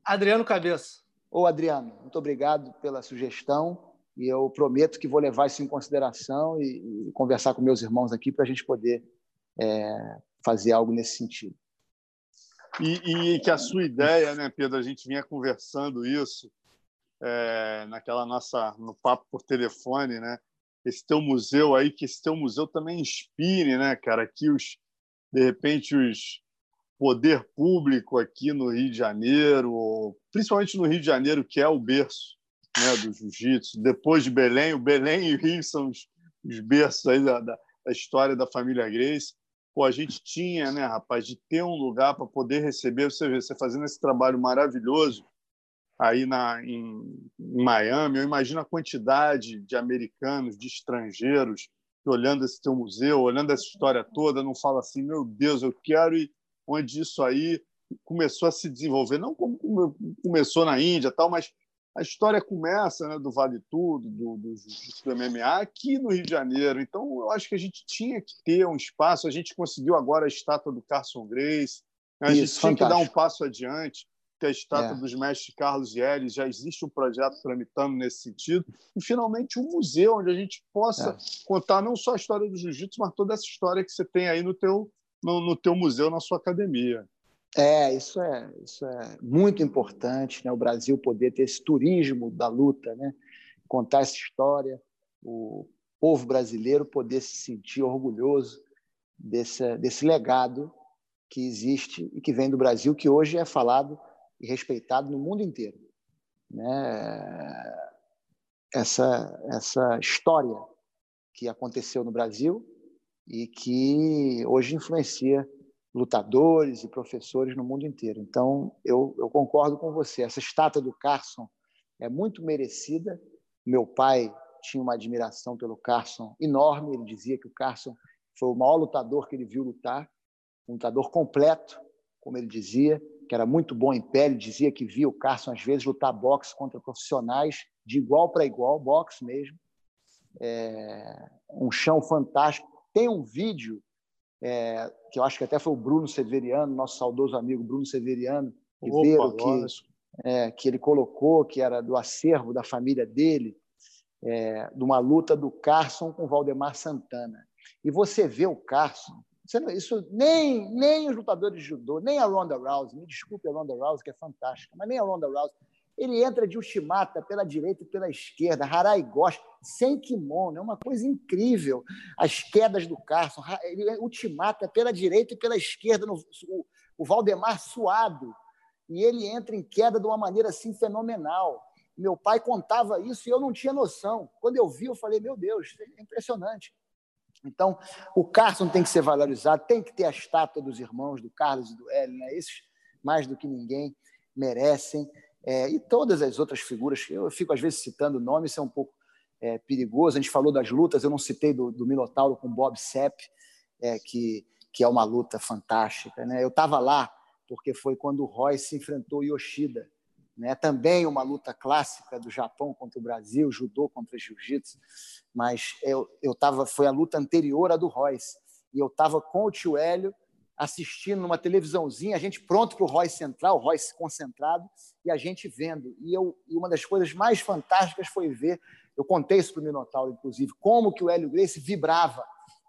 Adriano Cabeça. Ô, Adriano, muito obrigado pela sugestão e eu prometo que vou levar isso em consideração e, e conversar com meus irmãos aqui para a gente poder é, fazer algo nesse sentido. E, e, que a sua ideia, né, Pedro, a gente vinha conversando isso é, naquela nossa no papo por telefone, né? Esse teu museu aí, que esse teu museu também inspire, né, cara, que os de repente os poder público aqui no Rio de Janeiro, principalmente no Rio de Janeiro, que é o berço né, do jiu-jitsu. Depois de Belém, o Belém e o Rio são os, os berços aí da, da, da, história da família Grace. Pô, a gente tinha, né, rapaz, de ter um lugar para poder receber você, você fazendo esse trabalho maravilhoso aí na, em, em Miami. Eu imagino a quantidade de americanos, de estrangeiros, que olhando esse teu museu, olhando essa história toda, não fala assim, meu Deus, eu quero ir onde isso aí começou a se desenvolver, não como começou na Índia, tal, mas a história começa né, do Vale Tudo, do, do, do MMA, aqui no Rio de Janeiro. Então, eu acho que a gente tinha que ter um espaço. A gente conseguiu agora a estátua do Carson Grace. A gente Isso, tinha fantástico. que dar um passo adiante, ter a estátua é. dos mestres Carlos e Elis. Já existe um projeto tramitando nesse sentido. E, finalmente, um museu onde a gente possa é. contar não só a história do jiu-jitsu, mas toda essa história que você tem aí no teu no, no teu museu, na sua academia. É, isso é, isso é muito importante, né? O Brasil poder ter esse turismo da luta, né? Contar essa história, o povo brasileiro poder se sentir orgulhoso desse, desse legado que existe e que vem do Brasil, que hoje é falado e respeitado no mundo inteiro, né? Essa essa história que aconteceu no Brasil e que hoje influencia lutadores e professores no mundo inteiro. Então, eu, eu concordo com você. Essa estátua do Carson é muito merecida. Meu pai tinha uma admiração pelo Carson enorme. Ele dizia que o Carson foi o maior lutador que ele viu lutar, um lutador completo, como ele dizia, que era muito bom em pele. Dizia que via o Carson às vezes lutar boxe contra profissionais de igual para igual, boxe mesmo. É, um chão fantástico tem um vídeo é, que eu acho que até foi o Bruno Severiano, nosso saudoso amigo Bruno Severiano, Ribeiro, que, é, que ele colocou, que era do acervo da família dele, é, de uma luta do Carson com o Valdemar Santana. E você vê o Carson, Isso nem, nem os lutadores de judô, nem a Ronda Rousey, me desculpe a Ronda Rousey, que é fantástica, mas nem a Ronda Rousey. Ele entra de Ushimata pela direita e pela esquerda, Harai sem kimono, é uma coisa incrível. As quedas do Carson, ele Ushimata pela direita e pela esquerda, no, o, o Valdemar suado, e ele entra em queda de uma maneira assim fenomenal. Meu pai contava isso e eu não tinha noção. Quando eu vi, eu falei, meu Deus, é impressionante. Então, o Carson tem que ser valorizado, tem que ter a estátua dos irmãos, do Carlos e do Hélio, né? esses, mais do que ninguém, merecem. É, e todas as outras figuras, eu fico às vezes citando nomes, isso é um pouco é, perigoso. A gente falou das lutas, eu não citei do, do Minotauro com Bob Sepp, é, que, que é uma luta fantástica. Né? Eu estava lá porque foi quando o Royce enfrentou Yoshida né? Também uma luta clássica do Japão contra o Brasil, judô contra jiu-jitsu, mas eu eu tava foi a luta anterior à do Royce e eu estava com o tio Hélio assistindo numa televisãozinha, a gente pronto para o Royce entrar, o Royce concentrado e a gente vendo. E eu e uma das coisas mais fantásticas foi ver, eu contei isso para o Minotauro inclusive, como que o Hélio Gracie vibrava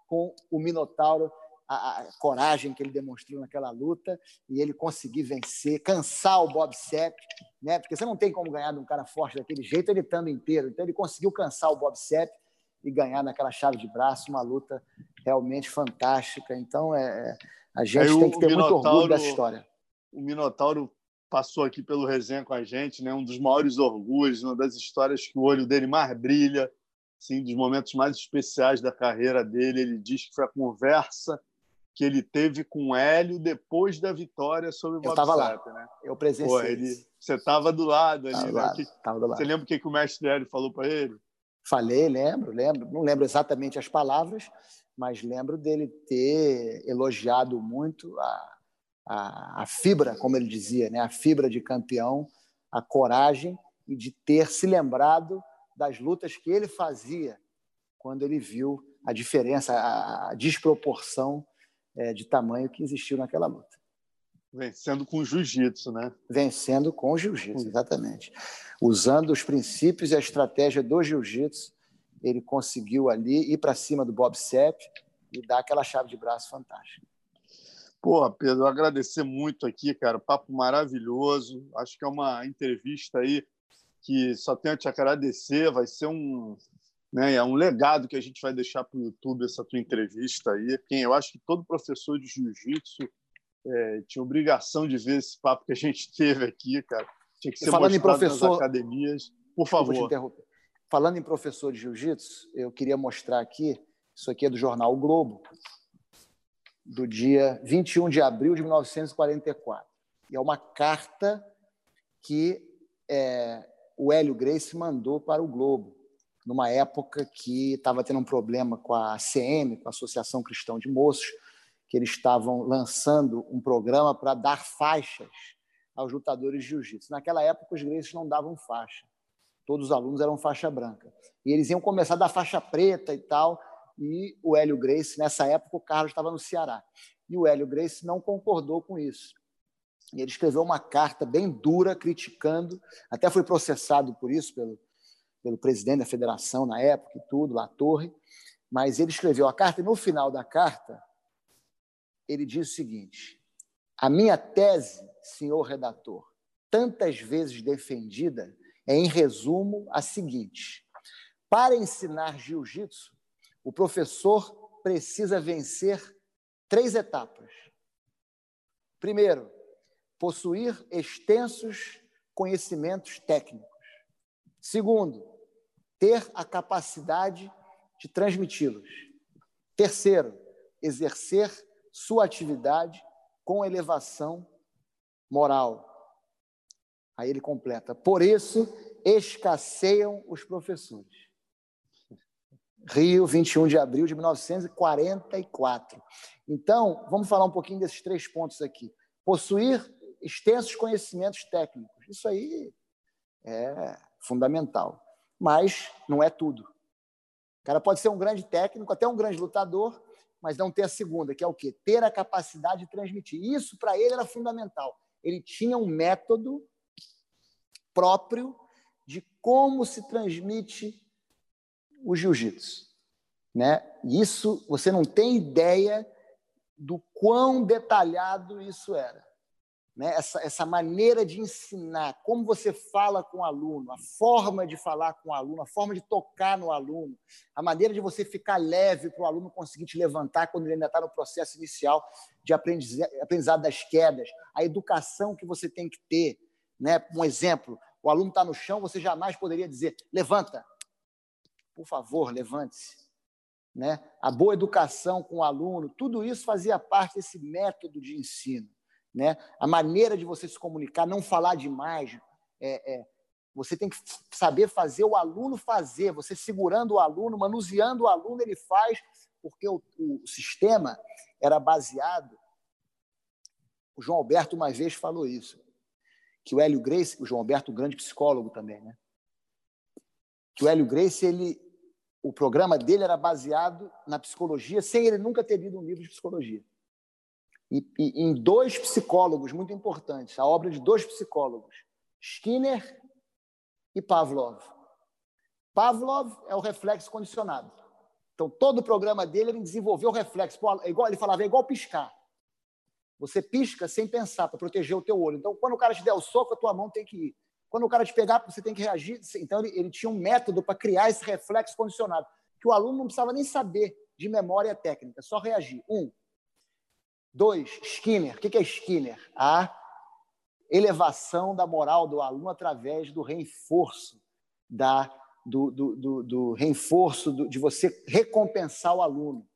com o Minotauro a, a, coragem que ele demonstrou naquela luta e ele conseguir vencer, cansar o Bob Sepp, né? Porque você não tem como ganhar de um cara forte daquele jeito ele estando inteiro. Então ele conseguiu cansar o Bob Sepp e ganhar naquela chave de braço, uma luta realmente fantástica. Então é, é a gente Aí, tem que ter muito orgulho dessa história. O Minotauro passou aqui pelo resenha com a gente, né? Um dos maiores orgulhos, uma das histórias que o olho dele mais brilha, sim, dos momentos mais especiais da carreira dele. Ele diz que foi a conversa que ele teve com o Hélio depois da vitória sobre o Bob Eu estava lá, né? eu presenciei. Pô, ele, você estava do lado ali, né? que, do lado. Você lembra o que, que o mestre Hélio falou para ele? Falei, lembro, lembro. Não lembro exatamente as palavras, mas lembro dele ter elogiado muito a, a, a fibra, como ele dizia, né? a fibra de campeão, a coragem e de ter se lembrado das lutas que ele fazia quando ele viu a diferença, a desproporção é, de tamanho que existiu naquela luta. Vencendo com jiu-jitsu, né? Vencendo com jiu-jitsu, exatamente. Usando os princípios e a estratégia do jiu-jitsu, ele conseguiu ali ir para cima do Bob Sepp e dar aquela chave de braço fantástica. Pô, Pedro, agradecer muito aqui, cara. Papo maravilhoso. Acho que é uma entrevista aí que só tenho a te agradecer. Vai ser um, né? É um legado que a gente vai deixar para o YouTube essa tua entrevista aí. Quem eu acho que todo professor de jiu-jitsu é, tinha obrigação de ver esse papo que a gente teve aqui, cara. Tinha que ser falando em professor, nas academias. Por favor. Falando em professor de jiu-jitsu, eu queria mostrar aqui, isso aqui é do jornal o Globo, do dia 21 de abril de 1944. E é uma carta que é, o Hélio Grace mandou para o Globo numa época que estava tendo um problema com a CM, com a Associação Cristão de Moços, que eles estavam lançando um programa para dar faixas aos lutadores de jiu-jitsu. Naquela época, os gregos não davam faixa. Todos os alunos eram faixa branca. E eles iam começar a dar faixa preta e tal. E o Hélio Grace, nessa época, o Carlos estava no Ceará. E o Hélio Grace não concordou com isso. E ele escreveu uma carta bem dura, criticando, até foi processado por isso pelo, pelo presidente da federação na época e tudo, lá Torre, mas ele escreveu a carta e no final da carta ele diz o seguinte: A minha tese, senhor redator, tantas vezes defendida, é em resumo a seguinte: para ensinar jiu-jitsu, o professor precisa vencer três etapas. Primeiro, possuir extensos conhecimentos técnicos. Segundo, ter a capacidade de transmiti-los. Terceiro, exercer sua atividade com elevação moral. Aí ele completa: por isso escasseiam os professores. Rio, 21 de abril de 1944. Então, vamos falar um pouquinho desses três pontos aqui. Possuir extensos conhecimentos técnicos. Isso aí é fundamental mas não é tudo. O cara pode ser um grande técnico, até um grande lutador, mas não ter a segunda, que é o quê? Ter a capacidade de transmitir. Isso para ele era fundamental. Ele tinha um método próprio de como se transmite o jiu-jitsu, né? Isso você não tem ideia do quão detalhado isso era. Né? Essa, essa maneira de ensinar, como você fala com o aluno, a forma de falar com o aluno, a forma de tocar no aluno, a maneira de você ficar leve para o aluno conseguir te levantar quando ele ainda está no processo inicial de aprendizado das quedas, a educação que você tem que ter. Né? Um exemplo, o aluno está no chão, você jamais poderia dizer, levanta. Por favor, levante-se né? a boa educação com o aluno, tudo isso fazia parte desse método de ensino. Né? A maneira de você se comunicar, não falar demais. É, é, você tem que saber fazer o aluno fazer, você segurando o aluno, manuseando o aluno, ele faz, porque o, o sistema era baseado. O João Alberto uma vez falou isso, que o Hélio Grace, o João Alberto, grande psicólogo também, né? que o Hélio Grace ele o programa dele era baseado na psicologia, sem ele nunca ter lido um livro de psicologia. E, e, em dois psicólogos muito importantes, a obra de dois psicólogos, Skinner e Pavlov. Pavlov é o reflexo condicionado. Então, todo o programa dele ele desenvolveu o reflexo. É igual, ele falava, é igual piscar. Você pisca sem pensar, para proteger o teu olho. Então, quando o cara te der o soco, a tua mão tem que ir. Quando o cara te pegar, você tem que reagir. Então, ele, ele tinha um método para criar esse reflexo condicionado, que o aluno não precisava nem saber de memória técnica, só reagir. Um. Dois, Skinner. O que é Skinner? A elevação da moral do aluno através do reforço da do, do, do, do reforço de você recompensar o aluno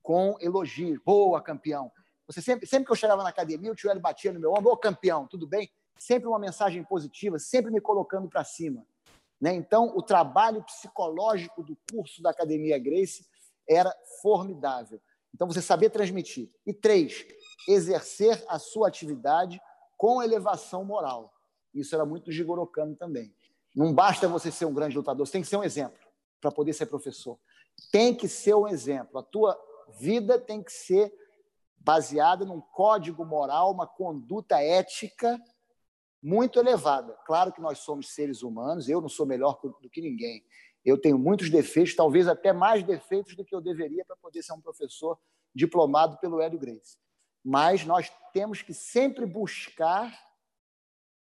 com elogios. Boa, campeão. Você sempre, sempre que eu chegava na academia, o tio Hélio batia no meu ombro, ô campeão, tudo bem? sempre uma mensagem positiva, sempre me colocando para cima. Né? Então, o trabalho psicológico do curso da Academia Grace era formidável. Então, você saber transmitir. E três, exercer a sua atividade com elevação moral. Isso era muito Jigoro Kano também. Não basta você ser um grande lutador, você tem que ser um exemplo para poder ser professor. Tem que ser um exemplo. A tua vida tem que ser baseada num código moral, uma conduta ética muito elevada. Claro que nós somos seres humanos, eu não sou melhor do que ninguém. Eu tenho muitos defeitos, talvez até mais defeitos do que eu deveria para poder ser um professor diplomado pelo Hélio Grace. Mas nós temos que sempre buscar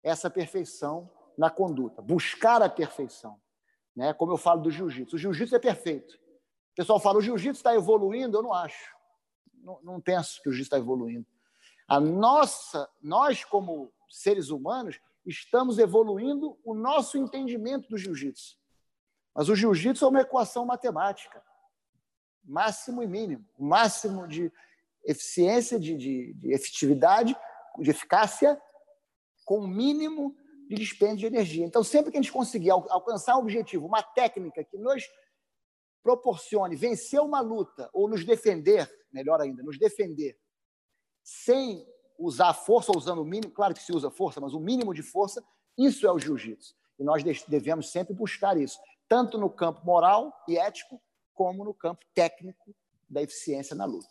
essa perfeição na conduta, buscar a perfeição. Né? Como eu falo do jiu-jitsu. O jiu-jitsu é perfeito. O pessoal fala, o jiu-jitsu está evoluindo, eu não acho. Não, penso que o jiu-jitsu está evoluindo. A nossa, nós como seres humanos, estamos evoluindo o nosso entendimento do jiu-jitsu. Mas o jiu-jitsu é uma equação matemática, máximo e mínimo, máximo de eficiência, de, de, de efetividade, de eficácia, com o mínimo de dispêndio de energia. Então, sempre que a gente conseguir alcançar um objetivo, uma técnica que nos proporcione vencer uma luta ou nos defender, melhor ainda, nos defender, sem usar força, usando o mínimo, claro que se usa força, mas o mínimo de força, isso é o jiu-jitsu. E nós devemos sempre buscar isso, tanto no campo moral e ético, como no campo técnico da eficiência na luta.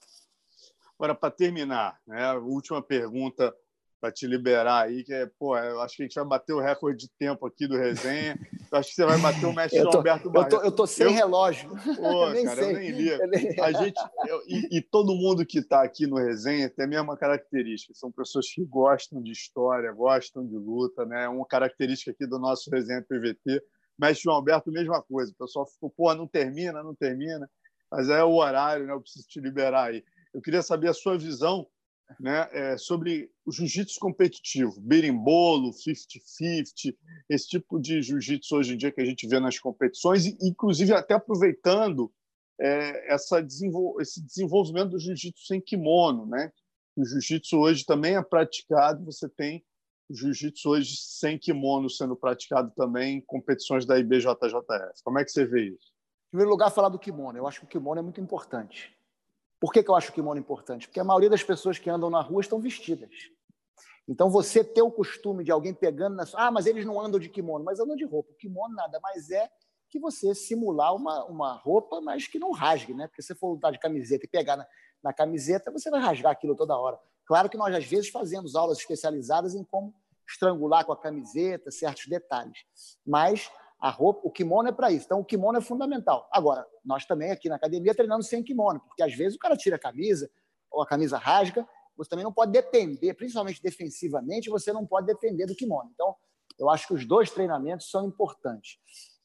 Agora, para terminar, né, a última pergunta para te liberar aí, que é, pô, eu acho que a gente vai bater o recorde de tempo aqui do resenha. Eu acho que você vai bater o mestre eu tô, Alberto Barreto. Eu tô, eu tô sem eu, relógio. Pô, nem cara, sei. eu nem li. A gente, eu, e, e, todo mundo que está aqui no resenha tem a mesma característica. São pessoas que gostam de história, gostam de luta, né? Uma característica aqui do nosso resenha PVT. Mestre João Alberto, mesma coisa. O pessoal ficou, pô, não termina, não termina. Mas é o horário, né? Eu preciso te liberar aí. Eu queria saber a sua visão né, é, sobre o jiu-jitsu competitivo, berimbolo, 50-50, esse tipo de jiu-jitsu hoje em dia que a gente vê nas competições, e inclusive até aproveitando é, essa desenvol esse desenvolvimento do jiu-jitsu sem kimono. Né? O jiu-jitsu hoje também é praticado, você tem o jiu-jitsu hoje sem kimono sendo praticado também em competições da IBJJF. Como é que você vê isso? Em primeiro lugar, falar do kimono. Eu acho que o kimono é muito importante. Por que, que eu acho o kimono importante? Porque a maioria das pessoas que andam na rua estão vestidas. Então, você ter o costume de alguém pegando na sua. Ah, mas eles não andam de kimono, mas andam de roupa. O kimono nada mais é que você simular uma, uma roupa, mas que não rasgue, né? Porque se você for lutar de camiseta e pegar na, na camiseta, você vai rasgar aquilo toda hora. Claro que nós, às vezes, fazemos aulas especializadas em como estrangular com a camiseta, certos detalhes. Mas a roupa, o kimono é para isso. Então, o kimono é fundamental. Agora, nós também aqui na academia treinamos sem kimono, porque às vezes o cara tira a camisa, ou a camisa rasga, você também não pode depender, principalmente defensivamente, você não pode depender do kimono. Então, eu acho que os dois treinamentos são importantes.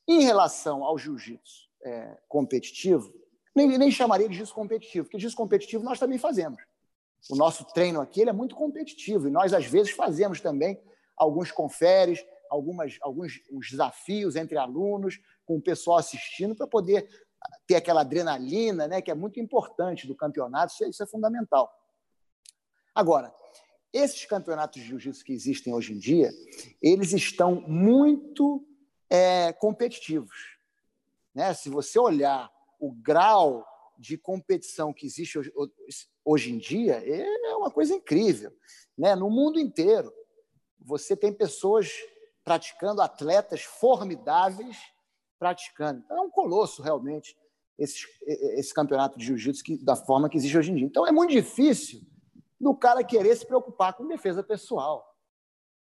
Em relação ao jiu-jitsu é, competitivo, nem, nem chamaria de jiu-jitsu competitivo, porque jiu-jitsu competitivo nós também fazemos. O nosso treino aqui é muito competitivo e nós, às vezes, fazemos também alguns conferes, algumas, alguns desafios entre alunos, com o pessoal assistindo, para poder ter aquela adrenalina, né, que é muito importante do campeonato, isso é, isso é fundamental. Agora, esses campeonatos de jiu-jitsu que existem hoje em dia, eles estão muito é, competitivos. Né? Se você olhar o grau de competição que existe hoje, hoje em dia, é uma coisa incrível. Né? No mundo inteiro, você tem pessoas praticando, atletas formidáveis praticando. Então, é um colosso, realmente, esse, esse campeonato de jiu-jitsu da forma que existe hoje em dia. Então, é muito difícil do cara querer se preocupar com defesa pessoal.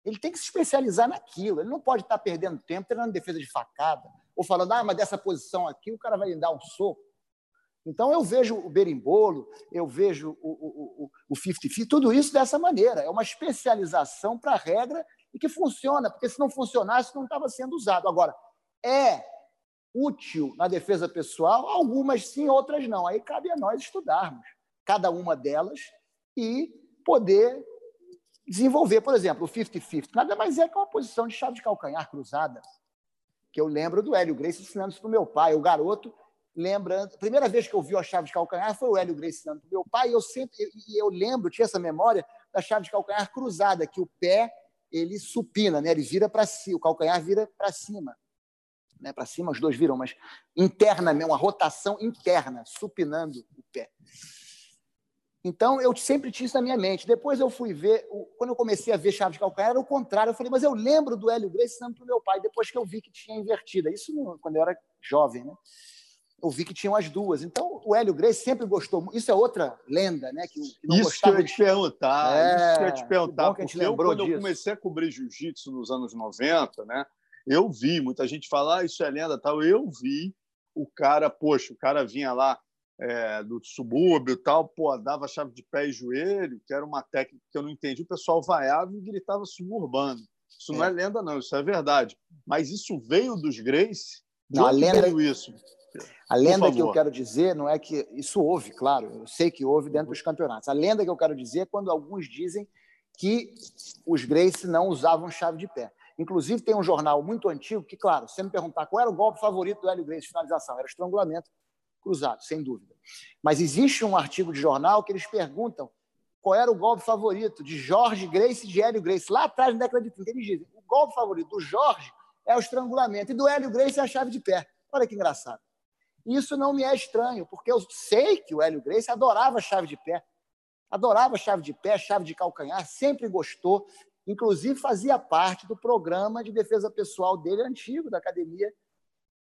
Ele tem que se especializar naquilo. Ele não pode estar perdendo tempo treinando defesa de facada ou falando, ah, mas dessa posição aqui o cara vai lhe dar um soco. Então, eu vejo o berimbolo, eu vejo o 50-50, tudo isso dessa maneira. É uma especialização para a regra e que funciona, porque se não funcionasse, não estava sendo usado. Agora, é útil na defesa pessoal? Algumas sim, outras não. Aí cabe a nós estudarmos cada uma delas e poder desenvolver. Por exemplo, o 50-50 nada mais é que uma posição de chave de calcanhar cruzada, que eu lembro do Hélio Grace ensinando isso para o meu pai. O garoto lembrando. A primeira vez que eu vi a chave de calcanhar foi o Hélio Grace ensinando para o meu pai, e eu sempre e eu lembro, tinha essa memória da chave de calcanhar cruzada, que o pé ele supina, né? ele vira para cima, o calcanhar vira para cima. Né? Para cima os dois viram, mas internamente, uma rotação interna, supinando o pé. Então, eu sempre tinha isso na minha mente. Depois eu fui ver, quando eu comecei a ver chave de calcanhar, era o contrário. Eu falei, mas eu lembro do Hélio Grace ensinando para o meu pai, depois que eu vi que tinha invertida. Isso quando eu era jovem, né? Eu vi que tinham as duas. Então, o Hélio Grace sempre gostou. Isso é outra lenda, né? Que, que isso que eu ia te perguntar. É, isso que eu ia te perguntar. Porque eu, quando disso. eu comecei a cobrir jiu-jitsu nos anos 90, né? Eu vi, muita gente falar, ah, isso é lenda tal. Eu vi o cara, poxa, o cara vinha lá é, do subúrbio e tal, pô, dava chave de pé e joelho, que era uma técnica que eu não entendi. O pessoal vaiava e gritava suburbano. Isso é. não é lenda, não, isso é verdade. Mas isso veio dos Grace? Não, a lenda veio isso? A lenda que eu quero dizer não é que. Isso houve, claro, eu sei que houve dentro dos campeonatos. A lenda que eu quero dizer é quando alguns dizem que os Grace não usavam chave de pé. Inclusive, tem um jornal muito antigo que, claro, se você me perguntar qual era o golpe favorito do Hélio Grace de finalização, era estrangulamento cruzado, sem dúvida. Mas existe um artigo de jornal que eles perguntam qual era o golpe favorito de Jorge Grace e de Hélio Grace. Lá atrás, na década de 30, eles dizem o golpe favorito do Jorge é o estrangulamento e do Hélio Grace é a chave de pé. Olha que engraçado. Isso não me é estranho, porque eu sei que o Hélio Grace adorava chave de pé. Adorava chave de pé, chave de calcanhar, sempre gostou. Inclusive fazia parte do programa de defesa pessoal dele antigo, da academia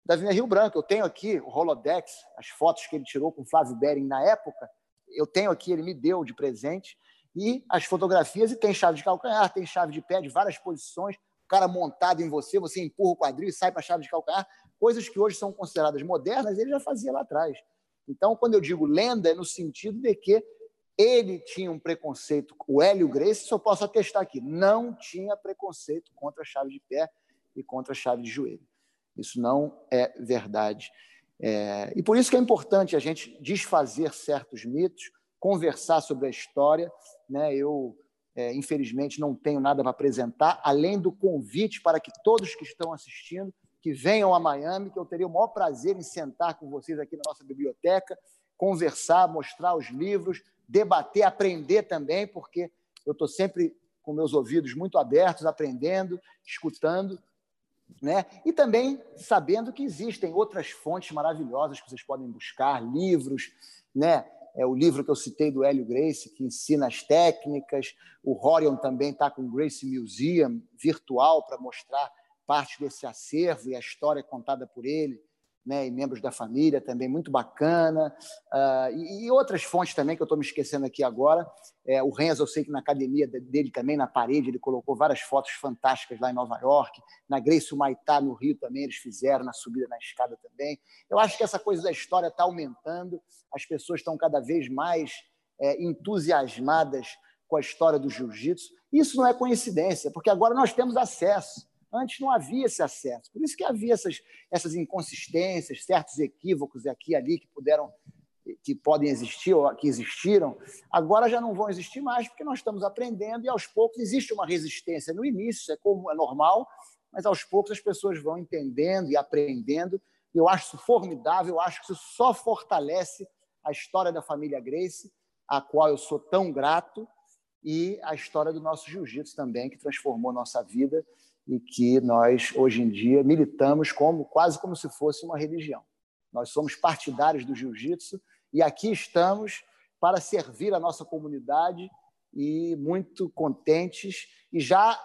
da Avenida Rio Branco. Eu tenho aqui o Rolodex, as fotos que ele tirou com o Flávio Bering na época. Eu tenho aqui, ele me deu de presente. E as fotografias, e tem chave de calcanhar, tem chave de pé de várias posições. Cara montado em você, você empurra o quadril e sai para a chave de calcanhar coisas que hoje são consideradas modernas, ele já fazia lá atrás. Então, quando eu digo lenda, é no sentido de que ele tinha um preconceito, o Hélio Grace, isso eu posso atestar aqui, não tinha preconceito contra a chave de pé e contra a chave de joelho. Isso não é verdade. É, e por isso que é importante a gente desfazer certos mitos, conversar sobre a história. Né? Eu, é, infelizmente, não tenho nada para apresentar, além do convite para que todos que estão assistindo que venham a Miami, que eu teria o maior prazer em sentar com vocês aqui na nossa biblioteca, conversar, mostrar os livros, debater, aprender também, porque eu estou sempre com meus ouvidos muito abertos, aprendendo, escutando, né? E também sabendo que existem outras fontes maravilhosas que vocês podem buscar, livros, né? É o livro que eu citei do Hélio Grace, que ensina as técnicas. O Horion também está com o Grace Museum virtual para mostrar parte desse acervo e a história contada por ele, né, e membros da família também, muito bacana. Uh, e, e, outras fontes também, que eu estou me esquecendo aqui agora. É, o Renzo, eu sei que na academia dele também, na parede, ele colocou várias fotos fantásticas lá em Nova York. Na Grace Maitá, no Rio, também eles fizeram, na subida na escada também. Eu acho que essa coisa da história está aumentando, as pessoas estão cada vez mais é, entusiasmadas com a história do jiu-jitsu. Isso não é coincidência, porque agora nós temos acesso. Antes não havia esse acesso. Por isso que havia essas, essas inconsistências, certos equívocos aqui e ali que puderam que podem existir ou que existiram, agora já não vão existir mais porque nós estamos aprendendo e aos poucos existe uma resistência no início, é como é normal, mas aos poucos as pessoas vão entendendo e aprendendo. Eu acho isso formidável, eu acho que isso só fortalece a história da família Grace, a qual eu sou tão grato, e a história do nosso jiu-jitsu também, que transformou nossa vida e que nós, hoje em dia, militamos como quase como se fosse uma religião. Nós somos partidários do jiu-jitsu e aqui estamos para servir a nossa comunidade e muito contentes e já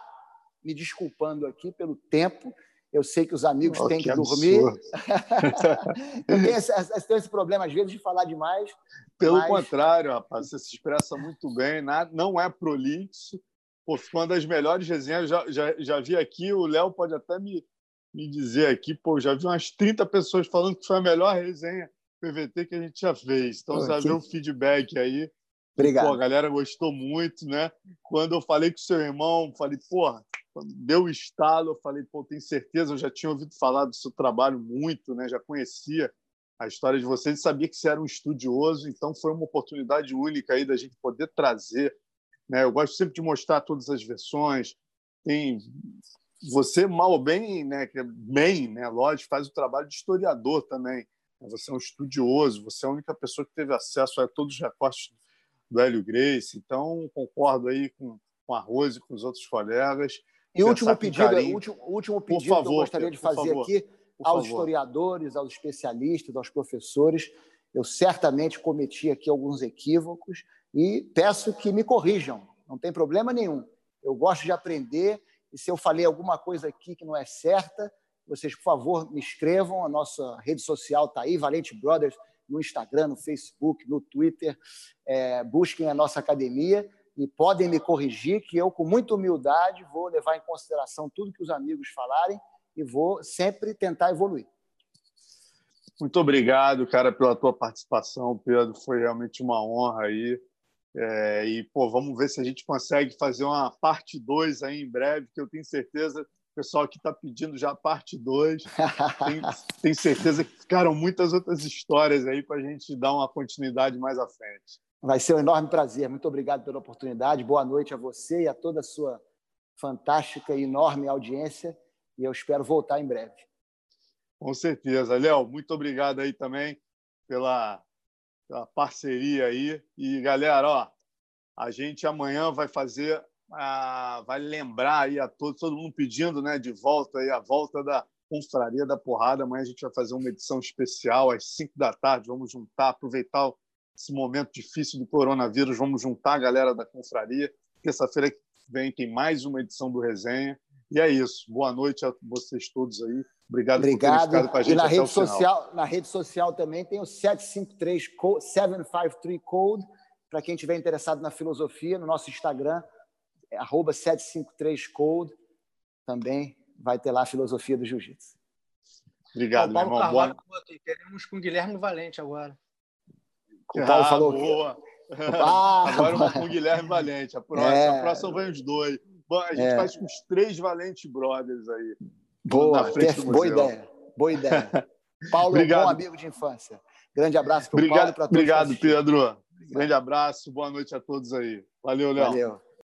me desculpando aqui pelo tempo. Eu sei que os amigos oh, têm que, que dormir. eu tenho esse, tenho esse, problema, às vezes, de falar demais. Pelo mas... contrário, rapaz, você se expressa muito bem, não é prolixo, Pô, ficou uma das melhores resenhas. Já, já, já vi aqui, o Léo pode até me, me dizer aqui, pô, já vi umas 30 pessoas falando que foi a melhor resenha PVT que a gente já fez. Então, você okay. o feedback aí. Obrigado. Pô, a galera gostou muito, né? Quando eu falei com o seu irmão, falei, porra, deu estalo, eu falei, pô, tenho certeza, eu já tinha ouvido falar do seu trabalho muito, né? Já conhecia a história de vocês e sabia que você era um estudioso, então foi uma oportunidade única aí da gente poder trazer né? Eu gosto sempre de mostrar todas as versões. Tem você mal ou bem, né? Que é bem, né? Lógico, faz o trabalho de historiador também. Você é um estudioso. Você é a única pessoa que teve acesso a todos os recortes do Hélio Grace. Então concordo aí com, com a Rose e com os outros colegas. E o último pedido, carinho. último, último pedido favor, que eu gostaria de fazer aqui aos historiadores, aos especialistas, aos professores. Eu certamente cometi aqui alguns equívocos e peço que me corrijam, não tem problema nenhum. Eu gosto de aprender e se eu falei alguma coisa aqui que não é certa, vocês, por favor, me escrevam. A nossa rede social está aí, Valente Brothers, no Instagram, no Facebook, no Twitter. É, busquem a nossa academia e podem me corrigir, que eu, com muita humildade, vou levar em consideração tudo que os amigos falarem e vou sempre tentar evoluir. Muito obrigado, cara, pela tua participação, Pedro. Foi realmente uma honra aí. É, e, pô, vamos ver se a gente consegue fazer uma parte 2 aí em breve, que eu tenho certeza, o pessoal aqui está pedindo já parte 2. Tenho, tenho certeza que ficaram muitas outras histórias aí para a gente dar uma continuidade mais à frente. Vai ser um enorme prazer. Muito obrigado pela oportunidade. Boa noite a você e a toda a sua fantástica e enorme audiência. E eu espero voltar em breve. Com certeza. Léo, muito obrigado aí também pela a parceria aí. E, galera, ó, a gente amanhã vai fazer, a, vai lembrar aí a todos, todo mundo pedindo né, de volta aí, a volta da Confraria da Porrada. Amanhã a gente vai fazer uma edição especial às 5 da tarde. Vamos juntar, aproveitar esse momento difícil do coronavírus. Vamos juntar a galera da Confraria. Terça-feira que vem tem mais uma edição do Resenha. E é isso. Boa noite a vocês todos aí. Obrigado, Obrigado. por ter ficado com a gente. E na rede, social, na rede social também tem o 753 code, 753 Code, para quem estiver interessado na filosofia, no nosso Instagram, é 753Code, também vai ter lá a filosofia do jiu-jitsu. Obrigado, Paulo meu irmão. Carvalho, boa... Queremos com o Guilherme Valente agora. O Paulo ah, falou boa. Ah, agora vamos com o Guilherme Valente. A próxima, é... a próxima vem os dois. A gente é... faz com os três Valente Brothers aí. Boa, boa ideia. Boa ideia. Paulo, obrigado. bom amigo de infância. Grande abraço para o Paulo e para todos. Obrigado, Pedro. Grande abraço, boa noite a todos aí. Valeu, Léo. Valeu.